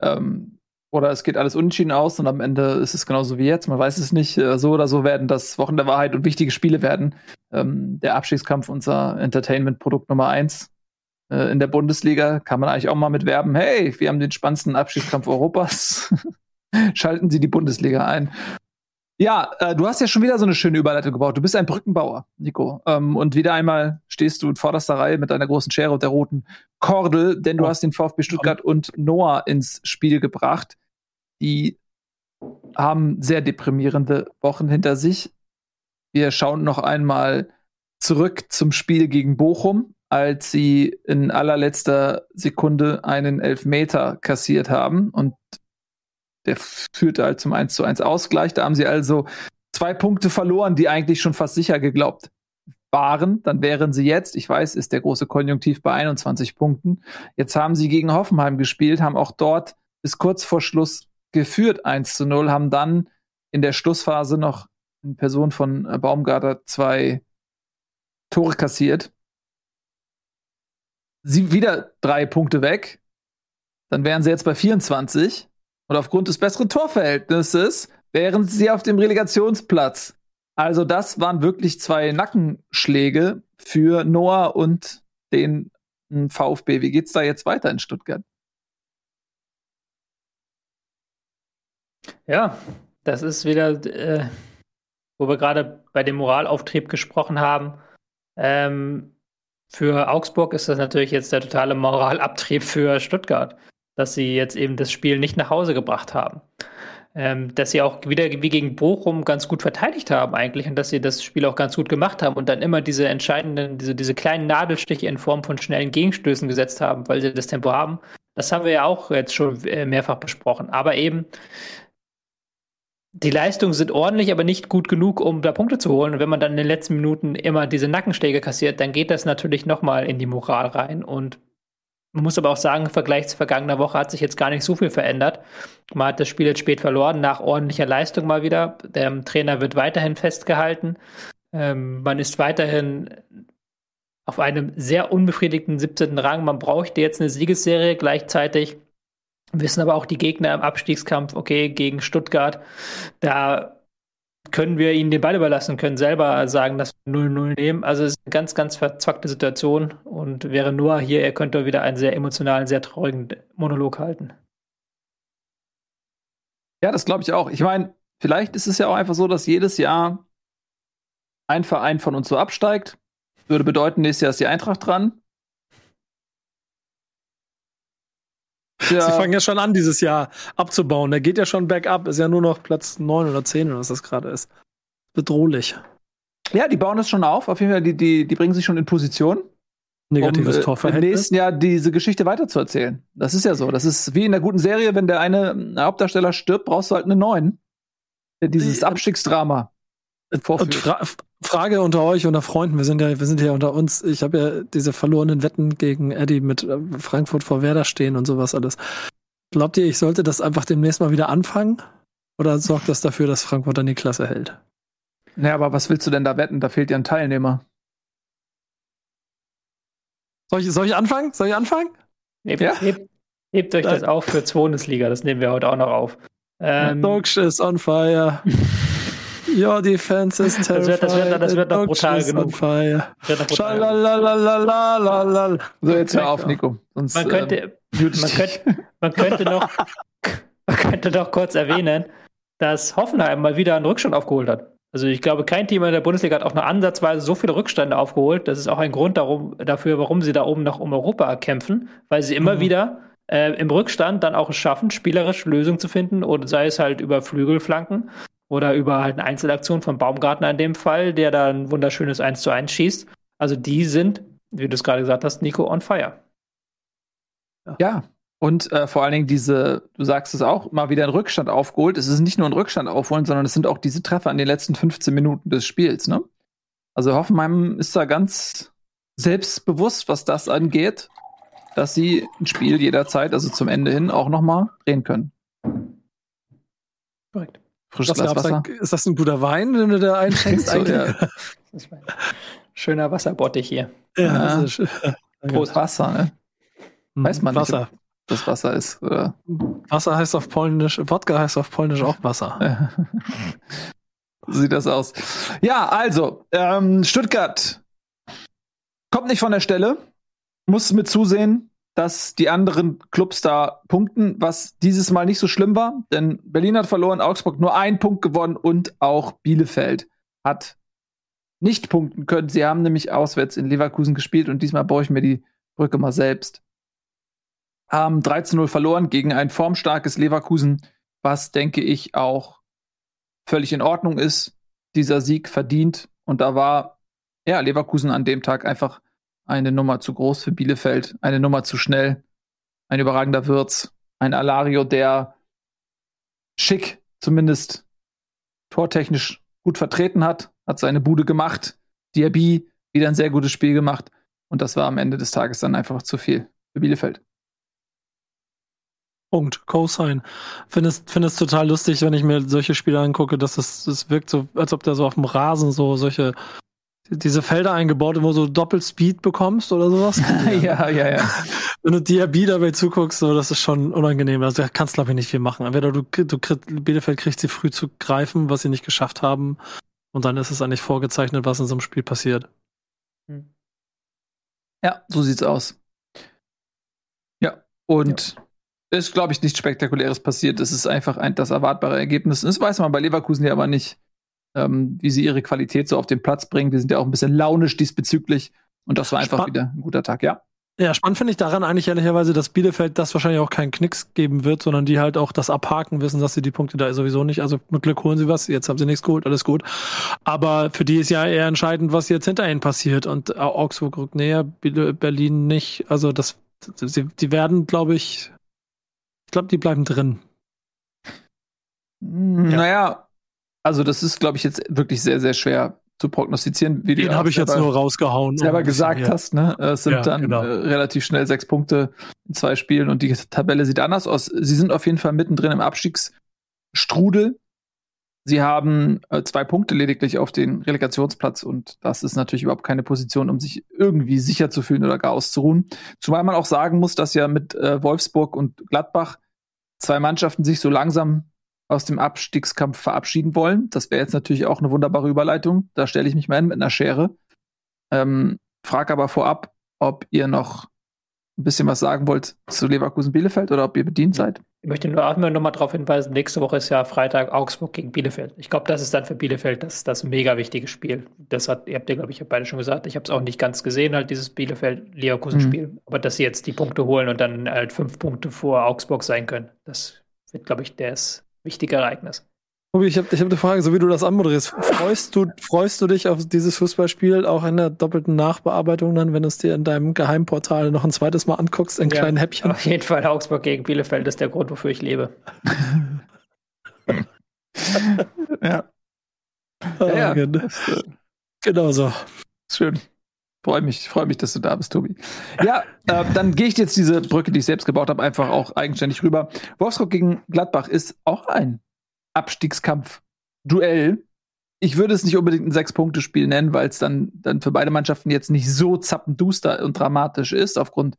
Ähm, oder es geht alles unentschieden aus und am Ende ist es genauso wie jetzt. Man weiß es nicht. Äh, so oder so werden das Wochen der Wahrheit und wichtige Spiele werden. Ähm, der Abstiegskampf unser Entertainment-Produkt Nummer eins äh, in der Bundesliga. Kann man eigentlich auch mal mit werben. Hey, wir haben den spannendsten Abstiegskampf Europas. Schalten Sie die Bundesliga ein. Ja, äh, du hast ja schon wieder so eine schöne Überleitung gebaut. Du bist ein Brückenbauer, Nico. Ähm, und wieder einmal stehst du in vorderster Reihe mit deiner großen Schere und der roten Kordel, denn du oh. hast den VfB Stuttgart und Noah ins Spiel gebracht. Die haben sehr deprimierende Wochen hinter sich. Wir schauen noch einmal zurück zum Spiel gegen Bochum, als sie in allerletzter Sekunde einen Elfmeter kassiert haben und der führte halt zum 1 zu 1 Ausgleich. Da haben sie also zwei Punkte verloren, die eigentlich schon fast sicher geglaubt waren. Dann wären sie jetzt, ich weiß, ist der große Konjunktiv bei 21 Punkten. Jetzt haben sie gegen Hoffenheim gespielt, haben auch dort bis kurz vor Schluss geführt 1 zu 0, haben dann in der Schlussphase noch in Person von Baumgarter zwei Tore kassiert. Sie wieder drei Punkte weg. Dann wären sie jetzt bei 24. Und aufgrund des besseren Torverhältnisses wären sie auf dem Relegationsplatz. Also das waren wirklich zwei Nackenschläge für Noah und den hm, VfB. Wie geht's da jetzt weiter in Stuttgart? Ja, das ist wieder, äh, wo wir gerade bei dem Moralauftrieb gesprochen haben. Ähm, für Augsburg ist das natürlich jetzt der totale Moralabtrieb für Stuttgart dass sie jetzt eben das Spiel nicht nach Hause gebracht haben. Ähm, dass sie auch wieder wie gegen Bochum ganz gut verteidigt haben eigentlich und dass sie das Spiel auch ganz gut gemacht haben und dann immer diese entscheidenden, diese, diese kleinen Nadelstiche in Form von schnellen Gegenstößen gesetzt haben, weil sie das Tempo haben. Das haben wir ja auch jetzt schon äh, mehrfach besprochen. Aber eben, die Leistungen sind ordentlich, aber nicht gut genug, um da Punkte zu holen. Und wenn man dann in den letzten Minuten immer diese Nackenschläge kassiert, dann geht das natürlich nochmal in die Moral rein. Und man muss aber auch sagen, im Vergleich zu vergangener Woche hat sich jetzt gar nicht so viel verändert. Man hat das Spiel jetzt spät verloren, nach ordentlicher Leistung mal wieder. Der Trainer wird weiterhin festgehalten. Ähm, man ist weiterhin auf einem sehr unbefriedigten 17. Rang. Man bräuchte jetzt eine Siegesserie gleichzeitig. Wissen aber auch die Gegner im Abstiegskampf, okay, gegen Stuttgart, da können wir ihnen den Ball überlassen, können selber sagen, dass wir 0-0 nehmen. Also es ist eine ganz, ganz verzwackte Situation und wäre nur hier, er könnte wieder einen sehr emotionalen, sehr traurigen Monolog halten. Ja, das glaube ich auch. Ich meine, vielleicht ist es ja auch einfach so, dass jedes Jahr ein Verein von uns so absteigt. Würde bedeuten, nächstes Jahr ist die Eintracht dran. Ja. Sie fangen ja schon an, dieses Jahr abzubauen. Der geht ja schon bergab. Ist ja nur noch Platz 9 oder 10 oder was das gerade ist. Bedrohlich. Ja, die bauen es schon auf. Auf jeden Fall, die, die, die bringen sich schon in Position. Negatives um, Torverhältnis. Im nächsten Jahr diese Geschichte weiterzuerzählen. Das ist ja so. Das ist wie in der guten Serie, wenn der eine Hauptdarsteller stirbt, brauchst du halt einen neuen. Dieses Abstiegsdrama. Fra Frage unter euch, unter Freunden, wir sind ja, wir sind ja unter uns. Ich habe ja diese verlorenen Wetten gegen Eddie mit äh, Frankfurt vor Werder stehen und sowas alles. Glaubt ihr, ich sollte das einfach demnächst mal wieder anfangen? Oder sorgt das dafür, dass Frankfurt dann die Klasse hält? Naja, aber was willst du denn da wetten? Da fehlt ja ein Teilnehmer. Soll ich, soll ich anfangen? Soll ich anfangen? Hebt, ja? hebt, hebt euch das auf für Bundesliga, das nehmen wir heute auch noch auf. Ähm, Dogsch ist on fire. Your defense is terrified. Das wird, das wird, das wird noch brutal genug. So, jetzt hör auf, Nico. Sonst, man, könnte, ähm, man, könnte, man, könnte noch, man könnte noch kurz erwähnen, dass Hoffenheim mal wieder einen Rückstand aufgeholt hat. Also ich glaube, kein Team in der Bundesliga hat auch nur ansatzweise so viele Rückstände aufgeholt. Das ist auch ein Grund darum, dafür, warum sie da oben noch um Europa kämpfen, weil sie immer mhm. wieder äh, im Rückstand dann auch es schaffen, spielerisch Lösungen zu finden, oder sei es halt über Flügelflanken oder über halt eine Einzelaktion von Baumgartner in dem Fall, der da ein wunderschönes 1 zu 1 schießt. Also die sind, wie du es gerade gesagt hast, Nico on fire. Ja, und äh, vor allen Dingen diese, du sagst es auch, mal wieder ein Rückstand aufgeholt. Es ist nicht nur ein Rückstand aufholen, sondern es sind auch diese Treffer in den letzten 15 Minuten des Spiels, ne? Also Hoffenheim ist da ganz selbstbewusst, was das angeht, dass sie ein Spiel jederzeit, also zum Ende hin, auch noch mal drehen können. Korrekt. Frisches Glas Wasser. Ist das ein guter Wein, den du da einschenkst so? Ja. Schöner Wasserbottich hier. Ja, ja. Prost. Wasser, ne? Hm, Weiß man Wasser. nicht, ob das Wasser ist. Oder? Wasser heißt auf Polnisch, Wodka heißt auf Polnisch auch Wasser. so sieht das aus. Ja, also, ähm, Stuttgart kommt nicht von der Stelle, muss mit zusehen, dass die anderen Clubs da punkten, was dieses Mal nicht so schlimm war, denn Berlin hat verloren, Augsburg nur einen Punkt gewonnen und auch Bielefeld hat nicht punkten können. Sie haben nämlich auswärts in Leverkusen gespielt und diesmal baue ich mir die Brücke mal selbst. Haben 13-0 verloren gegen ein formstarkes Leverkusen, was denke ich auch völlig in Ordnung ist. Dieser Sieg verdient und da war ja Leverkusen an dem Tag einfach eine Nummer zu groß für Bielefeld, eine Nummer zu schnell, ein überragender Wirtz, ein Alario, der schick zumindest tortechnisch gut vertreten hat, hat seine Bude gemacht, Diaby wieder ein sehr gutes Spiel gemacht und das war am Ende des Tages dann einfach zu viel für Bielefeld. Punkt, Cosine. Finde es, finde es total lustig, wenn ich mir solche Spiele angucke, dass es, es wirkt so, als ob da so auf dem Rasen so solche diese Felder eingebaut, wo du Doppelspeed bekommst oder sowas. ja, ja, ja. Wenn du Diaby dabei zuguckst, so, das ist schon unangenehm. Also, da kannst, glaube ich, nicht viel machen. Entweder du, du Bielefeld kriegt sie früh zu greifen, was sie nicht geschafft haben. Und dann ist es eigentlich vorgezeichnet, was in so einem Spiel passiert. Hm. Ja, so sieht's aus. Ja, und ja. ist, glaube ich, nichts Spektakuläres passiert. Es ist einfach ein, das erwartbare Ergebnis. Das weiß man bei Leverkusen ja aber nicht ähm, wie sie ihre Qualität so auf den Platz bringen. Wir sind ja auch ein bisschen launisch diesbezüglich. Und das war einfach Spann wieder ein guter Tag, ja. Ja, spannend finde ich daran eigentlich ehrlicherweise, dass Bielefeld das wahrscheinlich auch keinen Knicks geben wird, sondern die halt auch das abhaken wissen, dass sie die Punkte da sowieso nicht. Also mit Glück holen sie was, jetzt haben sie nichts geholt, alles gut. Aber für die ist ja eher entscheidend, was jetzt hinter ihnen passiert. Und Augsburg rückt näher, Berlin nicht. Also das, sie, die werden, glaube ich, ich glaube, die bleiben drin. Naja, also das ist, glaube ich, jetzt wirklich sehr, sehr schwer zu prognostizieren. Wie Den habe ich jetzt nur rausgehauen. Selber gesagt hast, ne? Es sind ja, dann genau. äh, relativ schnell sechs Punkte in zwei Spielen und die Tabelle sieht anders aus. Sie sind auf jeden Fall mittendrin im Abstiegsstrudel. Sie haben äh, zwei Punkte lediglich auf den Relegationsplatz und das ist natürlich überhaupt keine Position, um sich irgendwie sicher zu fühlen oder gar auszuruhen. Zumal man auch sagen muss, dass ja mit äh, Wolfsburg und Gladbach zwei Mannschaften sich so langsam aus dem Abstiegskampf verabschieden wollen. Das wäre jetzt natürlich auch eine wunderbare Überleitung. Da stelle ich mich mal hin mit einer Schere. Ähm, frag aber vorab, ob ihr noch ein bisschen was sagen wollt zu Leverkusen Bielefeld oder ob ihr bedient seid. Ich möchte nur auch noch mal darauf hinweisen, nächste Woche ist ja Freitag Augsburg gegen Bielefeld. Ich glaube, das ist dann für Bielefeld das, das mega wichtige Spiel. Das hat, ihr habt ja, glaube ich, beide schon gesagt. Ich habe es auch nicht ganz gesehen, halt dieses Bielefeld-Leverkusen-Spiel. Mhm. Aber dass sie jetzt die Punkte holen und dann halt fünf Punkte vor Augsburg sein können, das wird, glaube ich, das wichtige Ereignis. Tobi, ich habe ich hab eine Frage, so wie du das anmoderierst. Freust du, freust du dich auf dieses Fußballspiel auch in der doppelten Nachbearbeitung dann, wenn du es dir in deinem Geheimportal noch ein zweites Mal anguckst, in ja, kleinen Häppchen? Auf jeden Fall Augsburg gegen Bielefeld ist der Grund, wofür ich lebe. ja. Oh, ja, ja. Genau. genau so. Schön. Freue mich, freue mich, dass du da bist, Tobi. Ja, äh, dann gehe ich jetzt diese Brücke, die ich selbst gebaut habe, einfach auch eigenständig rüber. Wolfsburg gegen Gladbach ist auch ein Abstiegskampf-Duell. Ich würde es nicht unbedingt ein Sechs-Punkte-Spiel nennen, weil es dann, dann für beide Mannschaften jetzt nicht so zappenduster und dramatisch ist, aufgrund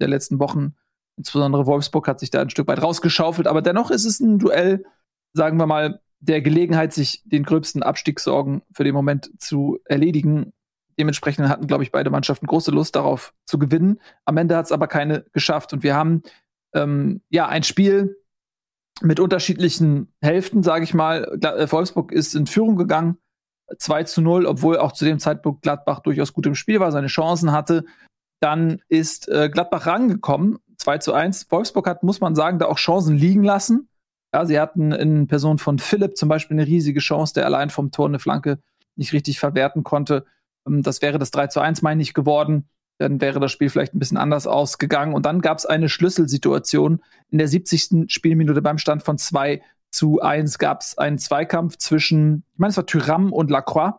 der letzten Wochen. Insbesondere Wolfsburg hat sich da ein Stück weit rausgeschaufelt, aber dennoch ist es ein Duell, sagen wir mal, der Gelegenheit, sich den gröbsten Abstiegssorgen für den Moment zu erledigen. Dementsprechend hatten, glaube ich, beide Mannschaften große Lust darauf zu gewinnen. Am Ende hat es aber keine geschafft. Und wir haben ähm, ja ein Spiel mit unterschiedlichen Hälften, sage ich mal. Äh, Wolfsburg ist in Führung gegangen, 2 zu 0, obwohl auch zu dem Zeitpunkt Gladbach durchaus gut im Spiel war, seine Chancen hatte. Dann ist äh, Gladbach rangekommen, 2 zu 1. Wolfsburg hat, muss man sagen, da auch Chancen liegen lassen. Ja, sie hatten in Person von Philipp zum Beispiel eine riesige Chance, der allein vom Tor eine Flanke nicht richtig verwerten konnte. Ähm, das wäre das 3 zu 1, meine ich, geworden. Dann wäre das Spiel vielleicht ein bisschen anders ausgegangen. Und dann gab es eine Schlüsselsituation. In der 70. Spielminute beim Stand von 2 zu 1 gab es einen Zweikampf zwischen, ich meine, es war Tyram und Lacroix,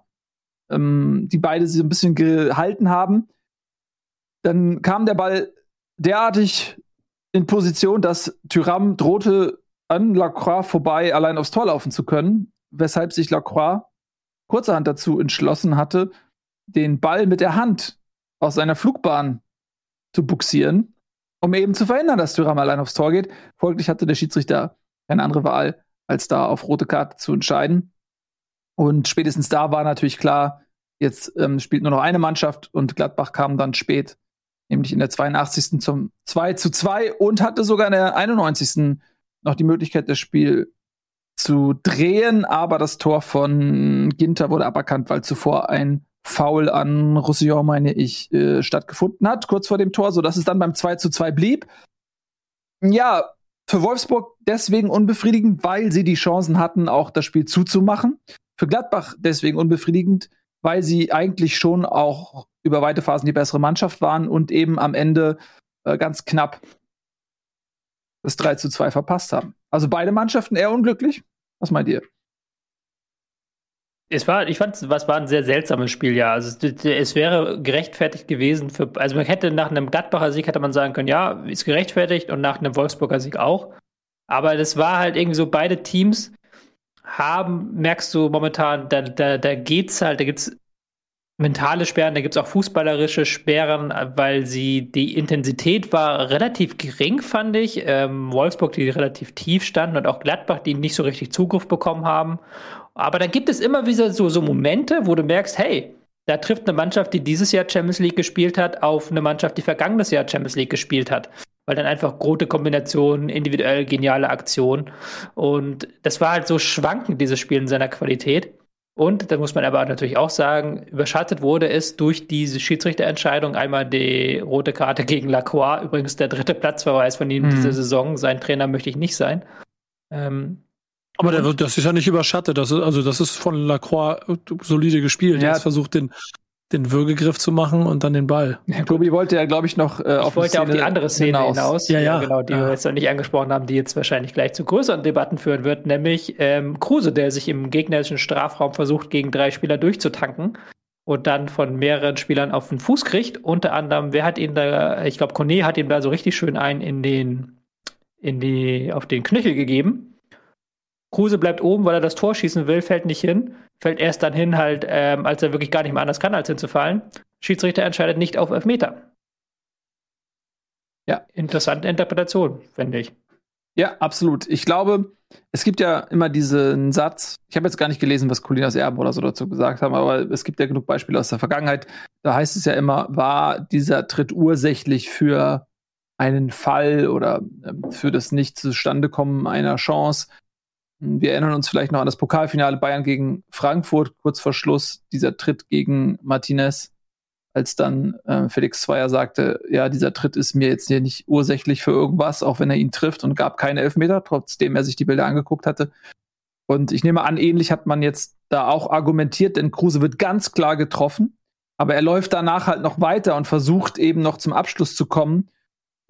ähm, die beide sich ein bisschen gehalten haben. Dann kam der Ball derartig in Position, dass Tyram drohte, an Lacroix vorbei allein aufs Tor laufen zu können, weshalb sich Lacroix kurzerhand dazu entschlossen hatte, den Ball mit der Hand aus seiner Flugbahn zu buxieren, um eben zu verhindern, dass Tyram allein aufs Tor geht. Folglich hatte der Schiedsrichter keine andere Wahl, als da auf rote Karte zu entscheiden. Und spätestens da war natürlich klar, jetzt ähm, spielt nur noch eine Mannschaft und Gladbach kam dann spät, nämlich in der 82. zum 2 zu 2 und hatte sogar in der 91. noch die Möglichkeit, das Spiel zu drehen, aber das Tor von Ginter wurde aberkannt, weil zuvor ein Foul an Roussillon, meine ich, äh, stattgefunden hat, kurz vor dem Tor, sodass es dann beim 2 zu 2 blieb. Ja, für Wolfsburg deswegen unbefriedigend, weil sie die Chancen hatten, auch das Spiel zuzumachen. Für Gladbach deswegen unbefriedigend, weil sie eigentlich schon auch über weite Phasen die bessere Mannschaft waren und eben am Ende äh, ganz knapp das 3 zu 2 verpasst haben. Also beide Mannschaften eher unglücklich. Was meint ihr? Es war, ich fand, es war ein sehr seltsames Spiel, ja. Also es, es, wäre gerechtfertigt gewesen für, also man hätte nach einem Gladbacher Sieg hätte man sagen können, ja, ist gerechtfertigt und nach einem Wolfsburger Sieg auch. Aber das war halt irgendwie so, beide Teams haben, merkst du momentan, da, da, da geht's halt, da gibt's mentale Sperren, da gibt's auch fußballerische Sperren, weil sie, die Intensität war relativ gering, fand ich. Ähm, Wolfsburg, die relativ tief standen und auch Gladbach, die nicht so richtig Zugriff bekommen haben. Aber dann gibt es immer wieder so, so Momente, wo du merkst, hey, da trifft eine Mannschaft, die dieses Jahr Champions League gespielt hat, auf eine Mannschaft, die vergangenes Jahr Champions League gespielt hat. Weil dann einfach große Kombinationen, individuell geniale Aktionen. Und das war halt so schwankend, dieses Spiel in seiner Qualität. Und da muss man aber natürlich auch sagen, überschattet wurde es durch diese Schiedsrichterentscheidung. Einmal die rote Karte gegen Lacroix, übrigens der dritte Platzverweis von ihm mhm. diese Saison. Sein Trainer möchte ich nicht sein. Ähm, aber der, das ist ja nicht überschattet. Das ist, also das ist von Lacroix solide gespielt. Ja. Er hat versucht, den, den Würgegriff zu machen und dann den Ball. Ja, Tobi wollte ja, glaube ich, noch äh, auf, ich wollte Szene auf die andere Szene hinaus. hinaus ja, ja. genau, die ja. wir jetzt noch nicht angesprochen haben, die jetzt wahrscheinlich gleich zu größeren Debatten führen wird, nämlich ähm, Kruse, der sich im gegnerischen Strafraum versucht, gegen drei Spieler durchzutanken und dann von mehreren Spielern auf den Fuß kriegt. Unter anderem, wer hat ihn da, ich glaube, Kone hat ihm da so richtig schön ein in den, in die, auf den Knöchel gegeben. Kruse bleibt oben, weil er das Tor schießen will, fällt nicht hin. Fällt erst dann hin, halt, ähm, als er wirklich gar nicht mehr anders kann, als hinzufallen. Schiedsrichter entscheidet nicht auf Elfmeter. Ja. Interessante Interpretation, finde ich. Ja, absolut. Ich glaube, es gibt ja immer diesen Satz, ich habe jetzt gar nicht gelesen, was Colinas Erben oder so dazu gesagt haben, aber es gibt ja genug Beispiele aus der Vergangenheit. Da heißt es ja immer, war dieser Tritt ursächlich für einen Fall oder ähm, für das Nicht-Zustandekommen einer Chance. Wir erinnern uns vielleicht noch an das Pokalfinale Bayern gegen Frankfurt, kurz vor Schluss, dieser Tritt gegen Martinez, als dann äh, Felix Zweier sagte, ja, dieser Tritt ist mir jetzt hier nicht ursächlich für irgendwas, auch wenn er ihn trifft und gab keine Elfmeter, trotzdem er sich die Bilder angeguckt hatte. Und ich nehme an, ähnlich hat man jetzt da auch argumentiert, denn Kruse wird ganz klar getroffen, aber er läuft danach halt noch weiter und versucht eben noch zum Abschluss zu kommen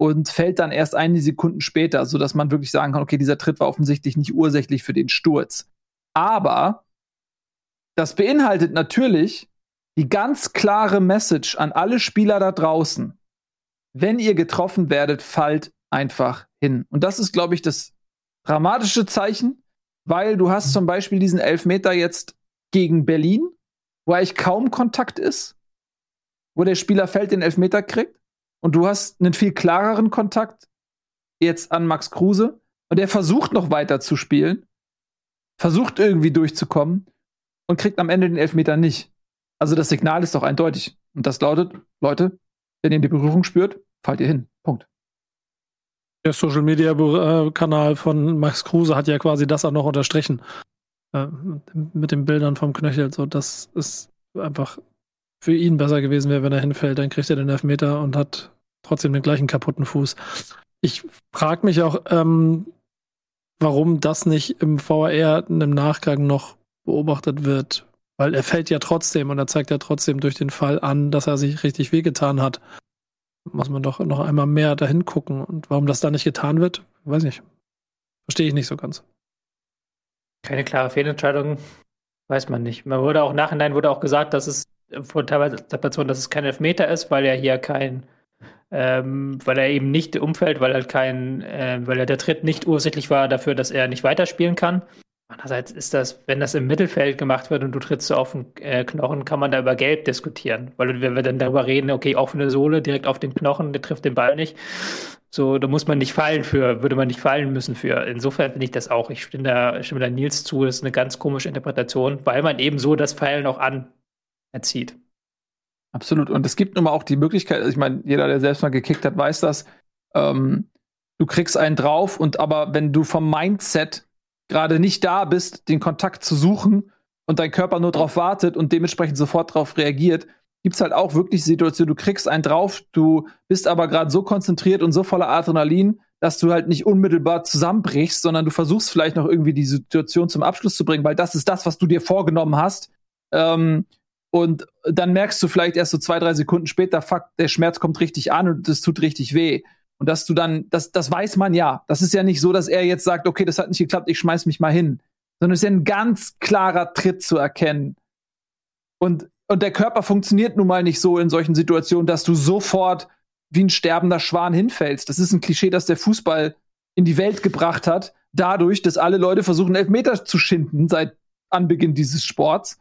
und fällt dann erst einige Sekunden später, sodass man wirklich sagen kann, okay, dieser Tritt war offensichtlich nicht ursächlich für den Sturz. Aber das beinhaltet natürlich die ganz klare Message an alle Spieler da draußen. Wenn ihr getroffen werdet, fallt einfach hin. Und das ist, glaube ich, das dramatische Zeichen, weil du hast zum Beispiel diesen Elfmeter jetzt gegen Berlin, wo eigentlich kaum Kontakt ist, wo der Spieler fällt, den Elfmeter kriegt und du hast einen viel klareren Kontakt jetzt an Max Kruse und er versucht noch weiter zu spielen. versucht irgendwie durchzukommen und kriegt am Ende den Elfmeter nicht. Also das Signal ist doch eindeutig. Und das lautet, Leute, wenn ihr die Berührung spürt, fallt ihr hin. Punkt. Der Social Media äh, Kanal von Max Kruse hat ja quasi das auch noch unterstrichen. Äh, mit den Bildern vom Knöchel. So, das ist einfach für ihn besser gewesen wäre, wenn er hinfällt, dann kriegt er den Elfmeter und hat trotzdem den gleichen kaputten Fuß. Ich frage mich auch, ähm, warum das nicht im VR im Nachgang noch beobachtet wird. Weil er fällt ja trotzdem und er zeigt ja trotzdem durch den Fall an, dass er sich richtig wehgetan hat. Muss man doch noch einmal mehr dahin gucken. Und warum das da nicht getan wird, weiß ich. Verstehe ich nicht so ganz. Keine klare Fehlentscheidung, weiß man nicht. Man wurde auch nachhinein wurde auch gesagt, dass es von teilweise Interpretation, dass es kein Elfmeter ist, weil er hier kein, ähm, weil er eben nicht umfällt, weil halt kein, äh, weil er der Tritt nicht ursächlich war dafür, dass er nicht weiterspielen kann. Andererseits ist das, wenn das im Mittelfeld gemacht wird und du trittst so auf den äh, Knochen, kann man da über Gelb diskutieren. Weil wenn wir dann darüber reden, okay, auch eine Sohle direkt auf den Knochen, der trifft den Ball nicht. So, da muss man nicht fallen für, würde man nicht fallen müssen für. Insofern finde ich das auch. Ich stimme da, stimme da Nils zu, das ist eine ganz komische Interpretation, weil man eben so das Pfeilen auch anerzieht. Absolut. Und es gibt nun mal auch die Möglichkeit, also ich meine, jeder, der selbst mal gekickt hat, weiß das. Ähm, du kriegst einen drauf und aber wenn du vom Mindset gerade nicht da bist, den Kontakt zu suchen und dein Körper nur darauf wartet und dementsprechend sofort darauf reagiert, gibt es halt auch wirklich Situationen, du kriegst einen drauf, du bist aber gerade so konzentriert und so voller Adrenalin, dass du halt nicht unmittelbar zusammenbrichst, sondern du versuchst vielleicht noch irgendwie die Situation zum Abschluss zu bringen, weil das ist das, was du dir vorgenommen hast. Ähm, und dann merkst du vielleicht erst so zwei, drei Sekunden später, fuck, der Schmerz kommt richtig an und es tut richtig weh. Und dass du dann, das, das weiß man ja. Das ist ja nicht so, dass er jetzt sagt, okay, das hat nicht geklappt, ich schmeiß mich mal hin. Sondern es ist ja ein ganz klarer Tritt zu erkennen. Und und der Körper funktioniert nun mal nicht so in solchen Situationen, dass du sofort wie ein sterbender Schwan hinfällst. Das ist ein Klischee, das der Fußball in die Welt gebracht hat, dadurch, dass alle Leute versuchen, Elfmeter zu schinden seit Anbeginn dieses Sports.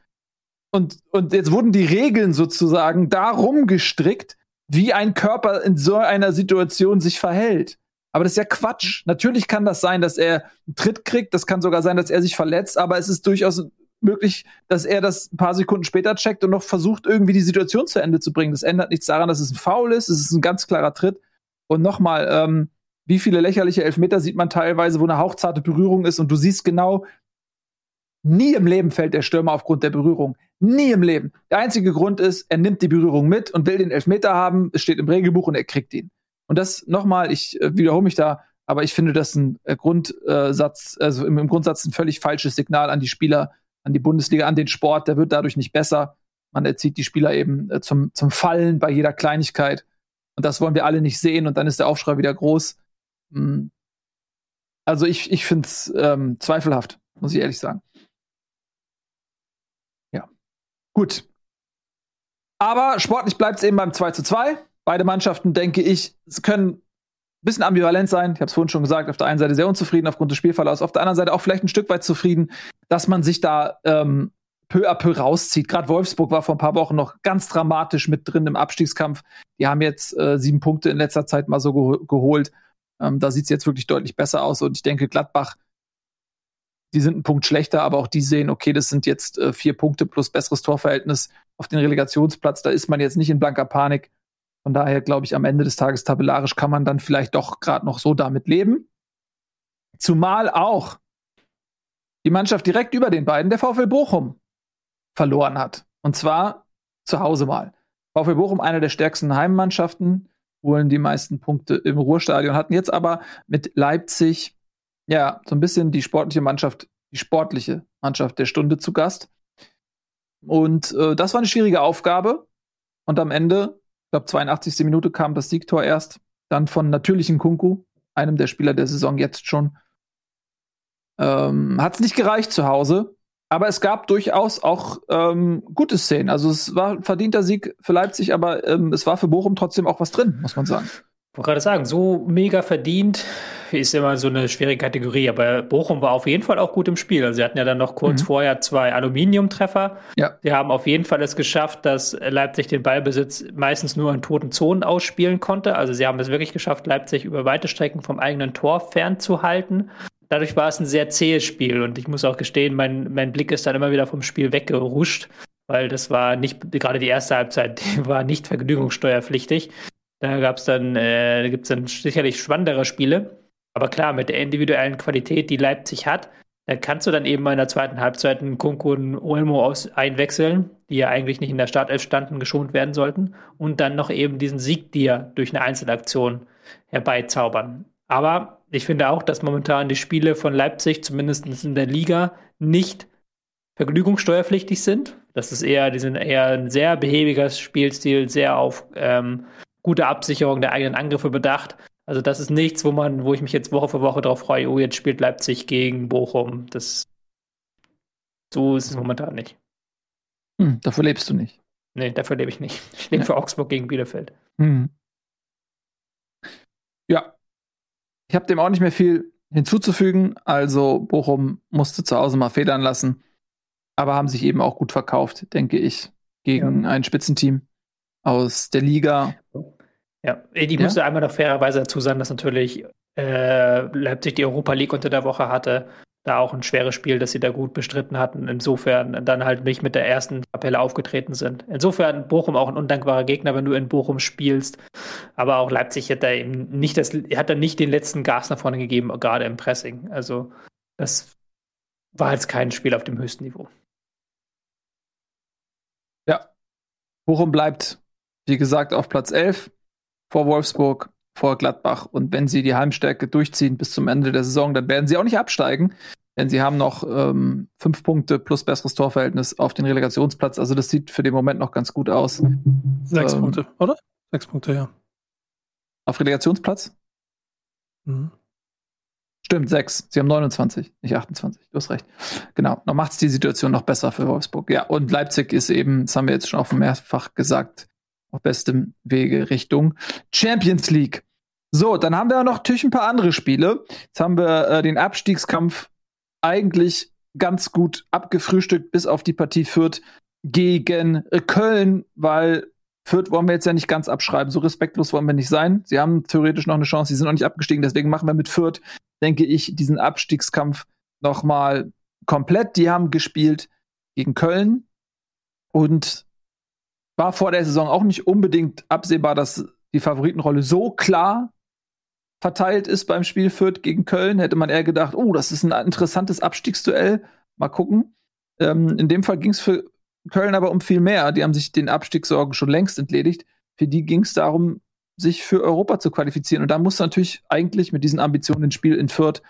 Und, und jetzt wurden die Regeln sozusagen darum gestrickt, wie ein Körper in so einer Situation sich verhält. Aber das ist ja Quatsch. Natürlich kann das sein, dass er einen Tritt kriegt. Das kann sogar sein, dass er sich verletzt. Aber es ist durchaus möglich, dass er das ein paar Sekunden später checkt und noch versucht, irgendwie die Situation zu Ende zu bringen. Das ändert nichts daran, dass es ein Foul ist. Es ist ein ganz klarer Tritt. Und nochmal, ähm, wie viele lächerliche Elfmeter sieht man teilweise, wo eine hauchzarte Berührung ist und du siehst genau, nie im Leben fällt der Stürmer aufgrund der Berührung. Nie im Leben. Der einzige Grund ist, er nimmt die Berührung mit und will den Elfmeter haben. Es steht im Regelbuch und er kriegt ihn. Und das nochmal, ich äh, wiederhole mich da, aber ich finde das ein äh, Grundsatz, also im, im Grundsatz ein völlig falsches Signal an die Spieler, an die Bundesliga, an den Sport. Der wird dadurch nicht besser. Man erzieht die Spieler eben äh, zum, zum Fallen bei jeder Kleinigkeit. Und das wollen wir alle nicht sehen. Und dann ist der Aufschrei wieder groß. Hm. Also ich, ich finde es ähm, zweifelhaft, muss ich ehrlich sagen. Ja. Gut. Aber sportlich bleibt es eben beim 2 zu 2. Beide Mannschaften, denke ich, können bisschen ambivalent sein. Ich habe es vorhin schon gesagt, auf der einen Seite sehr unzufrieden aufgrund des Spielverlaufs, auf der anderen Seite auch vielleicht ein Stück weit zufrieden, dass man sich da ähm, peu à peu rauszieht. Gerade Wolfsburg war vor ein paar Wochen noch ganz dramatisch mit drin im Abstiegskampf. Die haben jetzt äh, sieben Punkte in letzter Zeit mal so ge geholt. Ähm, da sieht es jetzt wirklich deutlich besser aus. Und ich denke, Gladbach, die sind ein Punkt schlechter, aber auch die sehen, okay, das sind jetzt äh, vier Punkte plus besseres Torverhältnis auf den Relegationsplatz. Da ist man jetzt nicht in blanker Panik. Von daher glaube ich, am Ende des Tages tabellarisch kann man dann vielleicht doch gerade noch so damit leben. Zumal auch die Mannschaft direkt über den beiden, der VfL Bochum, verloren hat. Und zwar zu Hause mal. VfL Bochum, einer der stärksten Heimmannschaften, holen die meisten Punkte im Ruhrstadion, hatten jetzt aber mit Leipzig, ja, so ein bisschen die sportliche Mannschaft, die sportliche Mannschaft der Stunde zu Gast. Und äh, das war eine schwierige Aufgabe. Und am Ende ich glaube, 82. Minute kam das Siegtor erst. Dann von natürlichen Kunku, einem der Spieler der Saison jetzt schon. Ähm, Hat es nicht gereicht zu Hause, aber es gab durchaus auch ähm, gute Szenen. Also es war ein verdienter Sieg für Leipzig, aber ähm, es war für Bochum trotzdem auch was drin, muss man sagen. Ich wollte gerade sagen, so mega verdient ist immer so eine schwere Kategorie, aber Bochum war auf jeden Fall auch gut im Spiel. Also sie hatten ja dann noch kurz mhm. vorher zwei Aluminiumtreffer. Ja. Sie haben auf jeden Fall es geschafft, dass Leipzig den Ballbesitz meistens nur in toten Zonen ausspielen konnte. Also sie haben es wirklich geschafft, Leipzig über weite Strecken vom eigenen Tor fernzuhalten. dadurch war es ein sehr zähes Spiel und ich muss auch gestehen, mein, mein Blick ist dann immer wieder vom Spiel weggeruscht, weil das war nicht, gerade die erste Halbzeit, die war nicht vergnügungssteuerpflichtig. Da gab es dann, äh, da gibt es dann sicherlich spannendere Spiele. Aber klar, mit der individuellen Qualität, die Leipzig hat, da kannst du dann eben in der zweiten Halbzeit einen Kunku und Olmo aus einwechseln, die ja eigentlich nicht in der Startelf standen, geschont werden sollten. Und dann noch eben diesen Sieg dir durch eine Einzelaktion herbeizaubern. Aber ich finde auch, dass momentan die Spiele von Leipzig, zumindest in der Liga, nicht vergnügungssteuerpflichtig sind. Das ist eher, die sind eher ein sehr behäbiger Spielstil, sehr auf ähm, gute Absicherung der eigenen Angriffe bedacht. Also das ist nichts, wo man, wo ich mich jetzt Woche für Woche darauf freue, oh, jetzt spielt Leipzig gegen Bochum. Das so ist es momentan nicht. Hm, dafür lebst du nicht. Nee, dafür lebe ich nicht. Ich lebe ja. für Augsburg gegen Bielefeld. Hm. Ja. Ich habe dem auch nicht mehr viel hinzuzufügen. Also Bochum musste zu Hause mal federn lassen, aber haben sich eben auch gut verkauft, denke ich, gegen ja. ein Spitzenteam aus der Liga. Ja, ich ja? musste einmal noch fairerweise dazu sagen, dass natürlich äh, Leipzig die Europa League unter der Woche hatte. Da auch ein schweres Spiel, das sie da gut bestritten hatten. Insofern dann halt nicht mit der ersten Tabelle aufgetreten sind. Insofern Bochum auch ein undankbarer Gegner, wenn du in Bochum spielst. Aber auch Leipzig hat da eben nicht das, hat da nicht den letzten Gas nach vorne gegeben, gerade im Pressing. Also das war jetzt kein Spiel auf dem höchsten Niveau. Ja. Bochum bleibt wie gesagt, auf Platz 11 vor Wolfsburg, vor Gladbach. Und wenn sie die Heimstärke durchziehen bis zum Ende der Saison, dann werden sie auch nicht absteigen. Denn sie haben noch ähm, fünf Punkte plus besseres Torverhältnis auf den Relegationsplatz. Also das sieht für den Moment noch ganz gut aus. Sechs ähm, Punkte, oder? Sechs Punkte, ja. Auf Relegationsplatz? Mhm. Stimmt, sechs. Sie haben 29, nicht 28. Du hast recht. Genau. Noch macht es die Situation noch besser für Wolfsburg. Ja, und Leipzig ist eben, das haben wir jetzt schon auch mehrfach gesagt, auf bestem Wege Richtung Champions League. So, dann haben wir noch natürlich ein paar andere Spiele. Jetzt haben wir äh, den Abstiegskampf eigentlich ganz gut abgefrühstückt, bis auf die Partie Fürth gegen äh, Köln, weil Fürth wollen wir jetzt ja nicht ganz abschreiben. So respektlos wollen wir nicht sein. Sie haben theoretisch noch eine Chance, sie sind noch nicht abgestiegen. Deswegen machen wir mit Fürth, denke ich, diesen Abstiegskampf noch mal komplett. Die haben gespielt gegen Köln und war vor der Saison auch nicht unbedingt absehbar, dass die Favoritenrolle so klar verteilt ist beim Spiel Fürth gegen Köln. Hätte man eher gedacht, oh, das ist ein interessantes Abstiegsduell. Mal gucken. Ähm, in dem Fall ging es für Köln aber um viel mehr. Die haben sich den Abstiegssorgen schon längst entledigt. Für die ging es darum, sich für Europa zu qualifizieren. Und da muss natürlich eigentlich mit diesen Ambitionen ein Spiel in Fürth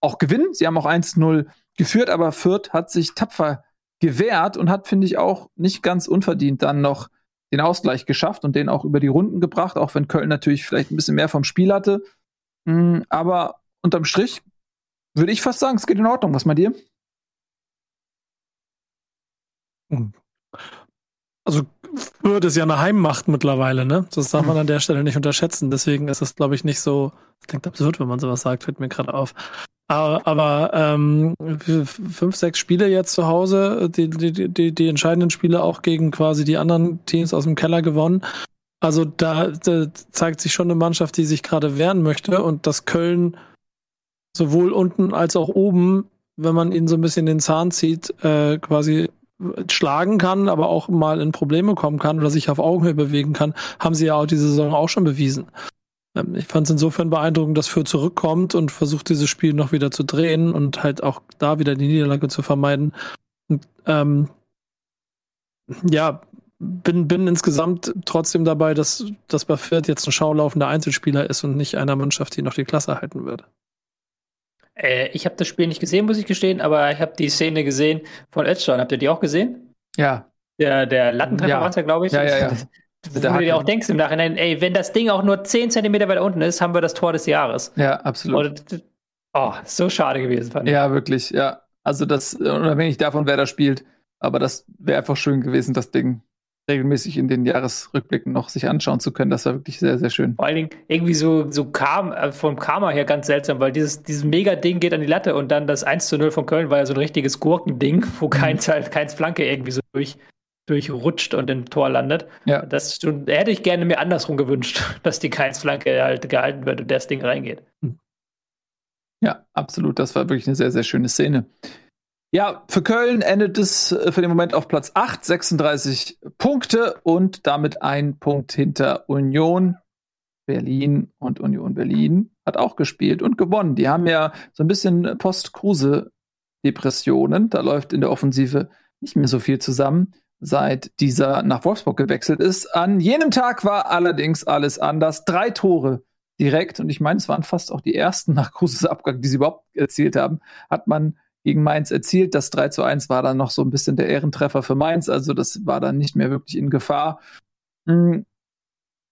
auch gewinnen. Sie haben auch 1-0 geführt, aber Fürth hat sich tapfer gewehrt und hat, finde ich, auch nicht ganz unverdient dann noch den Ausgleich geschafft und den auch über die Runden gebracht, auch wenn Köln natürlich vielleicht ein bisschen mehr vom Spiel hatte. Mm, aber unterm Strich würde ich fast sagen, es geht in Ordnung. Was meint ihr? Hm. Also Fürth ist ja eine Heimmacht mittlerweile, ne? Das darf man hm. an der Stelle nicht unterschätzen. Deswegen ist es, glaube ich, nicht so, das klingt absurd, wenn man sowas sagt, fällt mir gerade auf. Aber ähm, fünf, sechs Spiele jetzt zu Hause, die, die, die, die entscheidenden Spiele auch gegen quasi die anderen Teams aus dem Keller gewonnen. Also da, da zeigt sich schon eine Mannschaft, die sich gerade wehren möchte und dass Köln sowohl unten als auch oben, wenn man ihnen so ein bisschen den Zahn zieht, äh, quasi schlagen kann, aber auch mal in Probleme kommen kann oder sich auf Augenhöhe bewegen kann, haben sie ja auch diese Saison auch schon bewiesen. Ähm, ich fand es insofern beeindruckend, dass Fürth zurückkommt und versucht, dieses Spiel noch wieder zu drehen und halt auch da wieder die Niederlage zu vermeiden. Und, ähm, ja, bin, bin insgesamt trotzdem dabei, dass, dass bei Fürth jetzt ein schaulaufender Einzelspieler ist und nicht einer Mannschaft, die noch die Klasse halten würde. Äh, ich habe das Spiel nicht gesehen, muss ich gestehen, aber ich habe die Szene gesehen von Edstone. Habt ihr die auch gesehen? Ja. Der, der Lattentreffer ja. war es ja, glaube ich. Ja, ja, ja. Wo du dir auch denkst im Nachhinein, ey, wenn das Ding auch nur 10 cm weiter unten ist, haben wir das Tor des Jahres. Ja, absolut. Und, oh, so schade gewesen, fand ich. Ja, wirklich, ja. Also das, unabhängig davon, wer da spielt, aber das wäre einfach schön gewesen, das Ding regelmäßig in den Jahresrückblicken noch sich anschauen zu können. Das war wirklich sehr, sehr schön. Vor allen Dingen irgendwie so, so kam, äh, vom Karma her ganz seltsam, weil dieses, dieses Mega-Ding geht an die Latte und dann das 1 zu 0 von Köln war ja so ein richtiges Gurkending, wo mhm. keins halt, keins Flanke irgendwie so durch, durchrutscht und im Tor landet. Ja. Das hätte ich gerne mir andersrum gewünscht, dass die Keins-Flanke halt gehalten wird und das Ding reingeht. Hm. Ja, absolut. Das war wirklich eine sehr, sehr schöne Szene. Ja, für Köln endet es äh, für den Moment auf Platz 8, 36 Punkte und damit ein Punkt hinter Union Berlin und Union Berlin hat auch gespielt und gewonnen. Die haben ja so ein bisschen Post-Kruse-Depressionen. Da läuft in der Offensive nicht mehr so viel zusammen, seit dieser nach Wolfsburg gewechselt ist. An jenem Tag war allerdings alles anders. Drei Tore direkt, und ich meine, es waren fast auch die ersten nach Kruses Abgang, die sie überhaupt erzielt haben, hat man gegen Mainz erzielt. Das 3 zu 1 war dann noch so ein bisschen der Ehrentreffer für Mainz, also das war dann nicht mehr wirklich in Gefahr. Hm.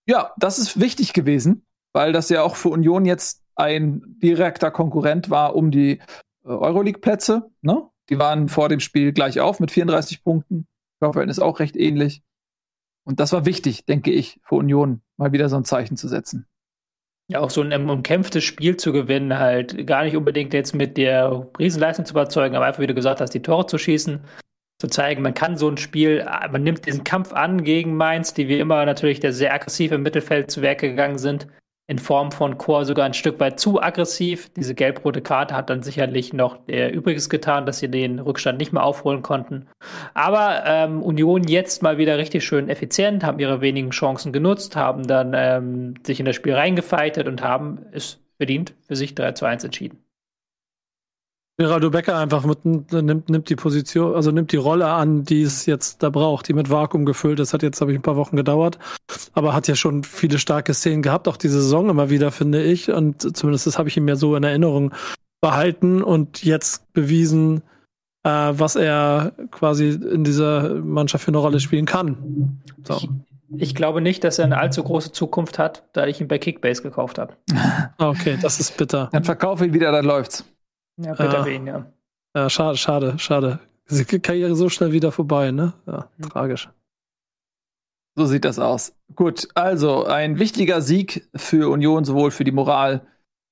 Ja, das ist wichtig gewesen, weil das ja auch für Union jetzt ein direkter Konkurrent war um die äh, Euroleague-Plätze. Ne? Die waren vor dem Spiel gleich auf mit 34 Punkten. Torverhältnis auch recht ähnlich. Und das war wichtig, denke ich, für Union, mal wieder so ein Zeichen zu setzen. Ja, auch so ein umkämpftes Spiel zu gewinnen, halt gar nicht unbedingt jetzt mit der Riesenleistung zu überzeugen, aber einfach, wie du gesagt hast, die Tore zu schießen, zu zeigen, man kann so ein Spiel, man nimmt diesen Kampf an gegen Mainz, die wie immer natürlich sehr aggressiv im Mittelfeld zu Werke gegangen sind, in Form von Chor sogar ein Stück weit zu aggressiv. Diese gelb-rote Karte hat dann sicherlich noch der Übriges getan, dass sie den Rückstand nicht mehr aufholen konnten. Aber ähm, Union jetzt mal wieder richtig schön effizient, haben ihre wenigen Chancen genutzt, haben dann ähm, sich in das Spiel reingefeitet und haben es verdient für sich 3 zu 1 entschieden. Geraldo Becker einfach mit, nimmt, nimmt die Position, also nimmt die Rolle an, die es jetzt da braucht, die mit Vakuum gefüllt ist. Hat jetzt, habe ich, ein paar Wochen gedauert, aber hat ja schon viele starke Szenen gehabt, auch diese Saison immer wieder, finde ich. Und zumindest das habe ich ihm ja so in Erinnerung behalten und jetzt bewiesen, äh, was er quasi in dieser Mannschaft für eine Rolle spielen kann. So. Ich, ich glaube nicht, dass er eine allzu große Zukunft hat, da ich ihn bei Kickbase gekauft habe. okay, das ist bitter. Dann verkaufe ihn wieder, dann läuft's. Ja, bitte für ihn, ja. Ja, schade, schade, schade. Diese Karriere so schnell wieder vorbei, ne? Ja, mhm. tragisch. So sieht das aus. Gut, also ein wichtiger Sieg für Union, sowohl für die Moral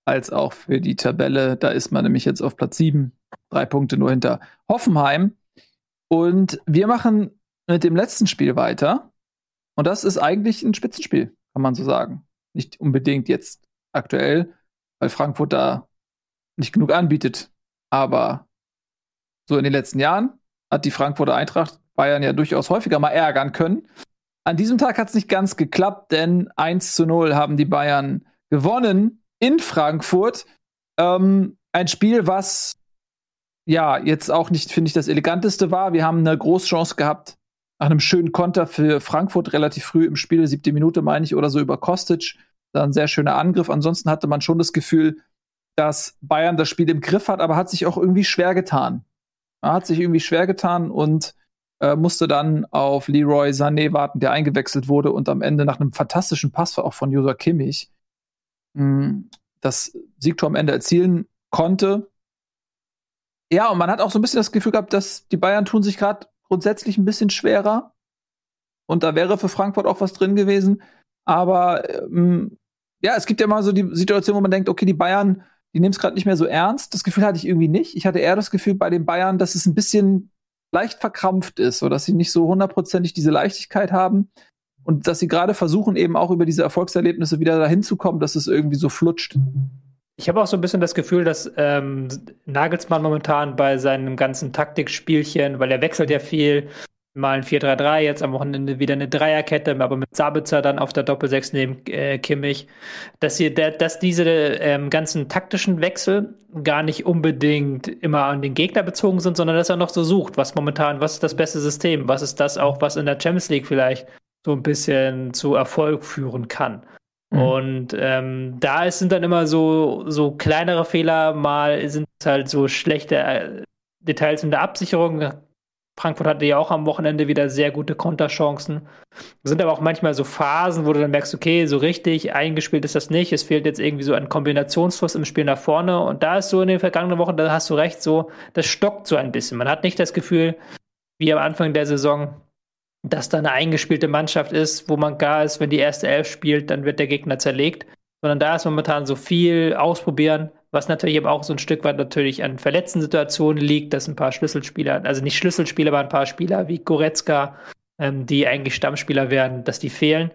als auch für die Tabelle. Da ist man nämlich jetzt auf Platz 7, drei Punkte nur hinter Hoffenheim. Und wir machen mit dem letzten Spiel weiter. Und das ist eigentlich ein Spitzenspiel, kann man so sagen. Nicht unbedingt jetzt aktuell, weil Frankfurt da nicht genug anbietet. Aber so in den letzten Jahren hat die Frankfurter Eintracht Bayern ja durchaus häufiger mal ärgern können. An diesem Tag hat es nicht ganz geklappt, denn 1 zu 0 haben die Bayern gewonnen in Frankfurt. Ähm, ein Spiel, was ja jetzt auch nicht, finde ich, das eleganteste war. Wir haben eine Großchance gehabt nach einem schönen Konter für Frankfurt relativ früh im Spiel, siebte Minute meine ich, oder so über Kostic. Da ein sehr schöner Angriff. Ansonsten hatte man schon das Gefühl, dass Bayern das Spiel im Griff hat, aber hat sich auch irgendwie schwer getan. Er hat sich irgendwie schwer getan und äh, musste dann auf Leroy Sané warten, der eingewechselt wurde und am Ende nach einem fantastischen Pass auch von Josua Kimmich mh, hm, das Siegtor am Ende erzielen konnte. Ja, und man hat auch so ein bisschen das Gefühl gehabt, dass die Bayern tun sich gerade grundsätzlich ein bisschen schwerer. Und da wäre für Frankfurt auch was drin gewesen. Aber ähm, ja, es gibt ja mal so die Situation, wo man denkt, okay, die Bayern die nehmen es gerade nicht mehr so ernst. Das Gefühl hatte ich irgendwie nicht. Ich hatte eher das Gefühl bei den Bayern, dass es ein bisschen leicht verkrampft ist, so dass sie nicht so hundertprozentig diese Leichtigkeit haben und dass sie gerade versuchen, eben auch über diese Erfolgserlebnisse wieder dahin zu kommen, dass es irgendwie so flutscht. Ich habe auch so ein bisschen das Gefühl, dass ähm, Nagelsmann momentan bei seinem ganzen Taktikspielchen, weil er wechselt ja viel, mal ein 4-3-3, jetzt am Wochenende wieder eine Dreierkette, aber mit Sabitzer dann auf der Doppel-6 neben äh, Kimmich, dass, hier, dass diese ähm, ganzen taktischen Wechsel gar nicht unbedingt immer an den Gegner bezogen sind, sondern dass er noch so sucht, was momentan, was ist das beste System, was ist das auch, was in der Champions League vielleicht so ein bisschen zu Erfolg führen kann. Mhm. Und ähm, da sind dann immer so, so kleinere Fehler, mal sind es halt so schlechte äh, Details in der Absicherung, Frankfurt hatte ja auch am Wochenende wieder sehr gute Konterchancen. Es sind aber auch manchmal so Phasen, wo du dann merkst, okay, so richtig eingespielt ist das nicht. Es fehlt jetzt irgendwie so ein Kombinationsfluss im Spiel nach vorne. Und da ist so in den vergangenen Wochen, da hast du recht, so, das stockt so ein bisschen. Man hat nicht das Gefühl, wie am Anfang der Saison, dass da eine eingespielte Mannschaft ist, wo man gar ist, wenn die erste Elf spielt, dann wird der Gegner zerlegt. Sondern da ist momentan so viel ausprobieren, was natürlich eben auch so ein Stück weit natürlich an verletzten Situationen liegt, dass ein paar Schlüsselspieler, also nicht Schlüsselspieler, aber ein paar Spieler wie Goretzka, ähm, die eigentlich Stammspieler werden, dass die fehlen.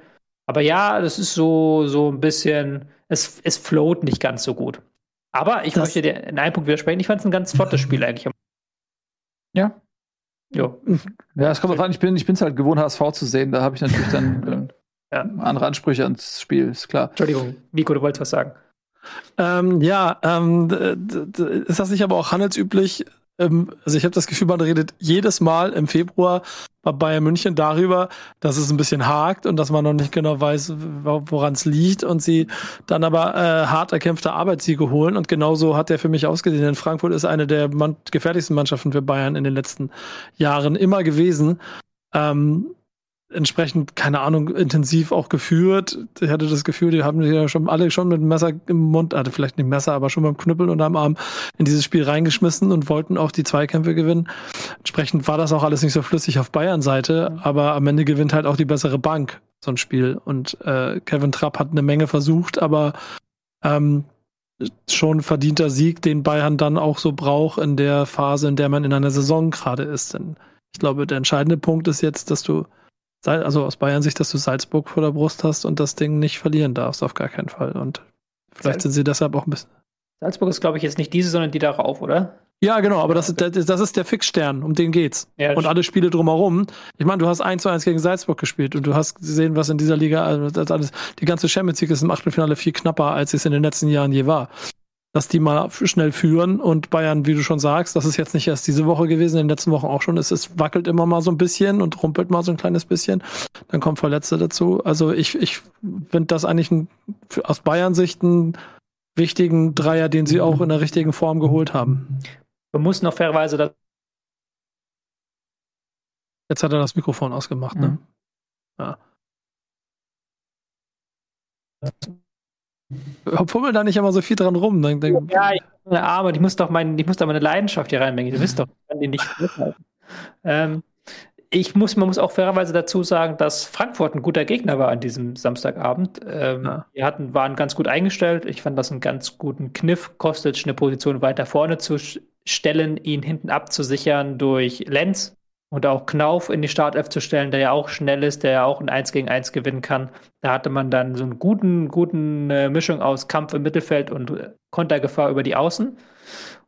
Aber ja, das ist so, so ein bisschen, es, es float nicht ganz so gut. Aber ich das möchte dir in einem Punkt widersprechen. Ich fand es ein ganz flottes Spiel eigentlich. Ja. Jo. Ja, es kommt drauf an, ich bin es halt gewohnt, HSV zu sehen. Da habe ich natürlich dann äh, ja. andere Ansprüche ans Spiel, ist klar. Entschuldigung, Nico, du wolltest was sagen. Ähm, ja, ähm, ist das nicht aber auch handelsüblich, ähm, also ich habe das Gefühl, man redet jedes Mal im Februar bei Bayern München darüber, dass es ein bisschen hakt und dass man noch nicht genau weiß, woran es liegt und sie dann aber äh, hart erkämpfte Arbeitssiege holen und genauso hat der für mich ausgesehen. Denn Frankfurt ist eine der man gefährlichsten Mannschaften für Bayern in den letzten Jahren immer gewesen. Ähm, entsprechend, keine Ahnung, intensiv auch geführt. Ich hatte das Gefühl, die haben sich ja schon alle schon mit dem Messer im Mund, also vielleicht nicht Messer, aber schon mit dem Knüppel unterm Arm in dieses Spiel reingeschmissen und wollten auch die Zweikämpfe gewinnen. Entsprechend war das auch alles nicht so flüssig auf Bayern Seite, aber am Ende gewinnt halt auch die bessere Bank so ein Spiel. Und äh, Kevin Trapp hat eine Menge versucht, aber ähm, schon verdienter Sieg, den Bayern dann auch so braucht in der Phase, in der man in einer Saison gerade ist. Denn ich glaube, der entscheidende Punkt ist jetzt, dass du also aus Bayern Sicht, dass du Salzburg vor der Brust hast und das Ding nicht verlieren darfst, auf gar keinen Fall. Und vielleicht sind sie deshalb auch ein bisschen. Salzburg ist, glaube ich, jetzt nicht diese, sondern die darauf, oder? Ja, genau, aber das, das, das ist der Fixstern, um den geht's. Ja, und alle Spiele drumherum. Ich meine, du hast 1 zu 1 gegen Salzburg gespielt und du hast gesehen, was in dieser Liga, also das alles, die ganze Champions League ist im Achtelfinale viel knapper, als es in den letzten Jahren je war dass die mal schnell führen und Bayern, wie du schon sagst, das ist jetzt nicht erst diese Woche gewesen, in den letzten Wochen auch schon, es, es wackelt immer mal so ein bisschen und rumpelt mal so ein kleines bisschen, dann kommen Verletzte dazu. Also ich, ich finde das eigentlich ein, aus Bayern Sicht einen wichtigen Dreier, den sie auch in der richtigen Form geholt haben. Man muss noch fairerweise das Jetzt hat er das Mikrofon ausgemacht, ne? Mhm. Ja. Fummel da nicht immer so viel dran rum. Dann, dann ja, ich meine Arme, ich muss doch mein, ich muss da meine Leidenschaft hier reinbringen. Du wisst doch, ich kann die nicht ähm, ich muss, man muss auch fairerweise dazu sagen, dass Frankfurt ein guter Gegner war an diesem Samstagabend. Ähm, ja. Die hatten, waren ganz gut eingestellt. Ich fand das einen ganz guten Kniff, Kostic eine Position weiter vorne zu stellen, ihn hinten abzusichern durch Lenz, und auch Knauf in die Startelf zu stellen, der ja auch schnell ist, der ja auch ein 1 gegen 1 gewinnen kann. Da hatte man dann so eine guten, guten äh, Mischung aus Kampf im Mittelfeld und äh, Kontergefahr über die Außen.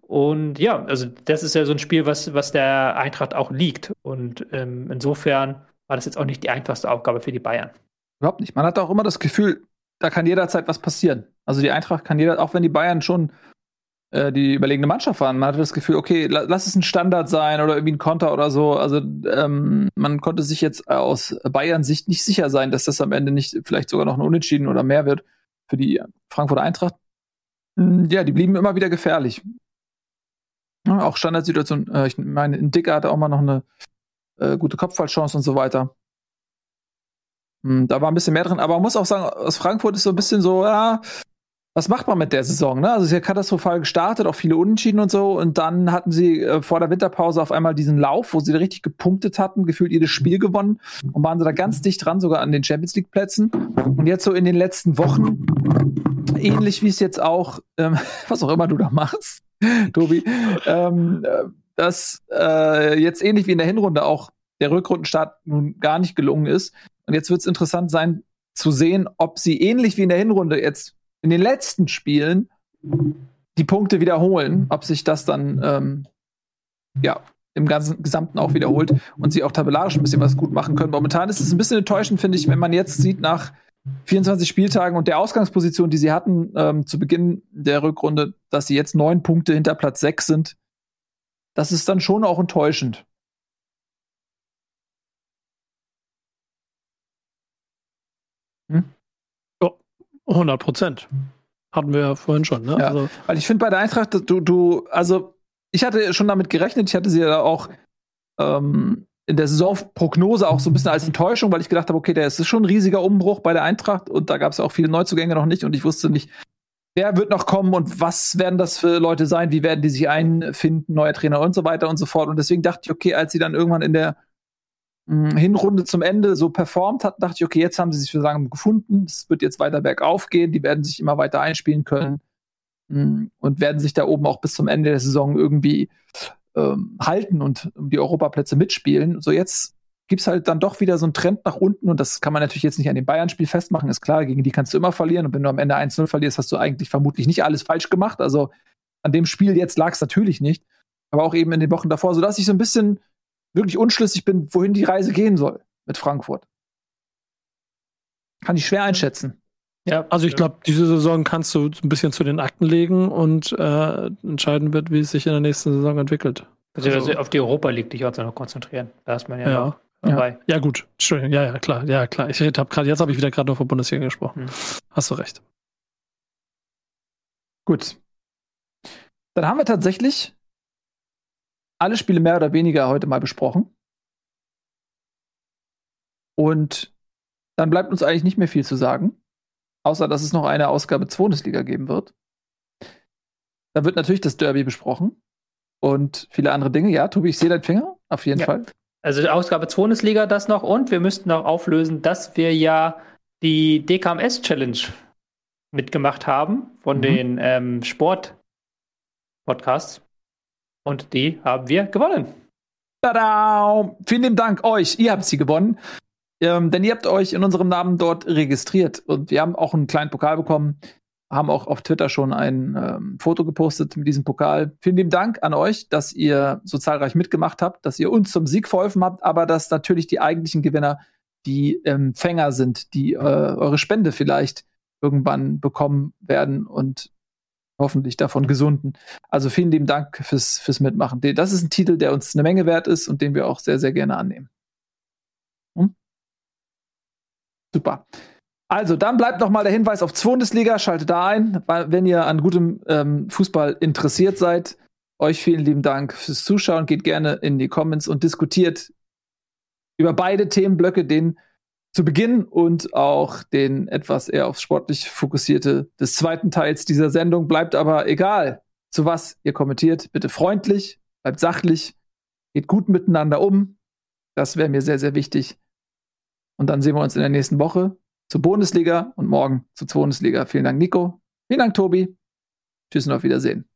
Und ja, also das ist ja so ein Spiel, was, was der Eintracht auch liegt. Und ähm, insofern war das jetzt auch nicht die einfachste Aufgabe für die Bayern. Überhaupt nicht. Man hat auch immer das Gefühl, da kann jederzeit was passieren. Also die Eintracht kann jeder, auch wenn die Bayern schon äh, die überlegene Mannschaft waren. Man hatte das Gefühl, okay, la lass es ein Standard sein oder irgendwie ein Konter oder so. Also ähm, man konnte sich jetzt aus Bayern Sicht nicht sicher sein, dass das am Ende nicht vielleicht sogar noch ein Unentschieden oder mehr wird für die Frankfurter Eintracht. Hm, ja, die blieben immer wieder gefährlich. Auch Standardsituation, äh, ich meine, in Dicker hatte auch mal noch eine äh, gute Kopfballchance und so weiter. Hm, da war ein bisschen mehr drin, aber man muss auch sagen, aus Frankfurt ist so ein bisschen so, ja, was macht man mit der Saison? Ne? Also sie ist ja katastrophal gestartet, auch viele Unentschieden und so. Und dann hatten sie äh, vor der Winterpause auf einmal diesen Lauf, wo sie richtig gepunktet hatten, gefühlt jedes Spiel gewonnen und waren sie da ganz dicht dran, sogar an den Champions League Plätzen. Und jetzt so in den letzten Wochen, ähnlich wie es jetzt auch, ähm, was auch immer du da machst, Tobi, ähm, äh, dass äh, jetzt ähnlich wie in der Hinrunde auch der Rückrundenstart nun gar nicht gelungen ist. Und jetzt wird es interessant sein zu sehen, ob sie ähnlich wie in der Hinrunde jetzt in den letzten Spielen die Punkte wiederholen, ob sich das dann ähm, ja im ganzen Gesamten auch wiederholt und sie auch tabellarisch ein bisschen was gut machen können. Momentan ist es ein bisschen enttäuschend, finde ich, wenn man jetzt sieht nach 24 Spieltagen und der Ausgangsposition, die sie hatten ähm, zu Beginn der Rückrunde, dass sie jetzt neun Punkte hinter Platz sechs sind. Das ist dann schon auch enttäuschend. 100 Prozent. Hatten wir ja vorhin schon, ne? Ja, also, weil ich finde bei der Eintracht, du, du, also ich hatte schon damit gerechnet, ich hatte sie ja auch ähm, in der Saisonprognose auch so ein bisschen als Enttäuschung, weil ich gedacht habe, okay, der ist schon ein riesiger Umbruch bei der Eintracht und da gab es ja auch viele Neuzugänge noch nicht und ich wusste nicht, wer wird noch kommen und was werden das für Leute sein, wie werden die sich einfinden, neuer Trainer und so weiter und so fort. Und deswegen dachte ich, okay, als sie dann irgendwann in der Hinrunde zum Ende so performt hat, dachte ich, okay, jetzt haben sie sich für sagen gefunden. Es wird jetzt weiter bergauf gehen. Die werden sich immer weiter einspielen können mhm. und werden sich da oben auch bis zum Ende der Saison irgendwie ähm, halten und um die Europaplätze mitspielen. So jetzt gibt es halt dann doch wieder so einen Trend nach unten und das kann man natürlich jetzt nicht an dem Bayern-Spiel festmachen, ist klar, gegen die kannst du immer verlieren und wenn du am Ende 1-0 verlierst, hast du eigentlich vermutlich nicht alles falsch gemacht. Also an dem Spiel jetzt lag es natürlich nicht, aber auch eben in den Wochen davor, sodass ich so ein bisschen wirklich unschlüssig bin, wohin die Reise gehen soll mit Frankfurt. Kann ich schwer einschätzen. Ja, also ich glaube, diese Saison kannst du ein bisschen zu den Akten legen und äh, entscheiden wird, wie es sich in der nächsten Saison entwickelt. Also, also auf die Europa League dich auch noch konzentrieren. Da ist man ja, ja. noch dabei. Ja. ja, gut. Entschuldigung. Ja, ja, klar. Ja, klar. Ich habe gerade, jetzt habe ich wieder gerade noch von Bundesliga gesprochen. Hm. Hast du recht. Gut. Dann haben wir tatsächlich alle Spiele mehr oder weniger heute mal besprochen. Und dann bleibt uns eigentlich nicht mehr viel zu sagen. Außer, dass es noch eine Ausgabe Bundesliga geben wird. Da wird natürlich das Derby besprochen und viele andere Dinge. Ja, Tobi, ich sehe deinen Finger, auf jeden ja. Fall. Also Ausgabe Bundesliga das noch und wir müssten noch auflösen, dass wir ja die DKMS Challenge mitgemacht haben von mhm. den ähm, Sport-Podcasts. Und die haben wir gewonnen. Tada! Vielen lieben Dank euch. Ihr habt sie gewonnen. Ähm, denn ihr habt euch in unserem Namen dort registriert und wir haben auch einen kleinen Pokal bekommen, haben auch auf Twitter schon ein ähm, Foto gepostet mit diesem Pokal. Vielen lieben Dank an euch, dass ihr so zahlreich mitgemacht habt, dass ihr uns zum Sieg verholfen habt, aber dass natürlich die eigentlichen Gewinner die Empfänger sind, die äh, eure Spende vielleicht irgendwann bekommen werden und hoffentlich davon gesunden. Also vielen lieben Dank fürs, fürs Mitmachen. Das ist ein Titel, der uns eine Menge wert ist und den wir auch sehr, sehr gerne annehmen. Hm? Super. Also, dann bleibt noch mal der Hinweis auf Bundesliga. Schaltet da ein, wenn ihr an gutem ähm, Fußball interessiert seid. Euch vielen lieben Dank fürs Zuschauen. Geht gerne in die Comments und diskutiert über beide Themenblöcke, den zu Beginn und auch den etwas eher aufs sportlich fokussierte des zweiten Teils dieser Sendung. Bleibt aber egal, zu was ihr kommentiert. Bitte freundlich, bleibt sachlich, geht gut miteinander um. Das wäre mir sehr, sehr wichtig. Und dann sehen wir uns in der nächsten Woche zur Bundesliga und morgen zur Bundesliga. Vielen Dank, Nico. Vielen Dank, Tobi. Tschüss und auf Wiedersehen.